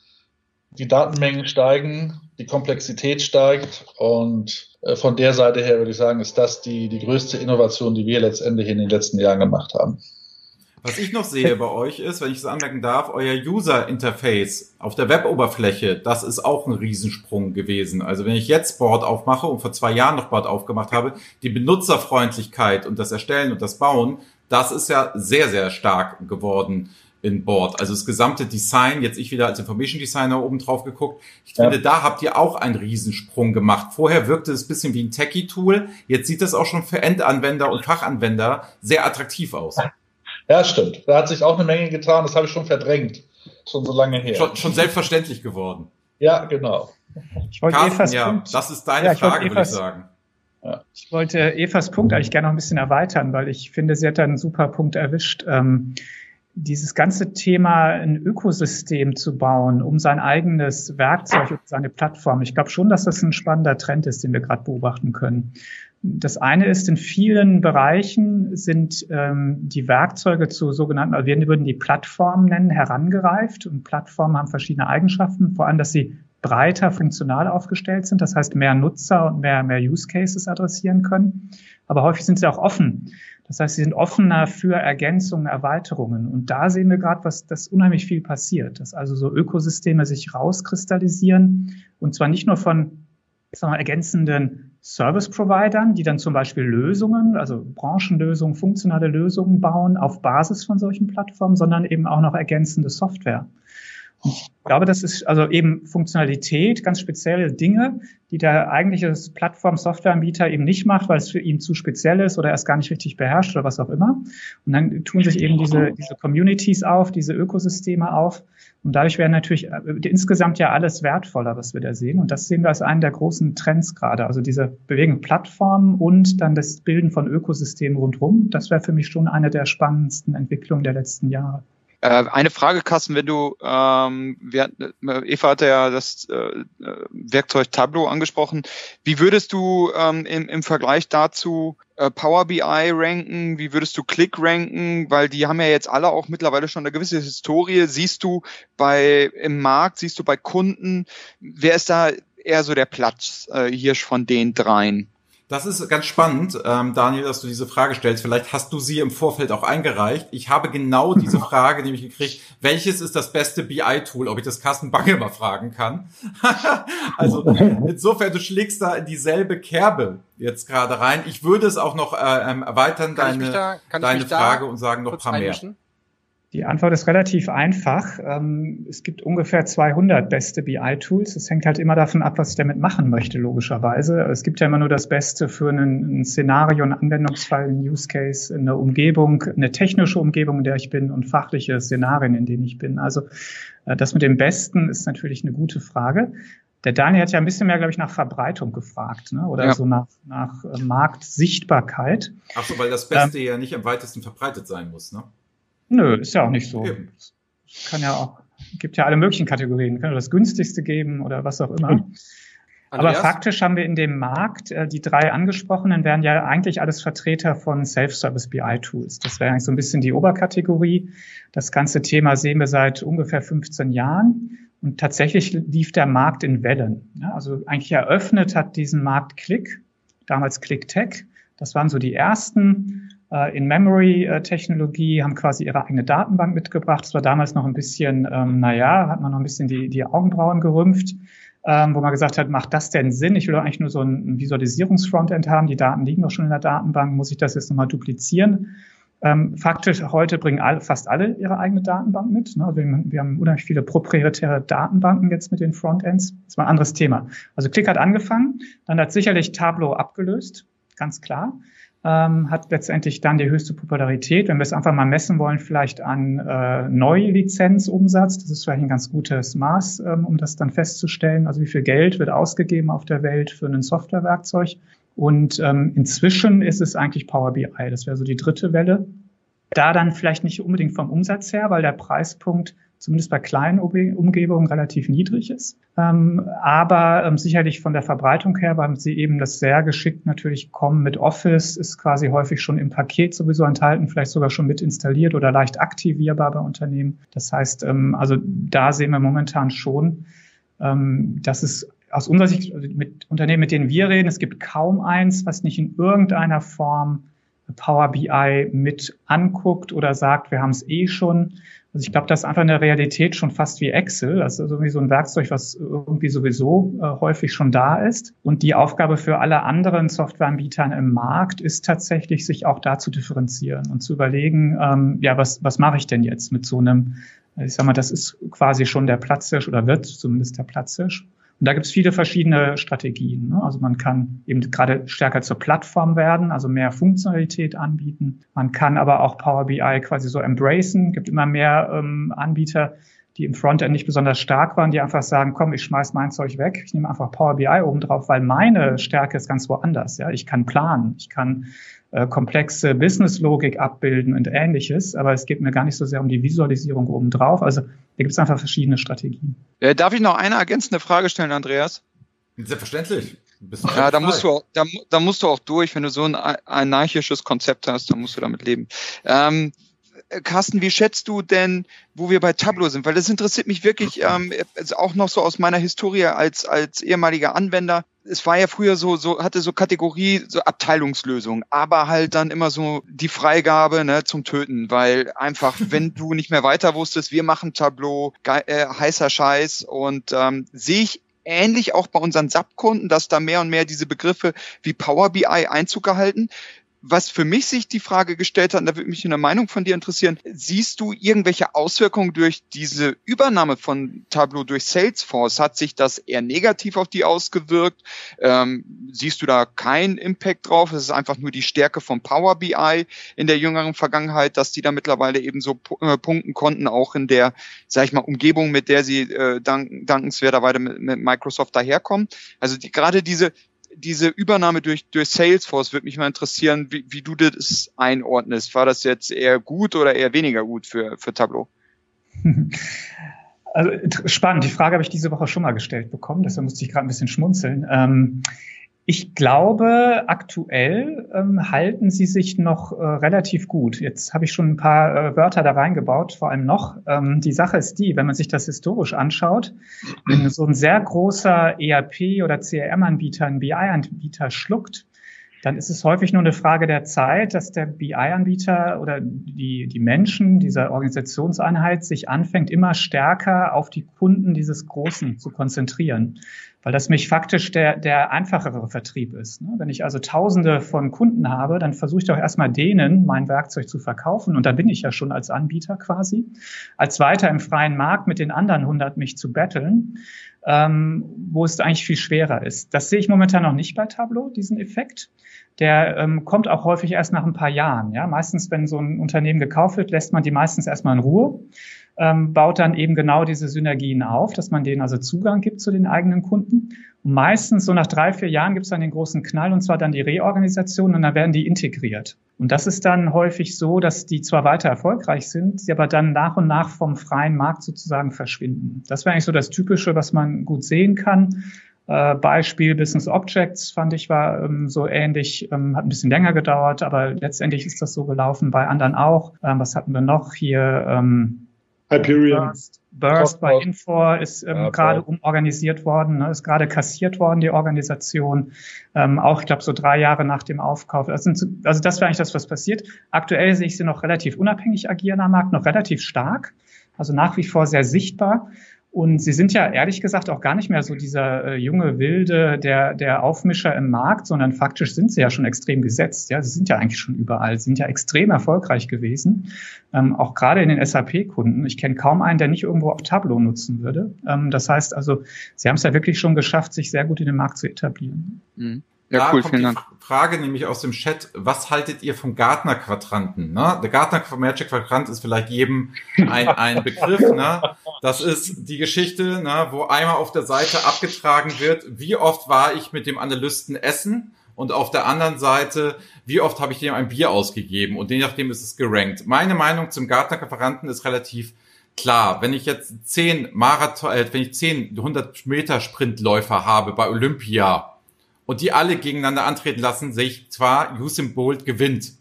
Die Datenmengen steigen, die Komplexität steigt und äh, von der Seite her würde ich sagen, ist das die, die größte Innovation, die wir letztendlich in den letzten Jahren gemacht haben. Was ich noch sehe bei euch ist, wenn ich es anmerken darf, euer User-Interface auf der Web-Oberfläche, das ist auch ein Riesensprung gewesen. Also wenn ich jetzt Board aufmache und vor zwei Jahren noch Board aufgemacht habe, die Benutzerfreundlichkeit und das Erstellen und das Bauen, das ist ja sehr, sehr stark geworden in Board. Also das gesamte Design, jetzt ich wieder als Information Designer oben drauf geguckt. Ich ja. finde, da habt ihr auch einen Riesensprung gemacht. Vorher wirkte es bisschen wie ein Techie-Tool. Jetzt sieht das auch schon für Endanwender und Fachanwender sehr attraktiv aus. Ja, stimmt. Da hat sich auch eine Menge getan. Das habe ich schon verdrängt. Schon so lange her. Schon, schon selbstverständlich geworden. Ja, genau. Ich wollte Carsten, Evas ja, Punkt, das ist deine ja, Frage, würde ich sagen. Ja. Ich wollte Evas Punkt eigentlich gerne noch ein bisschen erweitern, weil ich finde, sie hat da einen super Punkt erwischt. Ähm, dieses ganze Thema, ein Ökosystem zu bauen, um sein eigenes Werkzeug, um seine Plattform. Ich glaube schon, dass das ein spannender Trend ist, den wir gerade beobachten können. Das eine ist, in vielen Bereichen sind ähm, die Werkzeuge zu sogenannten, also wir würden die Plattformen nennen, herangereift. Und Plattformen haben verschiedene Eigenschaften, vor allem, dass sie breiter funktional aufgestellt sind, das heißt mehr Nutzer und mehr, mehr Use Cases adressieren können. Aber häufig sind sie auch offen. Das heißt, sie sind offener für Ergänzungen, Erweiterungen. Und da sehen wir gerade, was das unheimlich viel passiert, dass also so Ökosysteme sich rauskristallisieren und zwar nicht nur von sagen wir, ergänzenden Service-Providern, die dann zum Beispiel Lösungen, also Branchenlösungen, funktionale Lösungen bauen auf Basis von solchen Plattformen, sondern eben auch noch ergänzende Software. Ich glaube, das ist also eben Funktionalität, ganz spezielle Dinge, die der eigentliche Plattform-Softwareanbieter eben nicht macht, weil es für ihn zu speziell ist oder er es gar nicht richtig beherrscht oder was auch immer. Und dann tun sich eben diese, diese Communities auf, diese Ökosysteme auf. Und dadurch wäre natürlich äh, insgesamt ja alles wertvoller, was wir da sehen. Und das sehen wir als einen der großen Trends gerade. Also diese Bewegung Plattformen und dann das Bilden von Ökosystemen rundherum. Das wäre für mich schon eine der spannendsten Entwicklungen der letzten Jahre. Äh, eine Frage, Carsten, wenn du, ähm, wir, Eva hat ja das äh, Werkzeug Tableau angesprochen. Wie würdest du ähm, im, im Vergleich dazu äh, Power BI ranken? Wie würdest du Click ranken? Weil die haben ja jetzt alle auch mittlerweile schon eine gewisse Historie. Siehst du bei im Markt, siehst du bei Kunden, wer ist da eher so der Platz äh, hier von den dreien? Das ist ganz spannend, ähm, Daniel, dass du diese Frage stellst. Vielleicht hast du sie im Vorfeld auch eingereicht. Ich habe genau diese Frage nämlich gekriegt. Welches ist das beste BI-Tool? Ob ich das Carsten Bange mal fragen kann. also insofern, du schlägst da in dieselbe Kerbe jetzt gerade rein. Ich würde es auch noch äh, ähm, erweitern, kann deine, da, deine Frage und sagen noch ein paar mehr. Die Antwort ist relativ einfach. Ähm, es gibt ungefähr 200 beste BI-Tools. Es hängt halt immer davon ab, was ich damit machen möchte, logischerweise. Es gibt ja immer nur das Beste für ein Szenario, einen Anwendungsfall, einen Use Case, eine Umgebung, eine technische Umgebung, in der ich bin und fachliche Szenarien, in denen ich bin. Also äh, das mit dem Besten ist natürlich eine gute Frage. Der Daniel hat ja ein bisschen mehr, glaube ich, nach Verbreitung gefragt, ne? oder ja. so nach, nach äh, Marktsichtbarkeit. Ach so, weil das Beste ähm, ja nicht am weitesten verbreitet sein muss, ne? Nö, ist ja auch nicht so. Eben. Kann ja auch, gibt ja alle möglichen Kategorien. Kann das günstigste geben oder was auch immer. Aber faktisch haben wir in dem Markt, äh, die drei angesprochenen wären ja eigentlich alles Vertreter von Self-Service BI-Tools. Das wäre eigentlich so ein bisschen die Oberkategorie. Das ganze Thema sehen wir seit ungefähr 15 Jahren. Und tatsächlich lief der Markt in Wellen. Also eigentlich eröffnet hat diesen Markt Click, damals ClickTech. Das waren so die ersten In-Memory-Technologie, haben quasi ihre eigene Datenbank mitgebracht. Das war damals noch ein bisschen, ähm, naja, hat man noch ein bisschen die, die Augenbrauen gerümpft, ähm, wo man gesagt hat, macht das denn Sinn? Ich will doch eigentlich nur so ein Visualisierungsfrontend haben. Die Daten liegen doch schon in der Datenbank. Muss ich das jetzt nochmal duplizieren? Ähm, faktisch heute bringen alle, fast alle ihre eigene Datenbank mit. Ne? Also wir, wir, haben unheimlich viele proprietäre Datenbanken jetzt mit den Frontends. Das war ein anderes Thema. Also Click hat angefangen, dann hat sicherlich Tableau abgelöst, ganz klar ähm, hat letztendlich dann die höchste Popularität. Wenn wir es einfach mal messen wollen, vielleicht an äh, Neulizenzumsatz, das ist vielleicht ein ganz gutes Maß, ähm, um das dann festzustellen. Also wie viel Geld wird ausgegeben auf der Welt für ein Softwarewerkzeug. Und ähm, inzwischen ist es eigentlich Power BI. Das wäre so die dritte Welle. Da dann vielleicht nicht unbedingt vom Umsatz her, weil der Preispunkt zumindest bei kleinen Umgebungen relativ niedrig ist. Ähm, aber ähm, sicherlich von der Verbreitung her, weil sie eben das sehr geschickt natürlich kommen mit Office, ist quasi häufig schon im Paket sowieso enthalten, vielleicht sogar schon mit installiert oder leicht aktivierbar bei Unternehmen. Das heißt, ähm, also da sehen wir momentan schon, dass es aus unserer Sicht also mit Unternehmen, mit denen wir reden, es gibt kaum eins, was nicht in irgendeiner Form Power BI mit anguckt oder sagt, wir haben es eh schon. Also ich glaube, das ist einfach eine Realität schon fast wie Excel. Das ist irgendwie so ein Werkzeug, was irgendwie sowieso äh, häufig schon da ist. Und die Aufgabe für alle anderen Softwareanbietern im Markt ist tatsächlich, sich auch da zu differenzieren und zu überlegen, ähm, ja, was, was mache ich denn jetzt mit so einem, ich sag mal, das ist quasi schon der Platzhirsch oder wird zumindest der Platzhirsch. Und da gibt es viele verschiedene Strategien. Ne? Also man kann eben gerade stärker zur Plattform werden, also mehr Funktionalität anbieten. Man kann aber auch Power BI quasi so embracen. Es gibt immer mehr ähm, Anbieter, die im Frontend nicht besonders stark waren, die einfach sagen, komm, ich schmeiß mein Zeug weg, ich nehme einfach Power BI oben drauf, weil meine Stärke ist ganz woanders. Ja, ich kann planen, ich kann äh, komplexe Businesslogik abbilden und ähnliches, aber es geht mir gar nicht so sehr um die Visualisierung obendrauf. Also da gibt es einfach verschiedene Strategien. Äh, darf ich noch eine ergänzende Frage stellen, Andreas? Selbstverständlich. Ja, da musst, du auch, da, da, musst du auch durch, wenn du so ein anarchisches Konzept hast, dann musst du damit leben. Ähm, Carsten, wie schätzt du denn, wo wir bei Tableau sind? Weil das interessiert mich wirklich ähm, auch noch so aus meiner Historie als, als ehemaliger Anwender es war ja früher so, so hatte so Kategorie, so Abteilungslösung, aber halt dann immer so die Freigabe ne, zum Töten, weil einfach, wenn du nicht mehr weiter wusstest, wir machen Tableau, äh, heißer Scheiß und ähm, sehe ich ähnlich auch bei unseren SAP-Kunden, dass da mehr und mehr diese Begriffe wie Power BI Einzug gehalten was für mich sich die Frage gestellt hat, und da würde mich eine Meinung von dir interessieren, siehst du irgendwelche Auswirkungen durch diese Übernahme von Tableau durch Salesforce? Hat sich das eher negativ auf die ausgewirkt? Ähm, siehst du da keinen Impact drauf? Es ist einfach nur die Stärke von Power BI in der jüngeren Vergangenheit, dass die da mittlerweile eben so äh, punkten konnten, auch in der, sag ich mal, Umgebung, mit der sie äh, dank, dankenswerterweise mit, mit Microsoft daherkommen. Also die, gerade diese diese Übernahme durch, durch Salesforce würde mich mal interessieren, wie, wie du das einordnest. War das jetzt eher gut oder eher weniger gut für, für Tableau? Also spannend. Die Frage habe ich diese Woche schon mal gestellt bekommen, deshalb musste ich gerade ein bisschen schmunzeln. Ähm, ich glaube, aktuell ähm, halten sie sich noch äh, relativ gut. Jetzt habe ich schon ein paar äh, Wörter da reingebaut, vor allem noch. Ähm, die Sache ist die, wenn man sich das historisch anschaut, wenn so ein sehr großer ERP- oder CRM-Anbieter einen BI-Anbieter schluckt, dann ist es häufig nur eine Frage der Zeit, dass der BI-Anbieter oder die, die Menschen dieser Organisationseinheit sich anfängt, immer stärker auf die Kunden dieses Großen zu konzentrieren weil das mich faktisch der, der einfachere Vertrieb ist. Ne? Wenn ich also tausende von Kunden habe, dann versuche ich doch erstmal denen mein Werkzeug zu verkaufen und da bin ich ja schon als Anbieter quasi. Als weiter im freien Markt mit den anderen 100 mich zu betteln, ähm, wo es eigentlich viel schwerer ist. Das sehe ich momentan noch nicht bei Tableau, diesen Effekt. Der ähm, kommt auch häufig erst nach ein paar Jahren. Ja? Meistens, wenn so ein Unternehmen gekauft wird, lässt man die meistens erstmal in Ruhe ähm, baut dann eben genau diese Synergien auf, dass man denen also Zugang gibt zu den eigenen Kunden. Und meistens so nach drei, vier Jahren gibt es dann den großen Knall und zwar dann die Reorganisation und dann werden die integriert. Und das ist dann häufig so, dass die zwar weiter erfolgreich sind, sie aber dann nach und nach vom freien Markt sozusagen verschwinden. Das wäre eigentlich so das Typische, was man gut sehen kann. Äh, Beispiel Business Objects fand ich war ähm, so ähnlich, ähm, hat ein bisschen länger gedauert, aber letztendlich ist das so gelaufen, bei anderen auch. Ähm, was hatten wir noch hier? Ähm, Hyperion. Burst, Burst bei Infor ist ähm, ja, gerade umorganisiert worden, ne, ist gerade kassiert worden, die Organisation. Ähm, auch, ich glaube, so drei Jahre nach dem Aufkauf. Also, also das wäre eigentlich das, was passiert. Aktuell sehe ich sie noch relativ unabhängig agieren am Markt, noch relativ stark. Also nach wie vor sehr sichtbar. Und sie sind ja ehrlich gesagt auch gar nicht mehr so dieser äh, junge Wilde, der, der Aufmischer im Markt, sondern faktisch sind sie ja schon extrem gesetzt. Ja, sie sind ja eigentlich schon überall, sie sind ja extrem erfolgreich gewesen. Ähm, auch gerade in den SAP-Kunden. Ich kenne kaum einen, der nicht irgendwo auch Tableau nutzen würde. Ähm, das heißt also, sie haben es ja wirklich schon geschafft, sich sehr gut in den Markt zu etablieren. Mhm. Ja, da cool, kommt vielen Dank. Frage nämlich aus dem Chat, was haltet ihr vom Gartner-Quadranten? Ne? Der Gartner-Magic-Quadrant ist vielleicht jedem ein, ein Begriff. Ne? Das ist die Geschichte, ne, wo einmal auf der Seite abgetragen wird, wie oft war ich mit dem Analysten essen und auf der anderen Seite, wie oft habe ich dem ein Bier ausgegeben und je nachdem ist es gerankt. Meine Meinung zum Gartner-Quadranten ist relativ klar. Wenn ich jetzt zehn Marathon, äh, wenn ich zehn 100 Meter Sprintläufer habe bei Olympia, und die alle gegeneinander antreten lassen, sehe ich zwar, Usain Bolt gewinnt.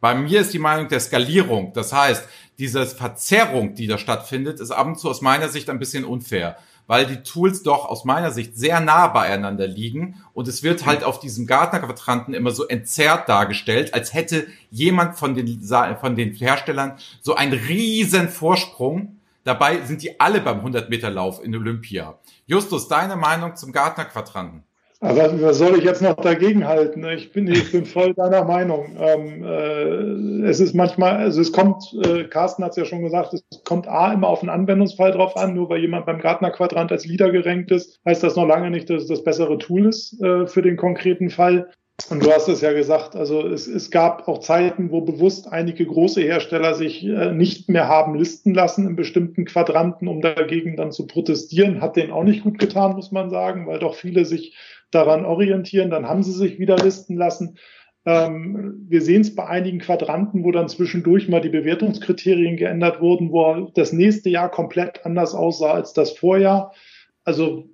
Bei mir ist die Meinung der Skalierung. Das heißt, diese Verzerrung, die da stattfindet, ist ab und zu aus meiner Sicht ein bisschen unfair, weil die Tools doch aus meiner Sicht sehr nah beieinander liegen und es wird halt auf diesem Gartner-Quadranten immer so entzerrt dargestellt, als hätte jemand von den, von den Herstellern so einen riesen Vorsprung. Dabei sind die alle beim 100-Meter-Lauf in Olympia. Justus, deine Meinung zum Gartner-Quadranten? Aber was soll ich jetzt noch dagegen halten? Ich bin, ich bin voll deiner Meinung. Ähm, äh, es ist manchmal, also es kommt, äh, Carsten hat es ja schon gesagt, es kommt A immer auf den Anwendungsfall drauf an. Nur weil jemand beim Gartner-Quadrant als Leader gerankt ist, heißt das noch lange nicht, dass es das bessere Tool ist äh, für den konkreten Fall. Und du hast es ja gesagt, also es, es gab auch Zeiten, wo bewusst einige große Hersteller sich äh, nicht mehr haben listen lassen in bestimmten Quadranten, um dagegen dann zu protestieren. Hat denen auch nicht gut getan, muss man sagen, weil doch viele sich daran orientieren, dann haben sie sich wieder listen lassen. Ähm, wir sehen es bei einigen Quadranten, wo dann zwischendurch mal die Bewertungskriterien geändert wurden, wo das nächste Jahr komplett anders aussah als das Vorjahr. Also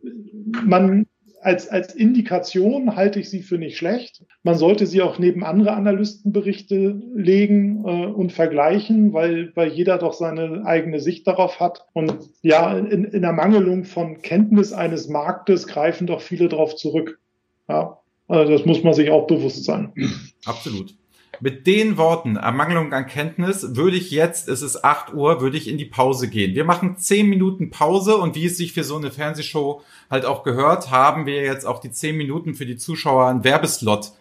man als, als Indikation halte ich sie für nicht schlecht. Man sollte sie auch neben andere Analystenberichte legen äh, und vergleichen, weil, weil jeder doch seine eigene Sicht darauf hat. Und ja, in, in der Mangelung von Kenntnis eines Marktes greifen doch viele darauf zurück. Ja, also das muss man sich auch bewusst sein. Absolut. Mit den Worten, Ermangelung an Kenntnis, würde ich jetzt, es ist 8 Uhr, würde ich in die Pause gehen. Wir machen 10 Minuten Pause und wie es sich für so eine Fernsehshow halt auch gehört, haben wir jetzt auch die 10 Minuten für die Zuschauer einen Werbeslot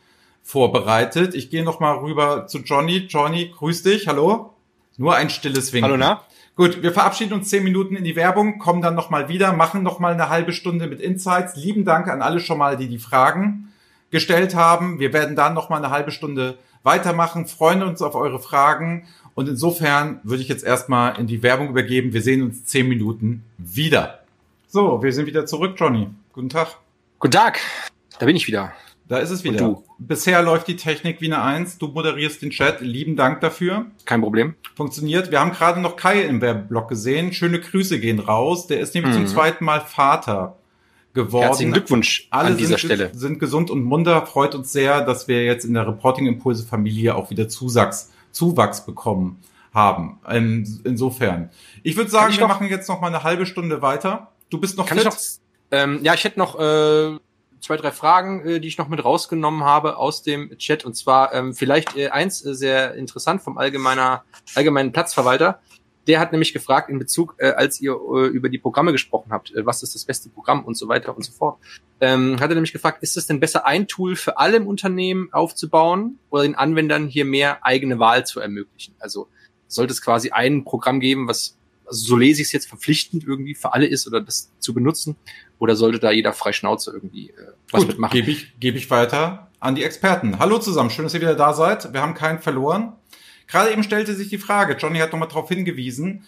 vorbereitet. Ich gehe nochmal rüber zu Johnny. Johnny, grüß dich, hallo. Nur ein stilles Winken. Hallo, na? Gut, wir verabschieden uns 10 Minuten in die Werbung, kommen dann nochmal wieder, machen nochmal eine halbe Stunde mit Insights. Lieben Dank an alle schon mal, die die Fragen gestellt haben. Wir werden dann nochmal eine halbe Stunde weitermachen, freuen uns auf eure Fragen. Und insofern würde ich jetzt erstmal in die Werbung übergeben. Wir sehen uns zehn Minuten wieder. So, wir sind wieder zurück, Johnny. Guten Tag. Guten Tag. Da bin ich wieder. Da ist es wieder. du? Bisher läuft die Technik wie eine Eins. Du moderierst den Chat. Lieben Dank dafür. Kein Problem. Funktioniert. Wir haben gerade noch Kai im Werbeblock gesehen. Schöne Grüße gehen raus. Der ist nämlich mhm. zum zweiten Mal Vater geworden. Herzlichen Glückwunsch Alle an dieser sind, Stelle. sind gesund und munter. Freut uns sehr, dass wir jetzt in der Reporting Impulse Familie auch wieder Zusachs, Zuwachs bekommen haben. In, insofern. Ich würde sagen, ich wir noch, machen jetzt noch mal eine halbe Stunde weiter. Du bist noch kann fit? Ich noch, ähm, ja, ich hätte noch äh, zwei, drei Fragen, äh, die ich noch mit rausgenommen habe aus dem Chat. Und zwar ähm, vielleicht äh, eins äh, sehr interessant vom allgemeiner, allgemeinen Platzverwalter. Der hat nämlich gefragt in Bezug, äh, als ihr äh, über die Programme gesprochen habt, äh, was ist das beste Programm und so weiter und so fort. Ähm, hat er nämlich gefragt, ist es denn besser, ein Tool für alle im Unternehmen aufzubauen oder den Anwendern hier mehr eigene Wahl zu ermöglichen? Also sollte es quasi ein Programm geben, was also so lese ich es jetzt verpflichtend irgendwie für alle ist oder das zu benutzen oder sollte da jeder frei Schnauze irgendwie äh, was Gut, mitmachen? Gebe ich, gebe ich weiter an die Experten. Hallo zusammen, schön, dass ihr wieder da seid. Wir haben keinen verloren. Gerade eben stellte sich die Frage, Johnny hat nochmal darauf hingewiesen,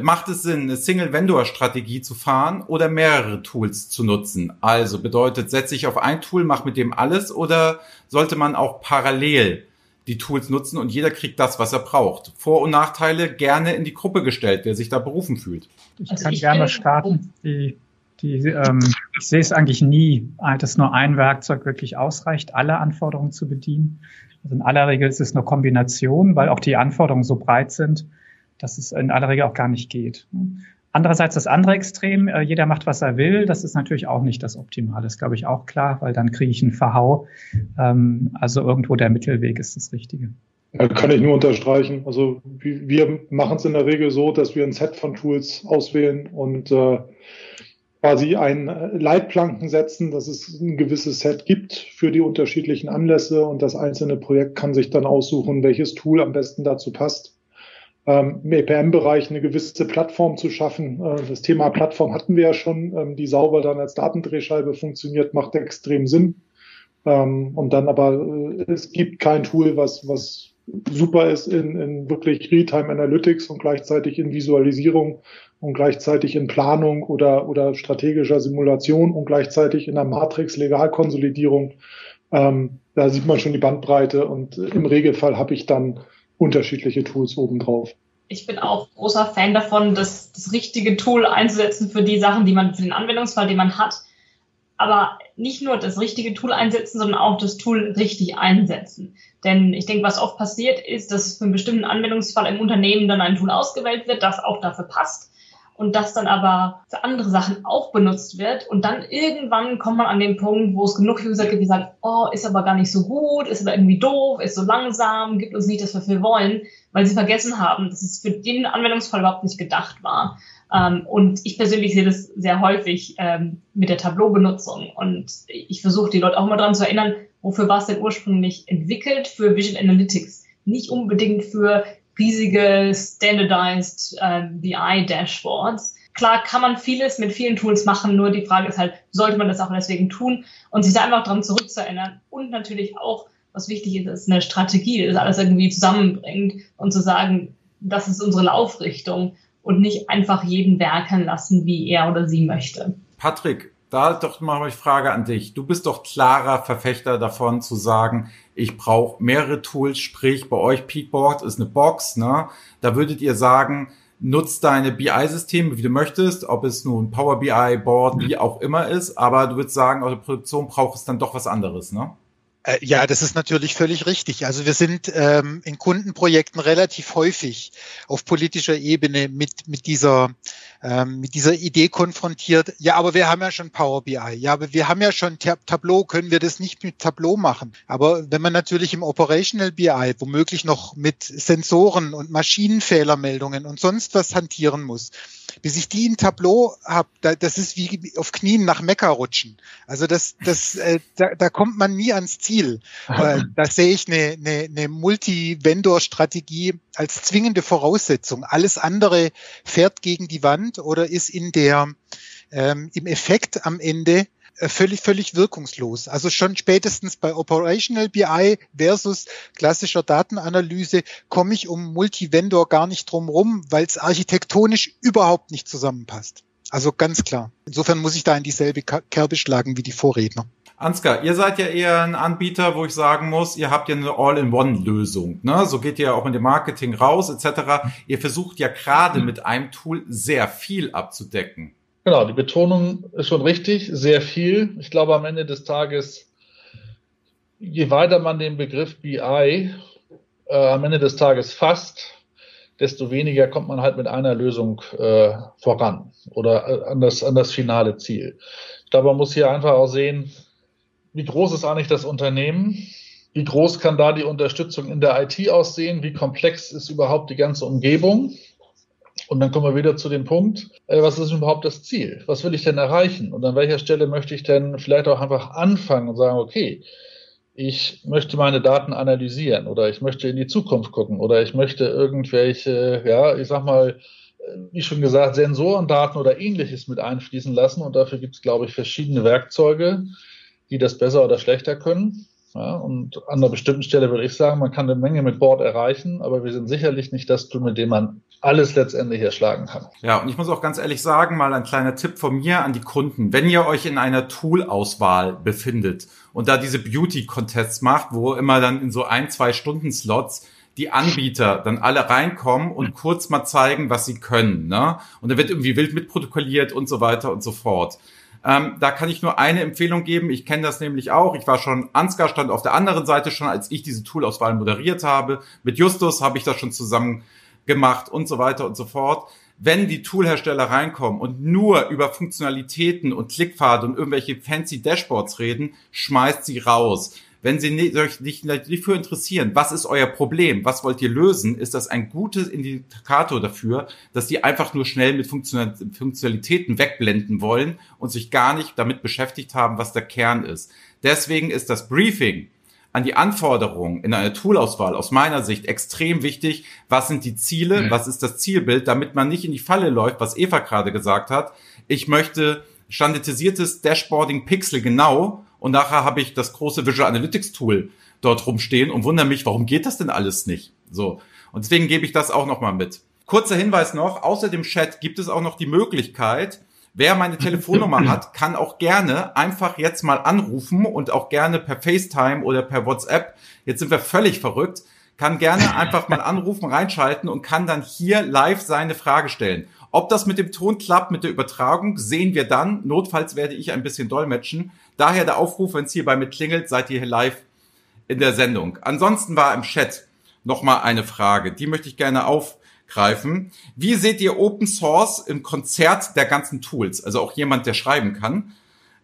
macht es Sinn, eine Single-Vendor-Strategie zu fahren oder mehrere Tools zu nutzen? Also bedeutet, setze ich auf ein Tool, mache mit dem alles oder sollte man auch parallel die Tools nutzen und jeder kriegt das, was er braucht? Vor- und Nachteile gerne in die Gruppe gestellt, wer sich da berufen fühlt. Ich also kann ich gerne starten. Die, die, ähm, ich sehe es eigentlich nie, dass nur ein Werkzeug wirklich ausreicht, alle Anforderungen zu bedienen. Also in aller Regel ist es eine Kombination, weil auch die Anforderungen so breit sind, dass es in aller Regel auch gar nicht geht. Andererseits das andere Extrem, äh, jeder macht, was er will, das ist natürlich auch nicht das Optimale, ist glaube ich auch klar, weil dann kriege ich einen Verhau. Ähm, also irgendwo der Mittelweg ist das Richtige. Ja, kann ich nur unterstreichen. Also wir machen es in der Regel so, dass wir ein Set von Tools auswählen und äh, quasi ein äh, Leitplanken setzen, dass es ein gewisses Set gibt für die unterschiedlichen Anlässe und das einzelne Projekt kann sich dann aussuchen, welches Tool am besten dazu passt. Ähm, Im EPM-Bereich eine gewisse Plattform zu schaffen. Äh, das Thema Plattform hatten wir ja schon, ähm, die sauber dann als Datendrehscheibe funktioniert, macht extrem Sinn. Ähm, und dann aber, äh, es gibt kein Tool, was, was super ist in, in wirklich Realtime Analytics und gleichzeitig in Visualisierung und gleichzeitig in Planung oder, oder strategischer Simulation und gleichzeitig in der Matrix-Legalkonsolidierung. Ähm, da sieht man schon die Bandbreite und im Regelfall habe ich dann unterschiedliche Tools obendrauf. Ich bin auch großer Fan davon, das, das richtige Tool einzusetzen für die Sachen, die man, für den Anwendungsfall, den man hat. Aber nicht nur das richtige Tool einsetzen, sondern auch das Tool richtig einsetzen. Denn ich denke, was oft passiert ist, dass für einen bestimmten Anwendungsfall im Unternehmen dann ein Tool ausgewählt wird, das auch dafür passt und das dann aber für andere Sachen auch benutzt wird. Und dann irgendwann kommt man an den Punkt, wo es genug User gibt, die sagen, oh, ist aber gar nicht so gut, ist aber irgendwie doof, ist so langsam, gibt uns nicht das, was wir wollen, weil sie vergessen haben, dass es für den Anwendungsfall überhaupt nicht gedacht war. Ähm, und ich persönlich sehe das sehr häufig ähm, mit der Tableau-Benutzung. Und ich versuche die Leute auch mal daran zu erinnern, wofür war es denn ursprünglich entwickelt? Für Vision Analytics. Nicht unbedingt für riesige standardized äh, BI-Dashboards. Klar kann man vieles mit vielen Tools machen, nur die Frage ist halt, sollte man das auch deswegen tun und sich da einfach dran zurückzuerinnern und natürlich auch, was wichtig ist, ist eine Strategie, das alles irgendwie zusammenbringt und zu sagen, das ist unsere Laufrichtung und nicht einfach jeden werken lassen, wie er oder sie möchte. Patrick, da doch mal ich Frage an dich. Du bist doch klarer Verfechter davon zu sagen, ich brauche mehrere Tools, sprich bei euch Peakboard ist eine Box, ne? Da würdet ihr sagen, nutz deine BI-Systeme, wie du möchtest, ob es nun Power BI, Board, wie auch immer ist, aber du würdest sagen, eure Produktion braucht es dann doch was anderes, ne? Äh, ja, das ist natürlich völlig richtig. Also wir sind ähm, in Kundenprojekten relativ häufig auf politischer Ebene mit, mit, dieser, ähm, mit dieser Idee konfrontiert. Ja, aber wir haben ja schon Power BI. Ja, aber wir haben ja schon Tableau. Können wir das nicht mit Tableau machen? Aber wenn man natürlich im Operational BI womöglich noch mit Sensoren und Maschinenfehlermeldungen und sonst was hantieren muss, bis ich die in Tableau habe, da, das ist wie auf Knien nach Mekka rutschen. Also das, das, äh, da, da kommt man nie ans Ziel. Äh, da sehe ich eine, eine, eine Multi-Vendor-Strategie als zwingende Voraussetzung. Alles andere fährt gegen die Wand oder ist in der ähm, im Effekt am Ende völlig, völlig wirkungslos. Also schon spätestens bei Operational BI versus klassischer Datenanalyse komme ich um Multivendor gar nicht drum rum, weil es architektonisch überhaupt nicht zusammenpasst. Also ganz klar. Insofern muss ich da in dieselbe Kerbe schlagen wie die Vorredner. Ansgar, ihr seid ja eher ein Anbieter, wo ich sagen muss, ihr habt ja eine All-in-One-Lösung. Ne? So geht ihr ja auch mit dem Marketing raus, etc. Ihr versucht ja gerade mit einem Tool sehr viel abzudecken. Genau, die Betonung ist schon richtig, sehr viel. Ich glaube, am Ende des Tages, je weiter man den Begriff BI äh, am Ende des Tages fasst, desto weniger kommt man halt mit einer Lösung äh, voran oder äh, an das, an das finale Ziel. Ich glaube, man muss hier einfach auch sehen, wie groß ist eigentlich das Unternehmen? Wie groß kann da die Unterstützung in der IT aussehen? Wie komplex ist überhaupt die ganze Umgebung? Und dann kommen wir wieder zu dem Punkt, äh, was ist überhaupt das Ziel? Was will ich denn erreichen? Und an welcher Stelle möchte ich denn vielleicht auch einfach anfangen und sagen, okay, ich möchte meine Daten analysieren oder ich möchte in die Zukunft gucken oder ich möchte irgendwelche, ja, ich sag mal, äh, wie schon gesagt, Sensorendaten oder ähnliches mit einfließen lassen. Und dafür gibt es, glaube ich, verschiedene Werkzeuge, die das besser oder schlechter können. Ja, und an einer bestimmten Stelle würde ich sagen, man kann eine Menge mit Board erreichen, aber wir sind sicherlich nicht das Tool, mit dem man alles letztendlich erschlagen kann. Ja, und ich muss auch ganz ehrlich sagen, mal ein kleiner Tipp von mir an die Kunden. Wenn ihr euch in einer Tool-Auswahl befindet und da diese Beauty-Contests macht, wo immer dann in so ein, zwei Stunden Slots die Anbieter dann alle reinkommen und kurz mal zeigen, was sie können. Ne? Und da wird irgendwie wild mitprotokolliert und so weiter und so fort. Ähm, da kann ich nur eine Empfehlung geben. Ich kenne das nämlich auch. Ich war schon, Ansgar stand auf der anderen Seite schon, als ich diese Toolauswahl moderiert habe. Mit Justus habe ich das schon zusammen gemacht und so weiter und so fort. Wenn die Toolhersteller reinkommen und nur über Funktionalitäten und Klickpfade und irgendwelche fancy Dashboards reden, schmeißt sie raus. Wenn Sie sich nicht, nicht für interessieren, was ist euer Problem, was wollt ihr lösen, ist das ein guter Indikator dafür, dass die einfach nur schnell mit Funktionalitäten wegblenden wollen und sich gar nicht damit beschäftigt haben, was der Kern ist. Deswegen ist das Briefing an die Anforderungen in einer Toolauswahl aus meiner Sicht extrem wichtig. Was sind die Ziele? Was ist das Zielbild? Damit man nicht in die Falle läuft, was Eva gerade gesagt hat. Ich möchte standardisiertes Dashboarding Pixel genau und nachher habe ich das große Visual Analytics Tool dort rumstehen und wundere mich, warum geht das denn alles nicht? So. Und deswegen gebe ich das auch nochmal mit. Kurzer Hinweis noch, außer dem Chat gibt es auch noch die Möglichkeit, wer meine Telefonnummer hat, kann auch gerne einfach jetzt mal anrufen und auch gerne per FaceTime oder per WhatsApp. Jetzt sind wir völlig verrückt kann gerne einfach mal anrufen, reinschalten und kann dann hier live seine Frage stellen. Ob das mit dem Ton klappt, mit der Übertragung, sehen wir dann. Notfalls werde ich ein bisschen dolmetschen. Daher der Aufruf, wenn es hierbei mit klingelt, seid ihr hier live in der Sendung. Ansonsten war im Chat nochmal eine Frage, die möchte ich gerne aufgreifen. Wie seht ihr Open Source im Konzert der ganzen Tools? Also auch jemand, der schreiben kann.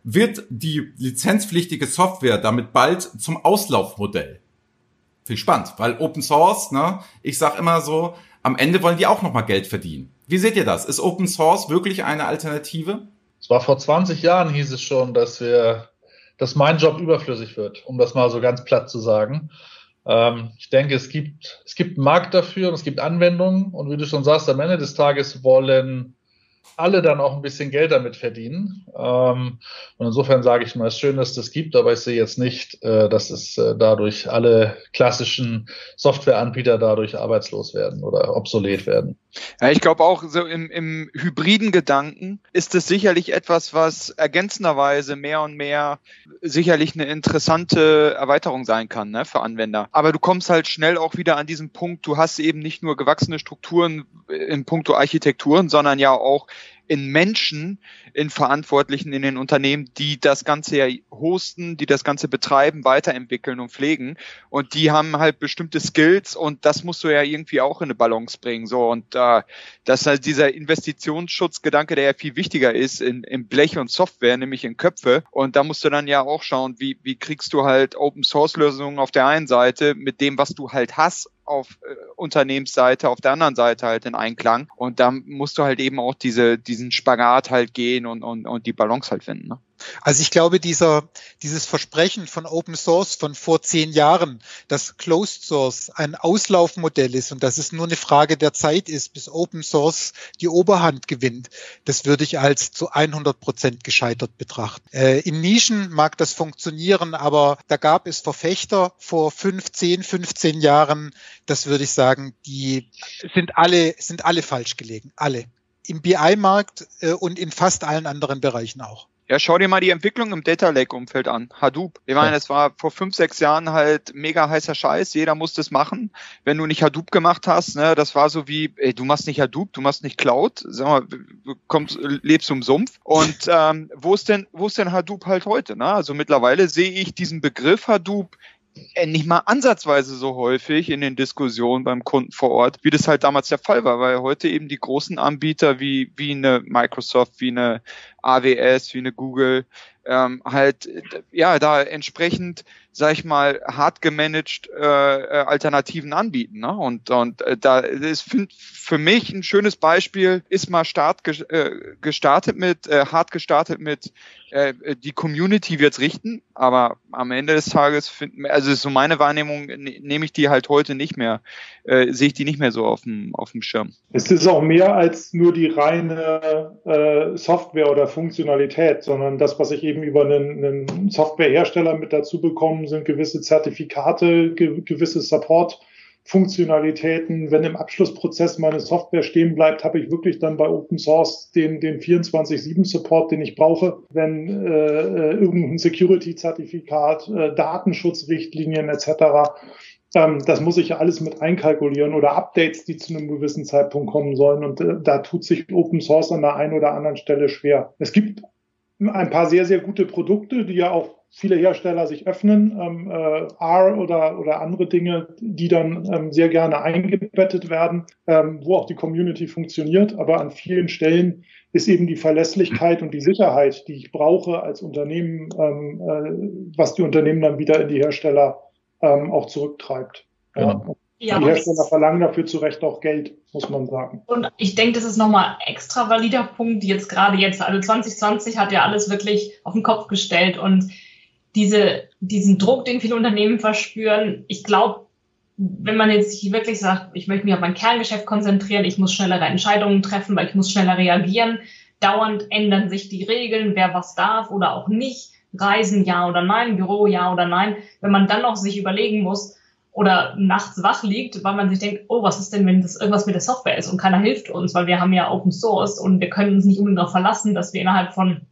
Wird die lizenzpflichtige Software damit bald zum Auslaufmodell? Viel spannend, weil Open Source, ne, ich sag immer so, am Ende wollen die auch nochmal Geld verdienen. Wie seht ihr das? Ist Open Source wirklich eine Alternative? Es war vor 20 Jahren hieß es schon, dass wir, dass mein Job überflüssig wird, um das mal so ganz platt zu sagen. Ähm, ich denke, es gibt, es gibt einen Markt dafür und es gibt Anwendungen und wie du schon sagst, am Ende des Tages wollen alle dann auch ein bisschen Geld damit verdienen. Ähm, und insofern sage ich mal, es ist schön, dass das gibt, aber ich sehe jetzt nicht, äh, dass es äh, dadurch alle klassischen Softwareanbieter dadurch arbeitslos werden oder obsolet werden. Ja, ich glaube auch so im, im hybriden Gedanken ist es sicherlich etwas, was ergänzenderweise mehr und mehr sicherlich eine interessante Erweiterung sein kann ne, für Anwender. Aber du kommst halt schnell auch wieder an diesen Punkt, du hast eben nicht nur gewachsene Strukturen in puncto Architekturen, sondern ja auch in Menschen, in Verantwortlichen in den Unternehmen, die das Ganze ja hosten, die das Ganze betreiben, weiterentwickeln und pflegen. Und die haben halt bestimmte Skills und das musst du ja irgendwie auch in eine Balance bringen. So und äh, das ist halt dieser Investitionsschutzgedanke, der ja viel wichtiger ist in, in Blech und Software, nämlich in Köpfe. Und da musst du dann ja auch schauen, wie, wie kriegst du halt Open Source Lösungen auf der einen Seite mit dem, was du halt hast auf äh, Unternehmensseite, auf der anderen Seite halt in Einklang. Und da musst du halt eben auch diese, diesen Spagat halt gehen und, und, und die Balance halt finden. Ne? Also ich glaube, dieser, dieses Versprechen von Open Source von vor zehn Jahren, dass Closed Source ein Auslaufmodell ist und dass es nur eine Frage der Zeit ist, bis Open Source die Oberhand gewinnt, das würde ich als zu 100 Prozent gescheitert betrachten. Äh, in Nischen mag das funktionieren, aber da gab es Verfechter vor 15, 15 Jahren, das würde ich sagen, die sind alle, sind alle falsch gelegen, alle. Im BI-Markt äh, und in fast allen anderen Bereichen auch. Ja, schau dir mal die Entwicklung im Data Lake Umfeld an. Hadoop. Ich meine, es war vor fünf, sechs Jahren halt mega heißer Scheiß. Jeder musste es machen. Wenn du nicht Hadoop gemacht hast, ne, das war so wie, ey, du machst nicht Hadoop, du machst nicht Cloud. Sag mal, du kommst, lebst im Sumpf. Und ähm, wo ist denn, wo ist denn Hadoop halt heute? Ne? Also mittlerweile sehe ich diesen Begriff Hadoop äh, nicht mal ansatzweise so häufig in den Diskussionen beim Kunden vor Ort, wie das halt damals der Fall war, weil heute eben die großen Anbieter wie, wie eine Microsoft, wie eine AWS, wie eine Google, ähm, halt, ja, da entsprechend sag ich mal, hart gemanagt äh, äh, Alternativen anbieten. Ne? Und, und äh, da ist für, mich ein schönes Beispiel, ist mal Start äh, gestartet mit, äh, hart gestartet mit äh, die Community wird's richten, aber am Ende des Tages, find, also ist so meine Wahrnehmung, ne, nehme ich die halt heute nicht mehr, äh, sehe ich die nicht mehr so auf dem, auf dem Schirm. Es ist auch mehr als nur die reine äh, Software oder Funktionalität, sondern das, was ich eben über einen, einen Softwarehersteller mit dazu bekomme, sind gewisse Zertifikate, ge gewisse Support. Funktionalitäten. Wenn im Abschlussprozess meine Software stehen bleibt, habe ich wirklich dann bei Open Source den, den 24-7 Support, den ich brauche. Wenn äh, äh, irgendein Security-Zertifikat, äh, Datenschutzrichtlinien etc., das muss ich ja alles mit einkalkulieren oder Updates, die zu einem gewissen Zeitpunkt kommen sollen. Und äh, da tut sich Open Source an der einen oder anderen Stelle schwer. Es gibt ein paar sehr, sehr gute Produkte, die ja auch viele Hersteller sich öffnen, ähm, äh, R oder, oder andere Dinge, die dann ähm, sehr gerne eingebettet werden, ähm, wo auch die Community funktioniert. Aber an vielen Stellen ist eben die Verlässlichkeit und die Sicherheit, die ich brauche als Unternehmen, ähm, äh, was die Unternehmen dann wieder in die Hersteller ähm, auch zurücktreibt. Genau. Ja. Ja, die Hersteller verlangen dafür zu Recht auch Geld, muss man sagen. Und ich denke, das ist nochmal extra valider Punkt, jetzt gerade jetzt, also 2020 hat ja alles wirklich auf den Kopf gestellt und diese, diesen Druck, den viele Unternehmen verspüren, ich glaube, wenn man jetzt wirklich sagt, ich möchte mich auf mein Kerngeschäft konzentrieren, ich muss schnellere Entscheidungen treffen, weil ich muss schneller reagieren, dauernd ändern sich die Regeln, wer was darf oder auch nicht, Reisen ja oder nein, Büro ja oder nein, wenn man dann noch sich überlegen muss, oder nachts wach liegt, weil man sich denkt, oh, was ist denn, wenn das irgendwas mit der Software ist und keiner hilft uns, weil wir haben ja Open Source und wir können uns nicht unbedingt darauf verlassen, dass wir innerhalb von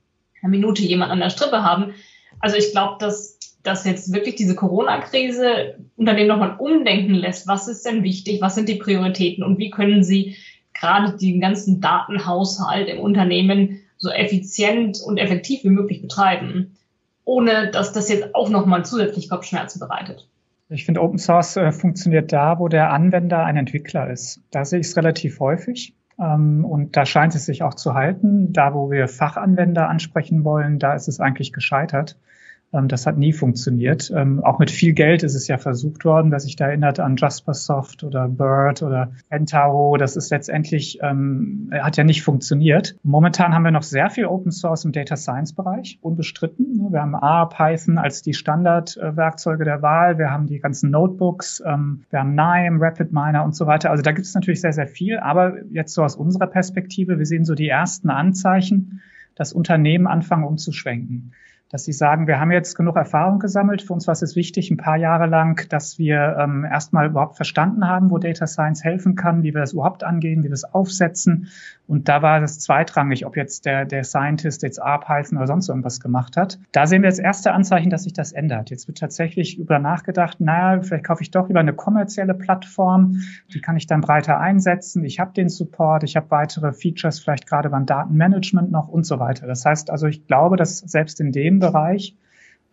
einer Minute jemand an der Strippe haben. Also ich glaube, dass, dass jetzt wirklich diese Corona-Krise Unternehmen nochmal umdenken lässt. Was ist denn wichtig? Was sind die Prioritäten? Und wie können sie gerade den ganzen Datenhaushalt im Unternehmen so effizient und effektiv wie möglich betreiben, ohne dass das jetzt auch nochmal zusätzlich Kopfschmerzen bereitet? Ich finde, Open Source äh, funktioniert da, wo der Anwender ein Entwickler ist. Da sehe ich es relativ häufig. Ähm, und da scheint es sich auch zu halten. Da, wo wir Fachanwender ansprechen wollen, da ist es eigentlich gescheitert. Ähm, das hat nie funktioniert. Ähm, auch mit viel Geld ist es ja versucht worden, wer sich da erinnert an JasperSoft oder Bird oder Entaro. Das ist letztendlich, ähm, hat ja nicht funktioniert. Momentan haben wir noch sehr viel Open Source im Data Science Bereich, unbestritten. Wir haben R, Python als die Standardwerkzeuge der Wahl. Wir haben die ganzen Notebooks. Ähm, wir haben NIME, RapidMiner und so weiter. Also da gibt es natürlich sehr, sehr viel. Aber jetzt so aus unserer Perspektive, wir sehen so die ersten Anzeichen, dass Unternehmen anfangen umzuschwenken dass sie sagen, wir haben jetzt genug Erfahrung gesammelt. Für uns war es wichtig, ein paar Jahre lang, dass wir ähm, erstmal überhaupt verstanden haben, wo Data Science helfen kann, wie wir das überhaupt angehen, wie wir das aufsetzen. Und da war es zweitrangig, ob jetzt der, der Scientist jetzt A, Python oder sonst irgendwas gemacht hat. Da sehen wir jetzt erste Anzeichen, dass sich das ändert. Jetzt wird tatsächlich über nachgedacht, naja, vielleicht kaufe ich doch lieber eine kommerzielle Plattform, die kann ich dann breiter einsetzen. Ich habe den Support, ich habe weitere Features, vielleicht gerade beim Datenmanagement noch und so weiter. Das heißt also, ich glaube, dass selbst in dem Bereich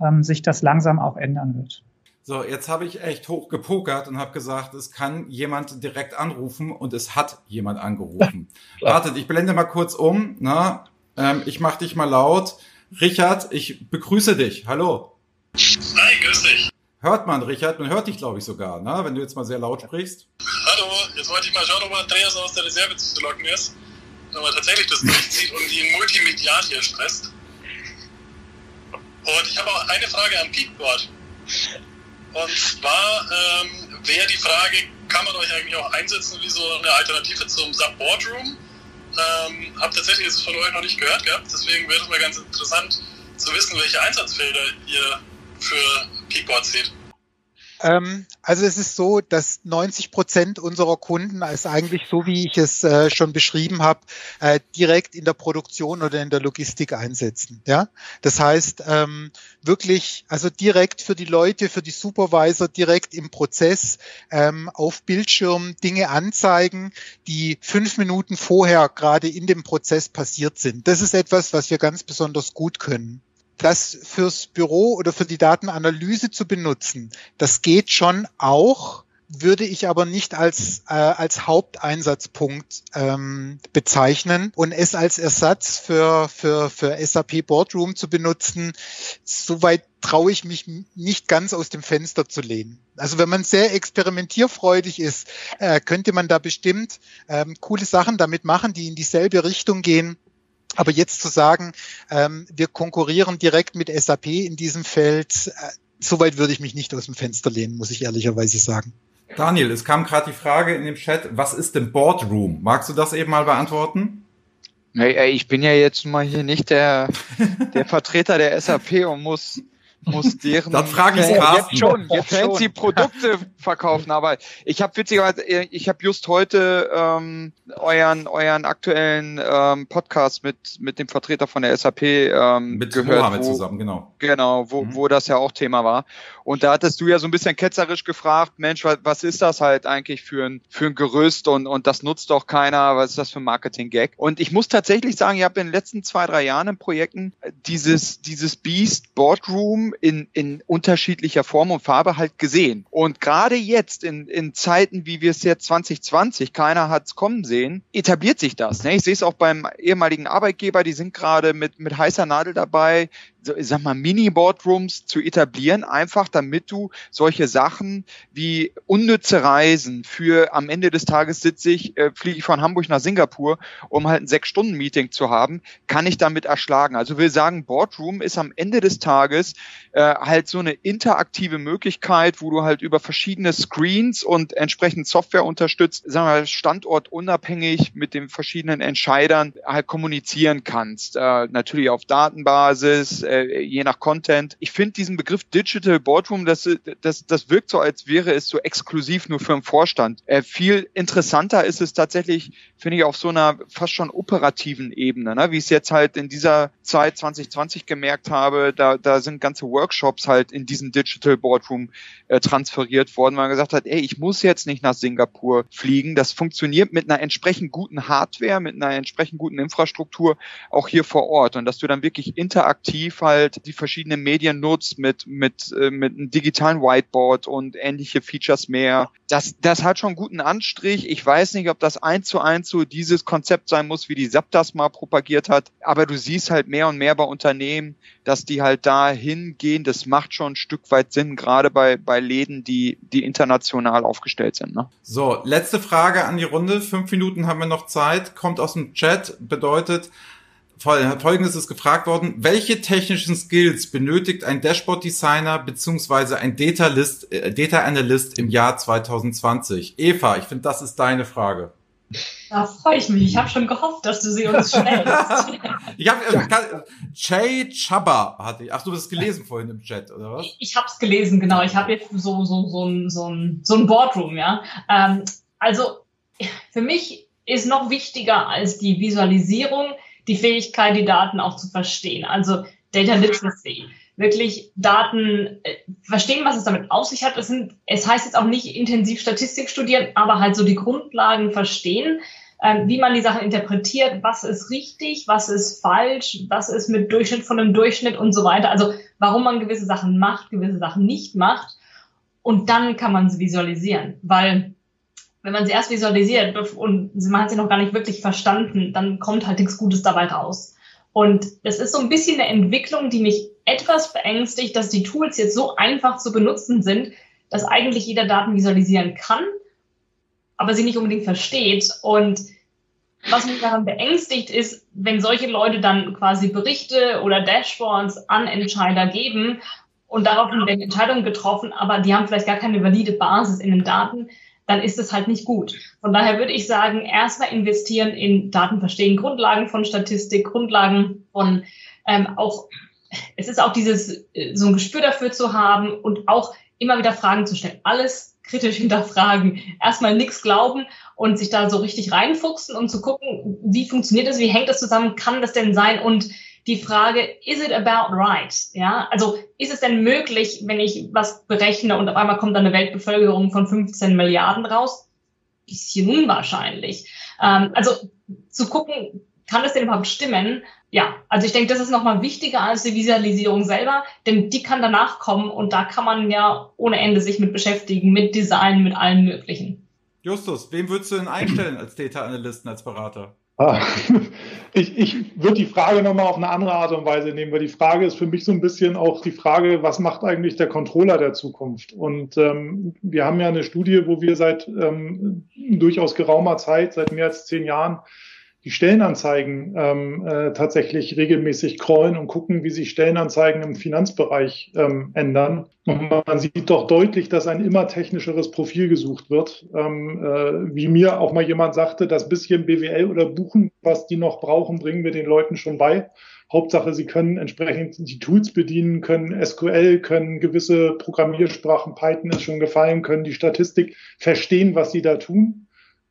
ähm, sich das langsam auch ändern wird. So, jetzt habe ich echt hoch gepokert und habe gesagt, es kann jemand direkt anrufen und es hat jemand angerufen. Wartet, ich blende mal kurz um. Na, ähm, ich mache dich mal laut. Richard, ich begrüße dich. Hallo. Hi, grüß dich. Hört man, Richard? Man hört dich, glaube ich, sogar, ne? wenn du jetzt mal sehr laut sprichst. Hallo, jetzt wollte ich mal schauen, ob Andreas aus der Reserve zu locken ist. Ob er tatsächlich das durchzieht und ihn multimedial hier stresst. Und ich habe auch eine Frage am Peakboard. Und zwar ähm, wäre die Frage, kann man euch eigentlich auch einsetzen wie so eine Alternative zum Sub Boardroom? Ähm, hab tatsächlich das von euch noch nicht gehört gehabt, deswegen wäre es mal ganz interessant zu wissen, welche Einsatzfelder ihr für Peakboard seht. Ähm, also es ist so, dass 90 Prozent unserer Kunden als eigentlich so, wie ich es äh, schon beschrieben habe, äh, direkt in der Produktion oder in der Logistik einsetzen. Ja, das heißt ähm, wirklich, also direkt für die Leute, für die Supervisor, direkt im Prozess ähm, auf Bildschirm Dinge anzeigen, die fünf Minuten vorher gerade in dem Prozess passiert sind. Das ist etwas, was wir ganz besonders gut können das fürs Büro oder für die Datenanalyse zu benutzen, das geht schon auch würde ich aber nicht als, äh, als Haupteinsatzpunkt ähm, bezeichnen und es als Ersatz für, für, für SAP Boardroom zu benutzen, soweit traue ich mich nicht ganz aus dem Fenster zu lehnen. Also wenn man sehr experimentierfreudig ist, äh, könnte man da bestimmt ähm, coole Sachen damit machen, die in dieselbe Richtung gehen. Aber jetzt zu sagen, ähm, wir konkurrieren direkt mit SAP in diesem Feld, äh, soweit würde ich mich nicht aus dem Fenster lehnen, muss ich ehrlicherweise sagen. Daniel, es kam gerade die Frage in dem Chat, was ist denn Boardroom? Magst du das eben mal beantworten? Hey, ich bin ja jetzt mal hier nicht der, der Vertreter der SAP und muss muss deren Dann frage ich jetzt schon, jetzt fancy Produkte verkaufen. Aber ich habe witzigerweise, ich habe just heute ähm, euren euren aktuellen ähm, Podcast mit mit dem Vertreter von der SAP ähm, mit gehört, Mohammed wo, zusammen, genau. Genau, wo, mhm. wo das ja auch Thema war. Und da hattest du ja so ein bisschen ketzerisch gefragt, Mensch, was, was ist das halt eigentlich für ein für ein Gerüst und und das nutzt doch keiner. Was ist das für ein Marketing-Gag? Und ich muss tatsächlich sagen, ich habe in den letzten zwei drei Jahren in Projekten dieses dieses Beast Boardroom in, in unterschiedlicher Form und Farbe halt gesehen. Und gerade jetzt in, in Zeiten, wie wir es jetzt 2020, keiner hat es kommen sehen, etabliert sich das. Ne? Ich sehe es auch beim ehemaligen Arbeitgeber, die sind gerade mit, mit heißer Nadel dabei, so, ich sag mal, Mini-Boardrooms zu etablieren, einfach damit du solche Sachen wie unnütze Reisen für am Ende des Tages sitze ich, äh, fliege ich von Hamburg nach Singapur, um halt ein Sechs-Stunden-Meeting zu haben, kann ich damit erschlagen. Also wir sagen, Boardroom ist am Ende des Tages äh, halt so eine interaktive Möglichkeit, wo du halt über verschiedene Screens und entsprechend Software unterstützt, sagen wir standortunabhängig mit den verschiedenen Entscheidern halt kommunizieren kannst. Äh, natürlich auf Datenbasis, äh, je nach Content. Ich finde diesen Begriff Digital Boardroom, das, das, das wirkt so, als wäre es so exklusiv nur für den Vorstand. Äh, viel interessanter ist es tatsächlich, finde ich, auf so einer fast schon operativen Ebene, ne? wie ich es jetzt halt in dieser Zeit 2020 gemerkt habe, da, da sind ganze Workshops halt in diesem Digital Boardroom äh, transferiert worden, weil man gesagt hat, ey, ich muss jetzt nicht nach Singapur fliegen. Das funktioniert mit einer entsprechend guten Hardware, mit einer entsprechend guten Infrastruktur auch hier vor Ort und dass du dann wirklich interaktiv halt die verschiedenen Medien nutzt mit, mit, äh, mit einem digitalen Whiteboard und ähnliche Features mehr. Das, das hat schon guten Anstrich. Ich weiß nicht, ob das eins zu eins so dieses Konzept sein muss, wie die SAP das mal propagiert hat, aber du siehst halt mehr und mehr bei Unternehmen, dass die halt da hingehen. Das macht schon ein Stück weit Sinn, gerade bei, bei Läden, die, die international aufgestellt sind. Ne? So, letzte Frage an die Runde. Fünf Minuten haben wir noch Zeit. Kommt aus dem Chat, bedeutet, Folgendes ist gefragt worden, welche technischen Skills benötigt ein Dashboard-Designer beziehungsweise ein Data, List, äh, Data Analyst im Jahr 2020? Eva, ich finde, das ist deine Frage. Da freue ich mich. Ich habe schon gehofft, dass du sie uns stellst. ich habe äh, Jay Chaba hatte ich. Ach, du hast es gelesen vorhin im Chat oder was? Ich, ich habe es gelesen, genau. Ich habe jetzt so so so ein so ein so ein Boardroom, ja. Ähm, also für mich ist noch wichtiger als die Visualisierung die Fähigkeit, die Daten auch zu verstehen. Also Data Literacy. Wirklich Daten äh, verstehen, was es damit auf sich hat. Es, sind, es heißt jetzt auch nicht intensiv Statistik studieren, aber halt so die Grundlagen verstehen, äh, wie man die Sachen interpretiert, was ist richtig, was ist falsch, was ist mit Durchschnitt von einem Durchschnitt und so weiter. Also warum man gewisse Sachen macht, gewisse Sachen nicht macht. Und dann kann man sie visualisieren, weil wenn man sie erst visualisiert und man hat sie noch gar nicht wirklich verstanden, dann kommt halt nichts Gutes dabei raus. Und es ist so ein bisschen eine Entwicklung, die mich etwas beängstigt, dass die Tools jetzt so einfach zu benutzen sind, dass eigentlich jeder Daten visualisieren kann, aber sie nicht unbedingt versteht. Und was mich daran beängstigt ist, wenn solche Leute dann quasi Berichte oder Dashboards an Entscheider geben und daraufhin werden Entscheidungen getroffen, aber die haben vielleicht gar keine valide Basis in den Daten, dann ist es halt nicht gut. Von daher würde ich sagen, erstmal investieren in Daten verstehen, Grundlagen von Statistik, Grundlagen von ähm, auch, es ist auch dieses, äh, so ein Gespür dafür zu haben und auch immer wieder Fragen zu stellen. Alles kritisch hinterfragen. Erstmal nichts glauben und sich da so richtig reinfuchsen und zu gucken, wie funktioniert das, wie hängt das zusammen, kann das denn sein und die Frage, is it about right? Ja, also ist es denn möglich, wenn ich was berechne und auf einmal kommt dann eine Weltbevölkerung von 15 Milliarden raus? Bisschen unwahrscheinlich. Ähm, also zu gucken, kann es denn überhaupt stimmen? Ja, also ich denke, das ist nochmal wichtiger als die Visualisierung selber, denn die kann danach kommen und da kann man ja ohne Ende sich mit beschäftigen, mit Design, mit allem Möglichen. Justus, wem würdest du denn einstellen als Data Analysten, als Berater? Ah, ich, ich würde die Frage nochmal auf eine andere Art und Weise nehmen, weil die Frage ist für mich so ein bisschen auch die Frage, was macht eigentlich der Controller der Zukunft? Und ähm, wir haben ja eine Studie, wo wir seit ähm, durchaus geraumer Zeit, seit mehr als zehn Jahren, die Stellenanzeigen ähm, äh, tatsächlich regelmäßig crawlen und gucken, wie sich Stellenanzeigen im Finanzbereich ähm, ändern. Und man sieht doch deutlich, dass ein immer technischeres Profil gesucht wird. Ähm, äh, wie mir auch mal jemand sagte, das bisschen BWL oder Buchen, was die noch brauchen, bringen wir den Leuten schon bei. Hauptsache, sie können entsprechend die Tools bedienen, können SQL, können gewisse Programmiersprachen, Python ist schon gefallen, können die Statistik verstehen, was sie da tun.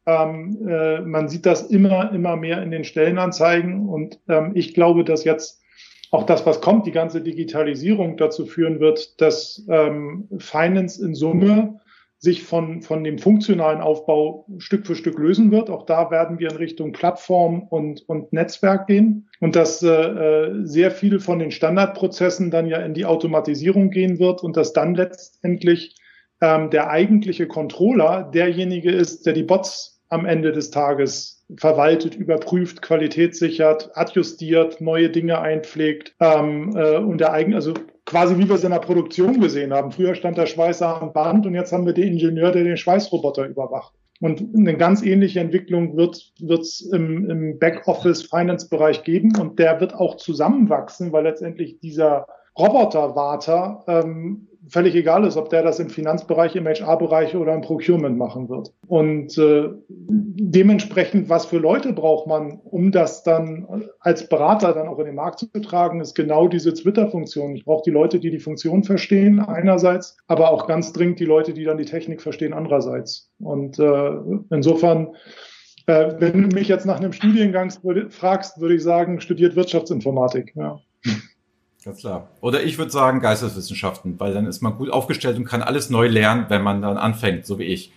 Ähm, äh, man sieht das immer, immer mehr in den Stellenanzeigen und ähm, ich glaube, dass jetzt auch das, was kommt, die ganze Digitalisierung dazu führen wird, dass ähm, Finance in Summe sich von, von dem funktionalen Aufbau Stück für Stück lösen wird. Auch da werden wir in Richtung Plattform und, und Netzwerk gehen und dass äh, äh sehr viel von den Standardprozessen dann ja in die Automatisierung gehen wird und dass dann letztendlich ähm, der eigentliche Controller derjenige ist, der die Bots am Ende des Tages verwaltet, überprüft, Qualität sichert, adjustiert, neue Dinge einpflegt ähm, äh, und der eigen, also quasi wie wir es in der Produktion gesehen haben. Früher stand der Schweißer am Band und jetzt haben wir den Ingenieur, der den Schweißroboter überwacht. Und eine ganz ähnliche Entwicklung wird es im, im Backoffice-Finance-Bereich geben und der wird auch zusammenwachsen, weil letztendlich dieser Roboterwarter ähm, völlig egal ist, ob der das im Finanzbereich, im HR-Bereich oder im Procurement machen wird. Und äh, dementsprechend, was für Leute braucht man, um das dann als Berater dann auch in den Markt zu tragen, ist genau diese Twitter-Funktion. Ich brauche die Leute, die die Funktion verstehen einerseits, aber auch ganz dringend die Leute, die dann die Technik verstehen andererseits. Und äh, insofern äh, wenn du mich jetzt nach einem Studiengang fragst, würde ich sagen, studiert Wirtschaftsinformatik. Ja. Ganz klar. Oder ich würde sagen Geisteswissenschaften, weil dann ist man gut aufgestellt und kann alles neu lernen, wenn man dann anfängt, so wie ich.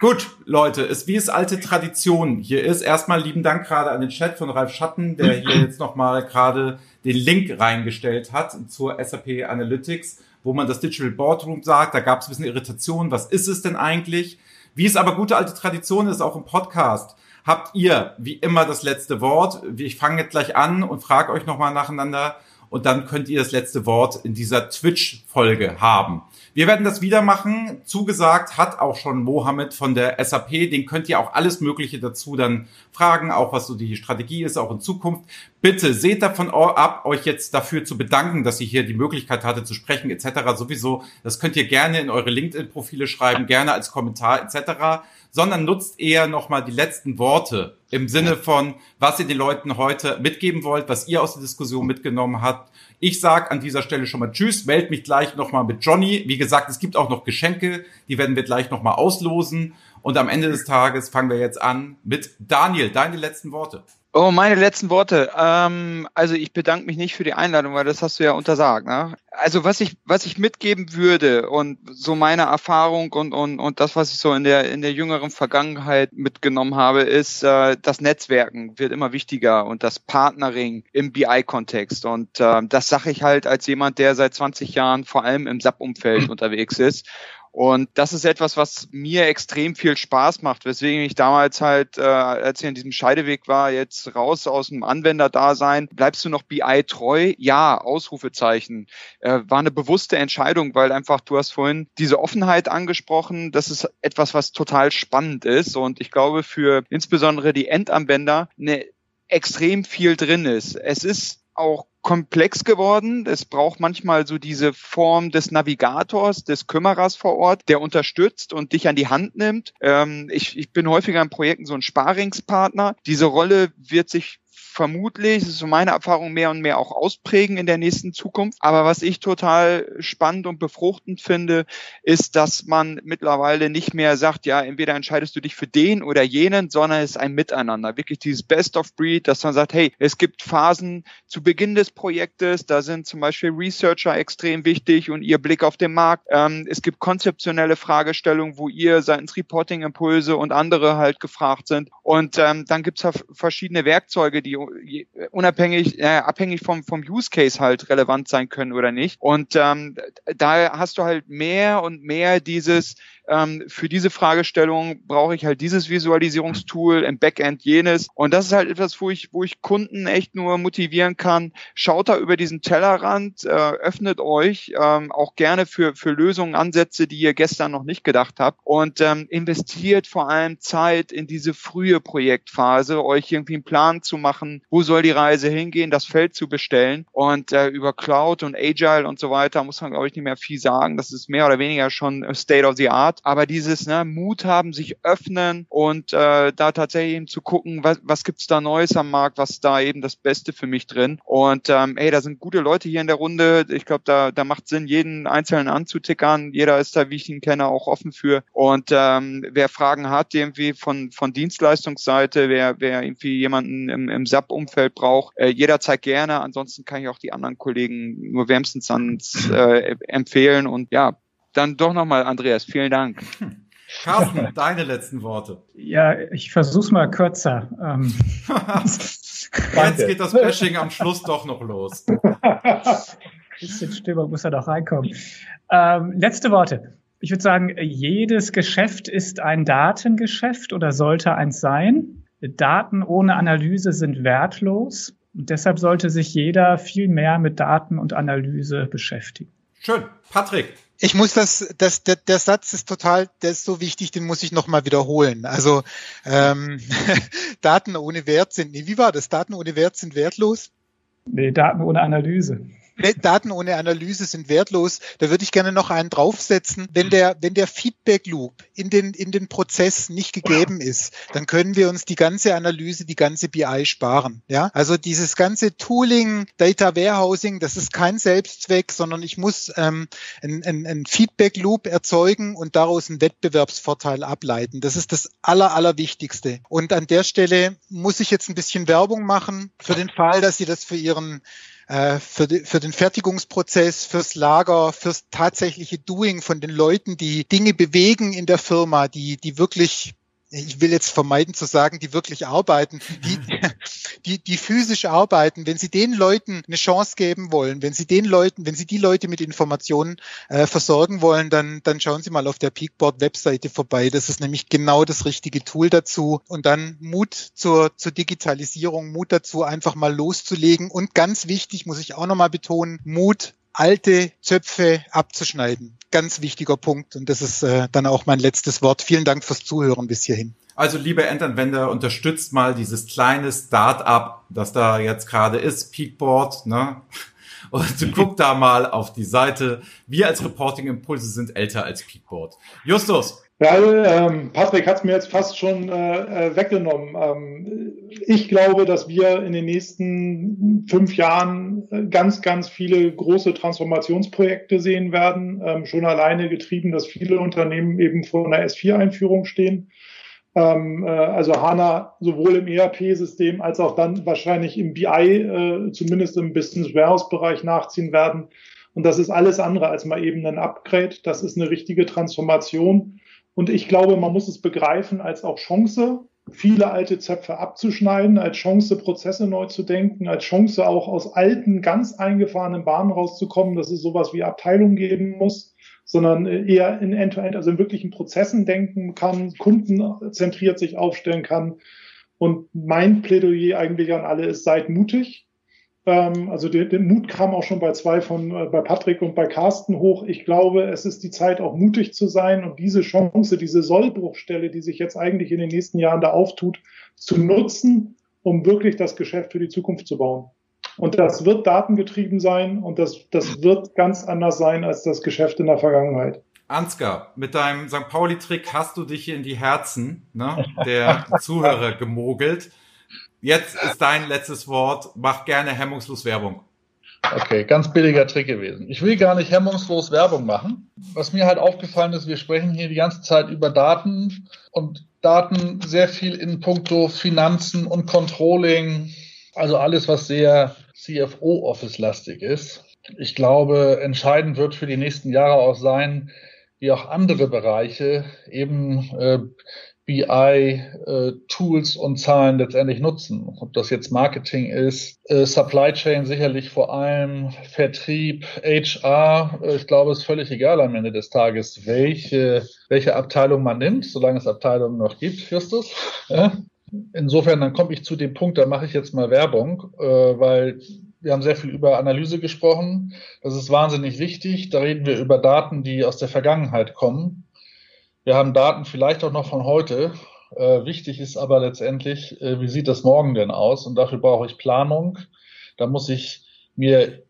Gut, Leute, ist wie es alte Tradition hier ist. Erstmal lieben Dank gerade an den Chat von Ralf Schatten, der hier jetzt nochmal gerade den Link reingestellt hat zur SAP Analytics, wo man das Digital Boardroom sagt. Da gab es ein bisschen Irritation. Was ist es denn eigentlich? Wie es aber gute alte Tradition ist, auch im Podcast, habt ihr wie immer das letzte Wort. Ich fange jetzt gleich an und frage euch nochmal nacheinander und dann könnt ihr das letzte Wort in dieser Twitch-Folge haben. Wir werden das wieder machen. Zugesagt hat auch schon Mohammed von der SAP. Den könnt ihr auch alles Mögliche dazu dann fragen, auch was so die Strategie ist, auch in Zukunft. Bitte seht davon ab, euch jetzt dafür zu bedanken, dass ihr hier die Möglichkeit hatte zu sprechen etc. Sowieso, das könnt ihr gerne in eure LinkedIn-Profile schreiben, gerne als Kommentar etc sondern nutzt eher nochmal die letzten Worte im Sinne von, was ihr den Leuten heute mitgeben wollt, was ihr aus der Diskussion mitgenommen habt. Ich sag an dieser Stelle schon mal Tschüss, meld mich gleich nochmal mit Johnny. Wie gesagt, es gibt auch noch Geschenke, die werden wir gleich nochmal auslosen. Und am Ende des Tages fangen wir jetzt an mit Daniel. Deine letzten Worte. Oh, meine letzten Worte. Ähm, also ich bedanke mich nicht für die Einladung, weil das hast du ja untersagt. Ne? Also was ich, was ich mitgeben würde und so meine Erfahrung und, und, und das, was ich so in der, in der jüngeren Vergangenheit mitgenommen habe, ist, äh, das Netzwerken wird immer wichtiger und das Partnering im BI-Kontext. Und äh, das sage ich halt als jemand, der seit 20 Jahren vor allem im SAP-Umfeld unterwegs ist und das ist etwas, was mir extrem viel Spaß macht, weswegen ich damals halt, äh, als ich in diesem Scheideweg war, jetzt raus aus dem Anwenderdasein. Bleibst du noch BI treu? Ja, Ausrufezeichen. Äh, war eine bewusste Entscheidung, weil einfach, du hast vorhin diese Offenheit angesprochen. Das ist etwas, was total spannend ist. Und ich glaube, für insbesondere die Endanwender eine extrem viel drin ist. Es ist auch komplex geworden. Es braucht manchmal so diese Form des Navigators, des Kümmerers vor Ort, der unterstützt und dich an die Hand nimmt. Ähm, ich, ich bin häufiger in Projekten so ein Sparingspartner. Diese Rolle wird sich vermutlich, das ist so meine Erfahrung, mehr und mehr auch ausprägen in der nächsten Zukunft. Aber was ich total spannend und befruchtend finde, ist, dass man mittlerweile nicht mehr sagt, ja, entweder entscheidest du dich für den oder jenen, sondern es ist ein Miteinander. Wirklich dieses Best of Breed, dass man sagt, hey, es gibt Phasen zu Beginn des Projektes, da sind zum Beispiel Researcher extrem wichtig und ihr Blick auf den Markt. Ähm, es gibt konzeptionelle Fragestellungen, wo ihr seitens Reporting-Impulse und andere halt gefragt sind. Und ähm, dann gibt's ja verschiedene Werkzeuge, die unabhängig, äh, abhängig vom, vom Use Case halt relevant sein können oder nicht. Und ähm, da hast du halt mehr und mehr dieses, ähm, für diese Fragestellung brauche ich halt dieses Visualisierungstool, im Backend jenes. Und das ist halt etwas, wo ich, wo ich Kunden echt nur motivieren kann. Schaut da über diesen Tellerrand, äh, öffnet euch ähm, auch gerne für, für Lösungen, Ansätze, die ihr gestern noch nicht gedacht habt und ähm, investiert vor allem Zeit in diese frühe Projektphase, euch irgendwie einen Plan zu machen, wo soll die Reise hingehen, das Feld zu bestellen und äh, über Cloud und Agile und so weiter muss man, glaube ich, nicht mehr viel sagen. Das ist mehr oder weniger schon State of the Art aber dieses ne, Mut haben, sich öffnen und äh, da tatsächlich eben zu gucken, was, was gibt's da Neues am Markt, was da eben das Beste für mich drin. Und ähm, ey, da sind gute Leute hier in der Runde. Ich glaube, da, da macht Sinn, jeden Einzelnen anzutickern. Jeder ist da, wie ich ihn kenne, auch offen für. Und ähm, wer Fragen hat, irgendwie von, von Dienstleistungsseite, wer, wer irgendwie jemanden im, im SAP-Umfeld braucht, äh, jederzeit gerne. Ansonsten kann ich auch die anderen Kollegen nur wärmstens ans äh, empfehlen. Und ja, dann doch nochmal, Andreas, vielen Dank. Carsten, deine letzten Worte. Ja, ich versuch's mal kürzer. Ähm. Jetzt geht das Bashing am Schluss doch noch los. bisschen Stimmung muss ja doch reinkommen. Ähm, letzte Worte. Ich würde sagen, jedes Geschäft ist ein Datengeschäft oder sollte eins sein. Daten ohne Analyse sind wertlos. Und deshalb sollte sich jeder viel mehr mit Daten und Analyse beschäftigen. Schön. Patrick, ich muss das, das der, der Satz ist total, der ist so wichtig, den muss ich nochmal wiederholen. Also ähm, Daten ohne Wert sind, nee, wie war das? Daten ohne Wert sind wertlos? Nee, Daten ohne Analyse. Daten ohne Analyse sind wertlos. Da würde ich gerne noch einen draufsetzen. Wenn der, wenn der Feedback Loop in den, in den Prozess nicht gegeben ist, dann können wir uns die ganze Analyse, die ganze BI sparen. Ja, also dieses ganze Tooling, Data Warehousing, das ist kein Selbstzweck, sondern ich muss ähm, ein, ein, ein Feedback Loop erzeugen und daraus einen Wettbewerbsvorteil ableiten. Das ist das aller, allerwichtigste. Und an der Stelle muss ich jetzt ein bisschen Werbung machen für den Fall, dass Sie das für Ihren äh, für, die, für den Fertigungsprozess, fürs Lager, fürs tatsächliche Doing von den Leuten, die Dinge bewegen in der Firma, die, die wirklich ich will jetzt vermeiden zu sagen, die wirklich arbeiten, die, die, die physisch arbeiten, wenn Sie den Leuten eine Chance geben wollen, wenn Sie den Leuten, wenn Sie die Leute mit Informationen äh, versorgen wollen, dann, dann schauen Sie mal auf der Peakboard-Webseite vorbei. Das ist nämlich genau das richtige Tool dazu. Und dann Mut zur, zur Digitalisierung, Mut dazu, einfach mal loszulegen. Und ganz wichtig, muss ich auch nochmal betonen, Mut, alte Zöpfe abzuschneiden ganz wichtiger Punkt und das ist äh, dann auch mein letztes Wort. Vielen Dank fürs Zuhören bis hierhin. Also liebe Endanwender, unterstützt mal dieses kleine Start-up, das da jetzt gerade ist, Peakboard, ne? Und guckt da mal auf die Seite. Wir als Reporting Impulse sind älter als Peakboard. Justus, ja, ähm, Patrick hat es mir jetzt fast schon äh, äh, weggenommen. Ähm, ich glaube, dass wir in den nächsten fünf Jahren äh, ganz, ganz viele große Transformationsprojekte sehen werden. Ähm, schon alleine getrieben, dass viele Unternehmen eben vor einer S4-Einführung stehen. Ähm, äh, also HANA sowohl im ERP-System als auch dann wahrscheinlich im BI, äh, zumindest im Business Warehouse-Bereich nachziehen werden. Und das ist alles andere als mal eben ein Upgrade. Das ist eine richtige Transformation. Und ich glaube, man muss es begreifen als auch Chance, viele alte Zöpfe abzuschneiden, als Chance, Prozesse neu zu denken, als Chance auch aus alten, ganz eingefahrenen Bahnen rauszukommen, dass es sowas wie Abteilung geben muss, sondern eher in End-to-End, -End, also in wirklichen Prozessen denken kann, kundenzentriert sich aufstellen kann. Und mein Plädoyer eigentlich an alle ist, seid mutig, also der, der, Mut kam auch schon bei zwei von, äh, bei Patrick und bei Carsten hoch. Ich glaube, es ist die Zeit, auch mutig zu sein und diese Chance, diese Sollbruchstelle, die sich jetzt eigentlich in den nächsten Jahren da auftut, zu nutzen, um wirklich das Geschäft für die Zukunft zu bauen. Und das wird datengetrieben sein und das, das wird ganz anders sein als das Geschäft in der Vergangenheit. Ansgar, mit deinem St. Pauli-Trick hast du dich in die Herzen ne, der Zuhörer gemogelt. Jetzt ist dein letztes Wort. Mach gerne hemmungslos Werbung. Okay, ganz billiger Trick gewesen. Ich will gar nicht hemmungslos Werbung machen. Was mir halt aufgefallen ist, wir sprechen hier die ganze Zeit über Daten und Daten sehr viel in puncto Finanzen und Controlling, also alles, was sehr CFO-Office-lastig ist. Ich glaube, entscheidend wird für die nächsten Jahre auch sein, wie auch andere Bereiche eben äh, BI-Tools äh, und Zahlen letztendlich nutzen. Ob das jetzt Marketing ist, äh, Supply Chain sicherlich vor allem, Vertrieb, HR, äh, ich glaube, es ist völlig egal am Ende des Tages, welche, welche Abteilung man nimmt, solange es Abteilungen noch gibt, Justus. Ja? Insofern, dann komme ich zu dem Punkt, da mache ich jetzt mal Werbung, äh, weil wir haben sehr viel über Analyse gesprochen. Das ist wahnsinnig wichtig. Da reden wir über Daten, die aus der Vergangenheit kommen wir haben Daten vielleicht auch noch von heute. Äh, wichtig ist aber letztendlich, äh, wie sieht das morgen denn aus? Und dafür brauche ich Planung. Da muss ich mir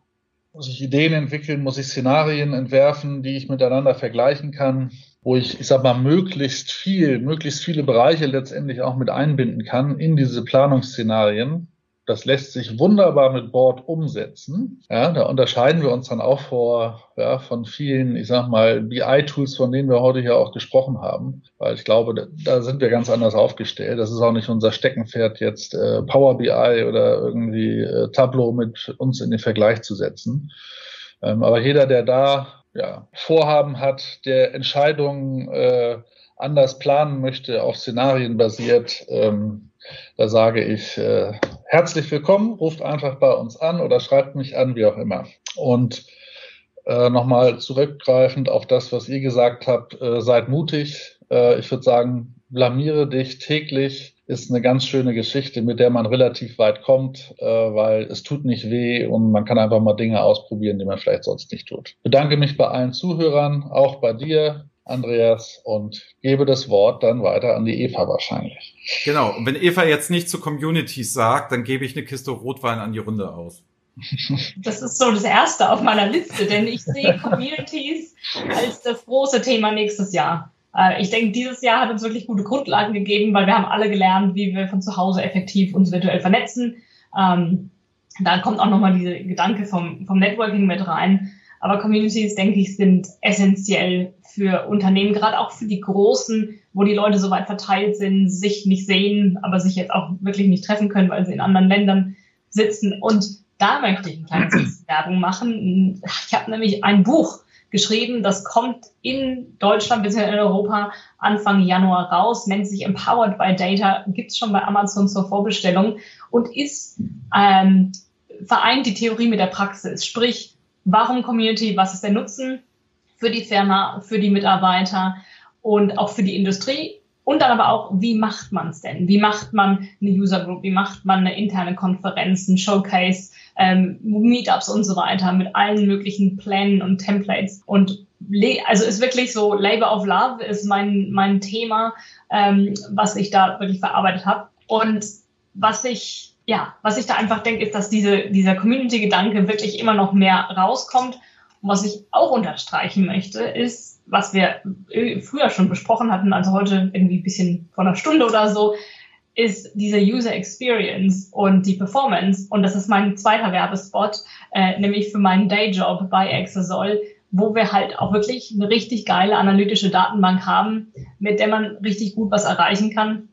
muss ich Ideen entwickeln, muss ich Szenarien entwerfen, die ich miteinander vergleichen kann, wo ich, ich sag mal, möglichst viel, möglichst viele Bereiche letztendlich auch mit einbinden kann in diese Planungsszenarien. Das lässt sich wunderbar mit Board umsetzen. Ja, da unterscheiden wir uns dann auch vor, ja, von vielen, ich sag mal, BI-Tools, von denen wir heute hier auch gesprochen haben. Weil ich glaube, da, da sind wir ganz anders aufgestellt. Das ist auch nicht unser Steckenpferd, jetzt äh, Power BI oder irgendwie äh, Tableau mit uns in den Vergleich zu setzen. Ähm, aber jeder, der da ja, Vorhaben hat, der Entscheidungen äh, anders planen möchte, auf Szenarien basiert, ähm, da sage ich, äh, herzlich willkommen, ruft einfach bei uns an oder schreibt mich an, wie auch immer. Und äh, nochmal zurückgreifend auf das, was ihr gesagt habt, äh, seid mutig. Äh, ich würde sagen, blamiere dich täglich ist eine ganz schöne Geschichte, mit der man relativ weit kommt, äh, weil es tut nicht weh und man kann einfach mal Dinge ausprobieren, die man vielleicht sonst nicht tut. Bedanke mich bei allen Zuhörern, auch bei dir. Andreas, und gebe das Wort dann weiter an die Eva wahrscheinlich. Genau. Und wenn Eva jetzt nicht zu Communities sagt, dann gebe ich eine Kiste Rotwein an die Runde aus. Das ist so das Erste auf meiner Liste, denn ich sehe Communities als das große Thema nächstes Jahr. Äh, ich denke, dieses Jahr hat uns wirklich gute Grundlagen gegeben, weil wir haben alle gelernt, wie wir von zu Hause effektiv uns virtuell vernetzen. Ähm, da kommt auch nochmal dieser Gedanke vom, vom Networking mit rein. Aber Communities, denke ich, sind essentiell für Unternehmen, gerade auch für die großen, wo die Leute so weit verteilt sind, sich nicht sehen, aber sich jetzt auch wirklich nicht treffen können, weil sie in anderen Ländern sitzen. Und da möchte ich eine kleine Werbung machen. Ich habe nämlich ein Buch geschrieben, das kommt in Deutschland bzw. in Europa Anfang Januar raus, nennt sich Empowered by Data, gibt's schon bei Amazon zur Vorbestellung und ist ähm, vereint die Theorie mit der Praxis. Sprich, warum Community, was ist der Nutzen für die Firma, für die Mitarbeiter und auch für die Industrie. Und dann aber auch, wie macht man es denn? Wie macht man eine User Group? Wie macht man eine interne Konferenz, ein Showcase, ähm, Meetups und so weiter mit allen möglichen Plänen und Templates? Und also ist wirklich so, Labor of Love ist mein, mein Thema, ähm, was ich da wirklich verarbeitet habe. Und was ich ja, was ich da einfach denke, ist, dass diese, dieser Community-Gedanke wirklich immer noch mehr rauskommt. Und was ich auch unterstreichen möchte, ist, was wir früher schon besprochen hatten, also heute irgendwie ein bisschen vor einer Stunde oder so, ist diese User Experience und die Performance. Und das ist mein zweiter Werbespot, äh, nämlich für meinen Dayjob bei Exasol, wo wir halt auch wirklich eine richtig geile analytische Datenbank haben, mit der man richtig gut was erreichen kann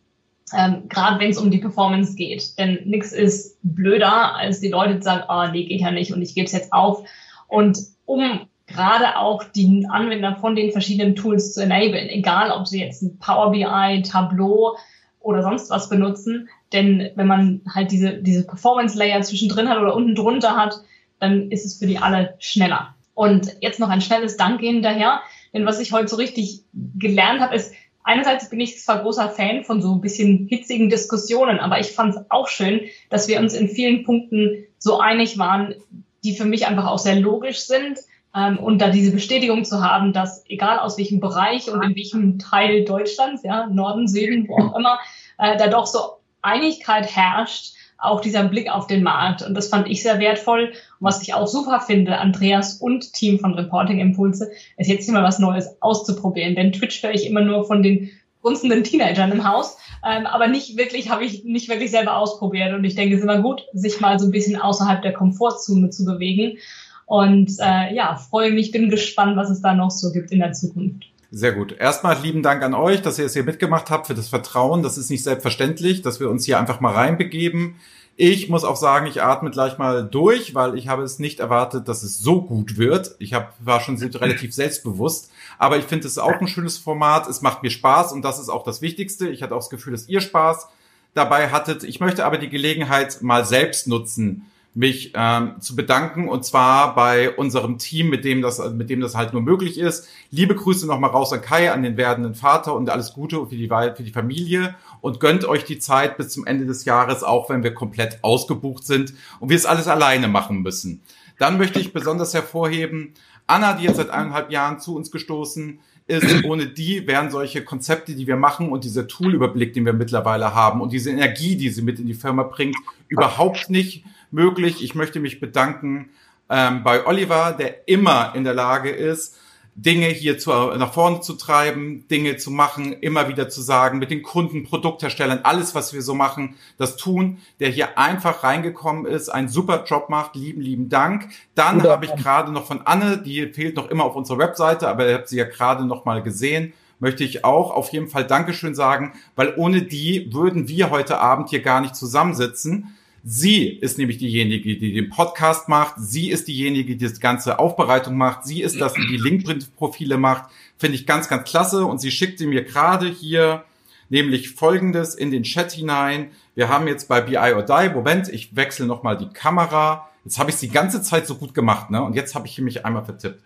ähm, gerade wenn es um die Performance geht. Denn nichts ist blöder, als die Leute sagen, ah, oh, nee, geht ja nicht und ich gebe es jetzt auf. Und um gerade auch die Anwender von den verschiedenen Tools zu enablen, egal ob sie jetzt ein Power BI, Tableau oder sonst was benutzen, denn wenn man halt diese, diese Performance Layer zwischendrin hat oder unten drunter hat, dann ist es für die alle schneller. Und jetzt noch ein schnelles Danke hinterher, denn was ich heute so richtig gelernt habe, ist, einerseits bin ich zwar großer Fan von so ein bisschen hitzigen Diskussionen, aber ich fand es auch schön, dass wir uns in vielen Punkten so einig waren, die für mich einfach auch sehr logisch sind. Ähm, und da diese Bestätigung zu haben, dass egal aus welchem Bereich und in welchem Teil Deutschlands, ja, Norden, Süden, wo auch immer, äh, da doch so Einigkeit herrscht, auch dieser Blick auf den Markt. Und das fand ich sehr wertvoll. Und was ich auch super finde, Andreas und Team von Reporting Impulse, ist jetzt mal was Neues auszuprobieren. Denn Twitch höre ich immer nur von den grunzenden Teenagern im Haus, ähm, aber nicht wirklich, habe ich nicht wirklich selber ausprobiert. Und ich denke, es ist immer gut, sich mal so ein bisschen außerhalb der Komfortzone zu bewegen. Und äh, ja, freue mich, bin gespannt, was es da noch so gibt in der Zukunft. Sehr gut. Erstmal lieben Dank an euch, dass ihr es hier mitgemacht habt, für das Vertrauen. Das ist nicht selbstverständlich, dass wir uns hier einfach mal reinbegeben. Ich muss auch sagen, ich atme gleich mal durch, weil ich habe es nicht erwartet, dass es so gut wird. Ich hab, war schon relativ selbstbewusst, aber ich finde es auch ein schönes Format. Es macht mir Spaß und das ist auch das Wichtigste. Ich hatte auch das Gefühl, dass ihr Spaß dabei hattet. Ich möchte aber die Gelegenheit mal selbst nutzen, mich ähm, zu bedanken und zwar bei unserem Team, mit dem das, mit dem das halt nur möglich ist. Liebe Grüße nochmal raus an Kai, an den werdenden Vater und alles Gute für die, für die Familie und gönnt euch die Zeit bis zum Ende des Jahres, auch wenn wir komplett ausgebucht sind und wir es alles alleine machen müssen. Dann möchte ich besonders hervorheben, Anna, die jetzt seit eineinhalb Jahren zu uns gestoßen ist, ohne die wären solche Konzepte, die wir machen und dieser Toolüberblick, den wir mittlerweile haben und diese Energie, die sie mit in die Firma bringt, überhaupt nicht möglich. Ich möchte mich bedanken ähm, bei Oliver, der immer in der Lage ist, Dinge hier zu, nach vorne zu treiben, Dinge zu machen, immer wieder zu sagen, mit den Kunden, Produktherstellern, alles, was wir so machen, das tun, der hier einfach reingekommen ist, einen super Job macht, lieben, lieben Dank. Dann habe ich gerade noch von Anne, die fehlt noch immer auf unserer Webseite, aber ihr habt sie ja gerade noch mal gesehen, möchte ich auch auf jeden Fall Dankeschön sagen, weil ohne die würden wir heute Abend hier gar nicht zusammensitzen. Sie ist nämlich diejenige, die den Podcast macht. Sie ist diejenige, die das ganze Aufbereitung macht. Sie ist das, die die LinkedIn-Profile macht. Finde ich ganz, ganz klasse. Und sie schickte mir gerade hier nämlich Folgendes in den Chat hinein. Wir haben jetzt bei BI or Die, Moment, ich wechsle nochmal die Kamera. Jetzt habe ich die ganze Zeit so gut gemacht, ne? Und jetzt habe ich mich einmal vertippt.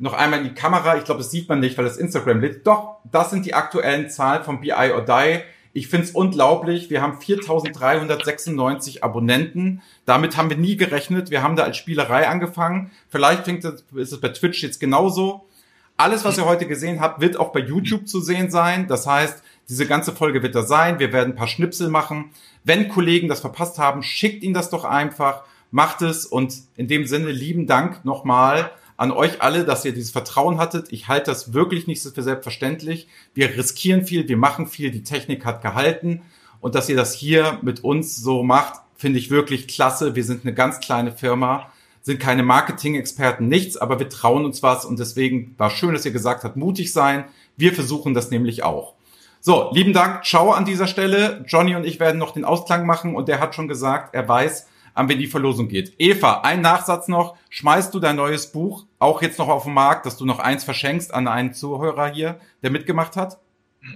Noch einmal in die Kamera. Ich glaube, das sieht man nicht, weil das Instagram lädt. Doch, das sind die aktuellen Zahlen von BI or Die. Ich finde es unglaublich. Wir haben 4.396 Abonnenten. Damit haben wir nie gerechnet. Wir haben da als Spielerei angefangen. Vielleicht fängt es, ist es bei Twitch jetzt genauso. Alles, was ihr heute gesehen habt, wird auch bei YouTube zu sehen sein. Das heißt, diese ganze Folge wird da sein. Wir werden ein paar Schnipsel machen. Wenn Kollegen das verpasst haben, schickt ihnen das doch einfach. Macht es. Und in dem Sinne, lieben Dank nochmal an euch alle, dass ihr dieses Vertrauen hattet. Ich halte das wirklich nicht für selbstverständlich. Wir riskieren viel, wir machen viel, die Technik hat gehalten. Und dass ihr das hier mit uns so macht, finde ich wirklich klasse. Wir sind eine ganz kleine Firma, sind keine Marketing-Experten, nichts, aber wir trauen uns was. Und deswegen war schön, dass ihr gesagt habt, mutig sein. Wir versuchen das nämlich auch. So, lieben Dank, ciao an dieser Stelle. Johnny und ich werden noch den Ausklang machen und der hat schon gesagt, er weiß, an wen die Verlosung geht. Eva, ein Nachsatz noch. Schmeißt du dein neues Buch auch jetzt noch auf den Markt, dass du noch eins verschenkst an einen Zuhörer hier, der mitgemacht hat?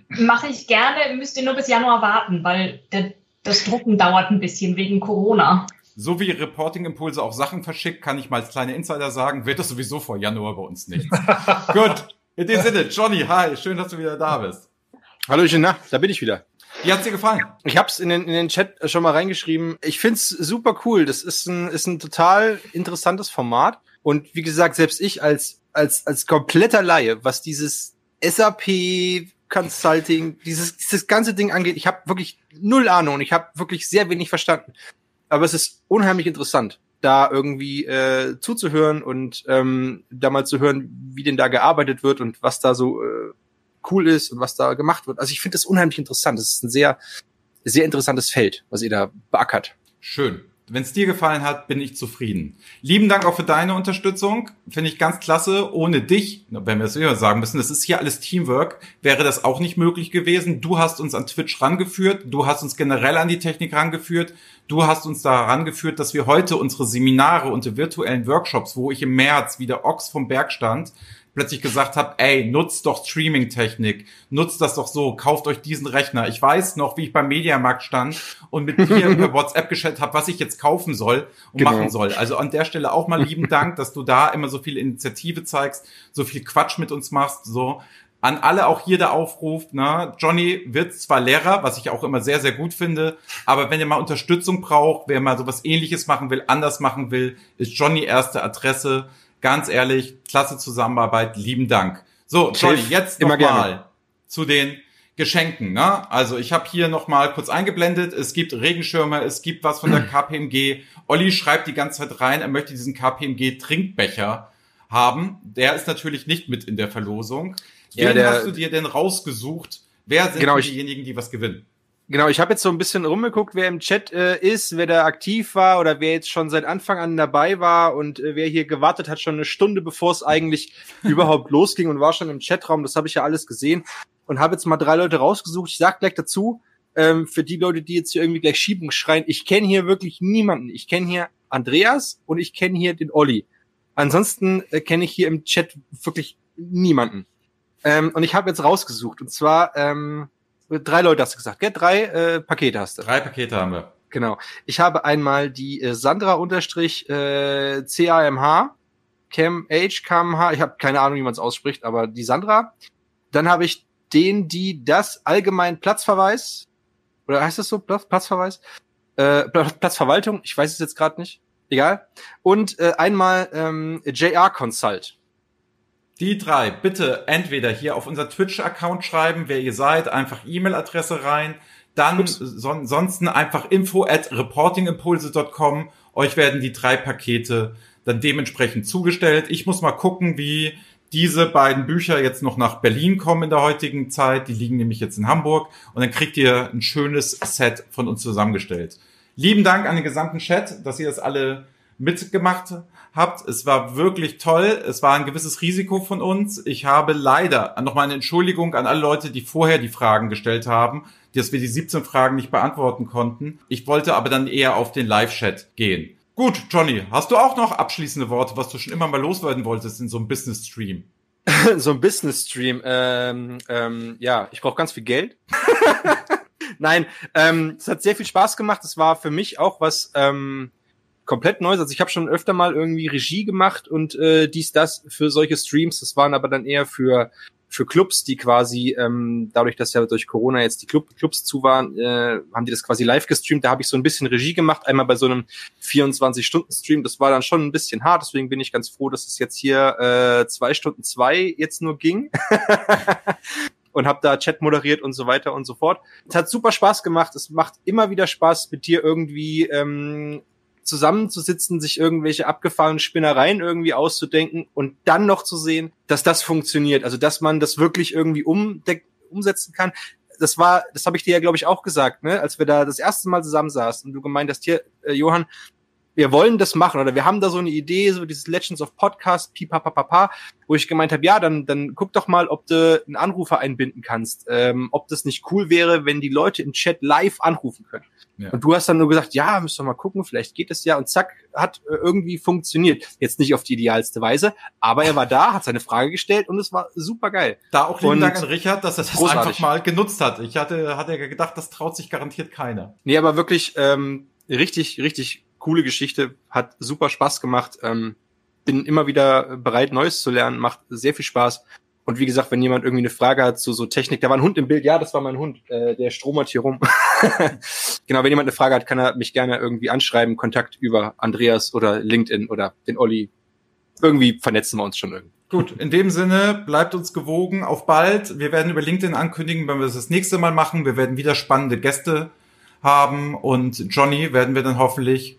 Mache ich gerne, müsst ihr nur bis Januar warten, weil der, das Drucken dauert ein bisschen wegen Corona. So wie Reporting Impulse auch Sachen verschickt, kann ich mal als kleine Insider sagen, wird das sowieso vor Januar bei uns nicht. Gut, in dem Sinne, Johnny, hi, schön, dass du wieder da bist. Hallo, na, da bin ich wieder. Wie hat's dir gefallen? Ich hab's in den, in den Chat schon mal reingeschrieben. Ich find's super cool. Das ist ein, ist ein total interessantes Format. Und wie gesagt, selbst ich als, als, als kompletter Laie, was dieses SAP Consulting, dieses, dieses ganze Ding angeht, ich habe wirklich null Ahnung und ich habe wirklich sehr wenig verstanden. Aber es ist unheimlich interessant, da irgendwie äh, zuzuhören und ähm, da mal zu hören, wie denn da gearbeitet wird und was da so äh, cool ist und was da gemacht wird. Also ich finde das unheimlich interessant. Das ist ein sehr, sehr interessantes Feld, was ihr da beackert. Schön. Wenn es dir gefallen hat, bin ich zufrieden. Lieben Dank auch für deine Unterstützung. Finde ich ganz klasse. Ohne dich, wenn wir es wieder sagen müssen, das ist hier alles Teamwork, wäre das auch nicht möglich gewesen. Du hast uns an Twitch rangeführt. Du hast uns generell an die Technik rangeführt. Du hast uns da rangeführt, dass wir heute unsere Seminare und die virtuellen Workshops, wo ich im März wieder Ochs vom Berg stand, plötzlich gesagt habe, ey, nutzt doch Streaming-Technik, nutzt das doch so, kauft euch diesen Rechner. Ich weiß noch, wie ich beim Mediamarkt stand und mit dir per WhatsApp geschätzt habe, was ich jetzt kaufen soll und genau. machen soll. Also an der Stelle auch mal lieben Dank, dass du da immer so viel Initiative zeigst, so viel Quatsch mit uns machst, so. An alle auch hier der Aufruf, ne? Johnny wird zwar Lehrer, was ich auch immer sehr, sehr gut finde, aber wenn ihr mal Unterstützung braucht, wer mal sowas ähnliches machen will, anders machen will, ist Johnny erste Adresse ganz ehrlich, klasse Zusammenarbeit, lieben Dank. So, Johnny, jetzt nochmal zu den Geschenken. Ne? Also ich habe hier nochmal kurz eingeblendet, es gibt Regenschirme, es gibt was von der KPMG. Olli schreibt die ganze Zeit rein, er möchte diesen KPMG-Trinkbecher haben. Der ist natürlich nicht mit in der Verlosung. Ja, Wen der, hast du dir denn rausgesucht? Wer sind genau, diejenigen, die was gewinnen? Genau, ich habe jetzt so ein bisschen rumgeguckt, wer im Chat äh, ist, wer da aktiv war oder wer jetzt schon seit Anfang an dabei war und äh, wer hier gewartet hat, schon eine Stunde bevor es eigentlich überhaupt losging und war schon im Chatraum. Das habe ich ja alles gesehen und habe jetzt mal drei Leute rausgesucht. Ich sag gleich dazu, ähm, für die Leute, die jetzt hier irgendwie gleich Schiebung schreien, ich kenne hier wirklich niemanden. Ich kenne hier Andreas und ich kenne hier den Olli. Ansonsten äh, kenne ich hier im Chat wirklich niemanden. Ähm, und ich habe jetzt rausgesucht. Und zwar ähm, drei Leute hast du gesagt, gell? Drei äh, Pakete hast du. Drei Pakete haben wir. Genau. Ich habe einmal die äh, Sandra unterstrich äh, CAMH, Cam H, KMH, ich habe keine Ahnung, wie man es ausspricht, aber die Sandra. Dann habe ich den, die das allgemein Platzverweis, oder heißt das so, Platz, Platzverweis? Äh, Platzverwaltung, ich weiß es jetzt gerade nicht. Egal. Und äh, einmal ähm, JR Consult. Die drei, bitte entweder hier auf unser Twitch-Account schreiben, wer ihr seid, einfach E-Mail-Adresse rein, dann son sonst einfach info at reportingimpulse.com. Euch werden die drei Pakete dann dementsprechend zugestellt. Ich muss mal gucken, wie diese beiden Bücher jetzt noch nach Berlin kommen in der heutigen Zeit. Die liegen nämlich jetzt in Hamburg und dann kriegt ihr ein schönes Set von uns zusammengestellt. Lieben Dank an den gesamten Chat, dass ihr das alle mitgemacht habt. Es war wirklich toll. Es war ein gewisses Risiko von uns. Ich habe leider nochmal eine Entschuldigung an alle Leute, die vorher die Fragen gestellt haben, dass wir die 17 Fragen nicht beantworten konnten. Ich wollte aber dann eher auf den Live-Chat gehen. Gut, Johnny, hast du auch noch abschließende Worte, was du schon immer mal loswerden wolltest in so einem Business-Stream? so ein Business-Stream. Ähm, ähm, ja, ich brauche ganz viel Geld. Nein, ähm, es hat sehr viel Spaß gemacht. Es war für mich auch was ähm, komplett Neues. Also ich habe schon öfter mal irgendwie Regie gemacht und äh, dies, das für solche Streams. Das waren aber dann eher für für Clubs, die quasi, ähm, dadurch, dass ja durch Corona jetzt die Club, Clubs zu waren, äh, haben die das quasi live gestreamt. Da habe ich so ein bisschen Regie gemacht, einmal bei so einem 24-Stunden-Stream. Das war dann schon ein bisschen hart, deswegen bin ich ganz froh, dass es jetzt hier äh, zwei Stunden zwei jetzt nur ging. und habe da Chat moderiert und so weiter und so fort. Es hat super Spaß gemacht. Es macht immer wieder Spaß, mit dir irgendwie ähm, zusammenzusitzen, sich irgendwelche abgefahrenen Spinnereien irgendwie auszudenken und dann noch zu sehen, dass das funktioniert. Also dass man das wirklich irgendwie umsetzen kann. Das war, das habe ich dir ja, glaube ich, auch gesagt, ne, als wir da das erste Mal zusammen saßen und du gemeint hast, hier, äh, Johann, wir wollen das machen oder wir haben da so eine Idee, so dieses Legends of Podcast, pipapapapa, wo ich gemeint habe, ja, dann, dann guck doch mal, ob du einen Anrufer einbinden kannst, ähm, ob das nicht cool wäre, wenn die Leute im Chat live anrufen können. Ja. Und du hast dann nur gesagt, ja, müssen wir mal gucken, vielleicht geht es ja und zack, hat äh, irgendwie funktioniert. Jetzt nicht auf die idealste Weise, aber er war da, hat seine Frage gestellt und es war super geil. Da auch und Dank an Richard, dass er das großartig. einfach mal genutzt hat. Ich hatte, hatte ja gedacht, das traut sich garantiert keiner. Nee, aber wirklich ähm, richtig, richtig coole Geschichte, hat super Spaß gemacht. Ähm, bin immer wieder bereit, Neues zu lernen, macht sehr viel Spaß. Und wie gesagt, wenn jemand irgendwie eine Frage hat zu so Technik, da war ein Hund im Bild, ja, das war mein Hund, äh, der stromert hier rum. genau, wenn jemand eine Frage hat, kann er mich gerne irgendwie anschreiben, Kontakt über Andreas oder LinkedIn oder den Olli. Irgendwie vernetzen wir uns schon irgendwie. Gut, in dem Sinne, bleibt uns gewogen, auf bald. Wir werden über LinkedIn ankündigen, wenn wir das das nächste Mal machen. Wir werden wieder spannende Gäste haben und Johnny werden wir dann hoffentlich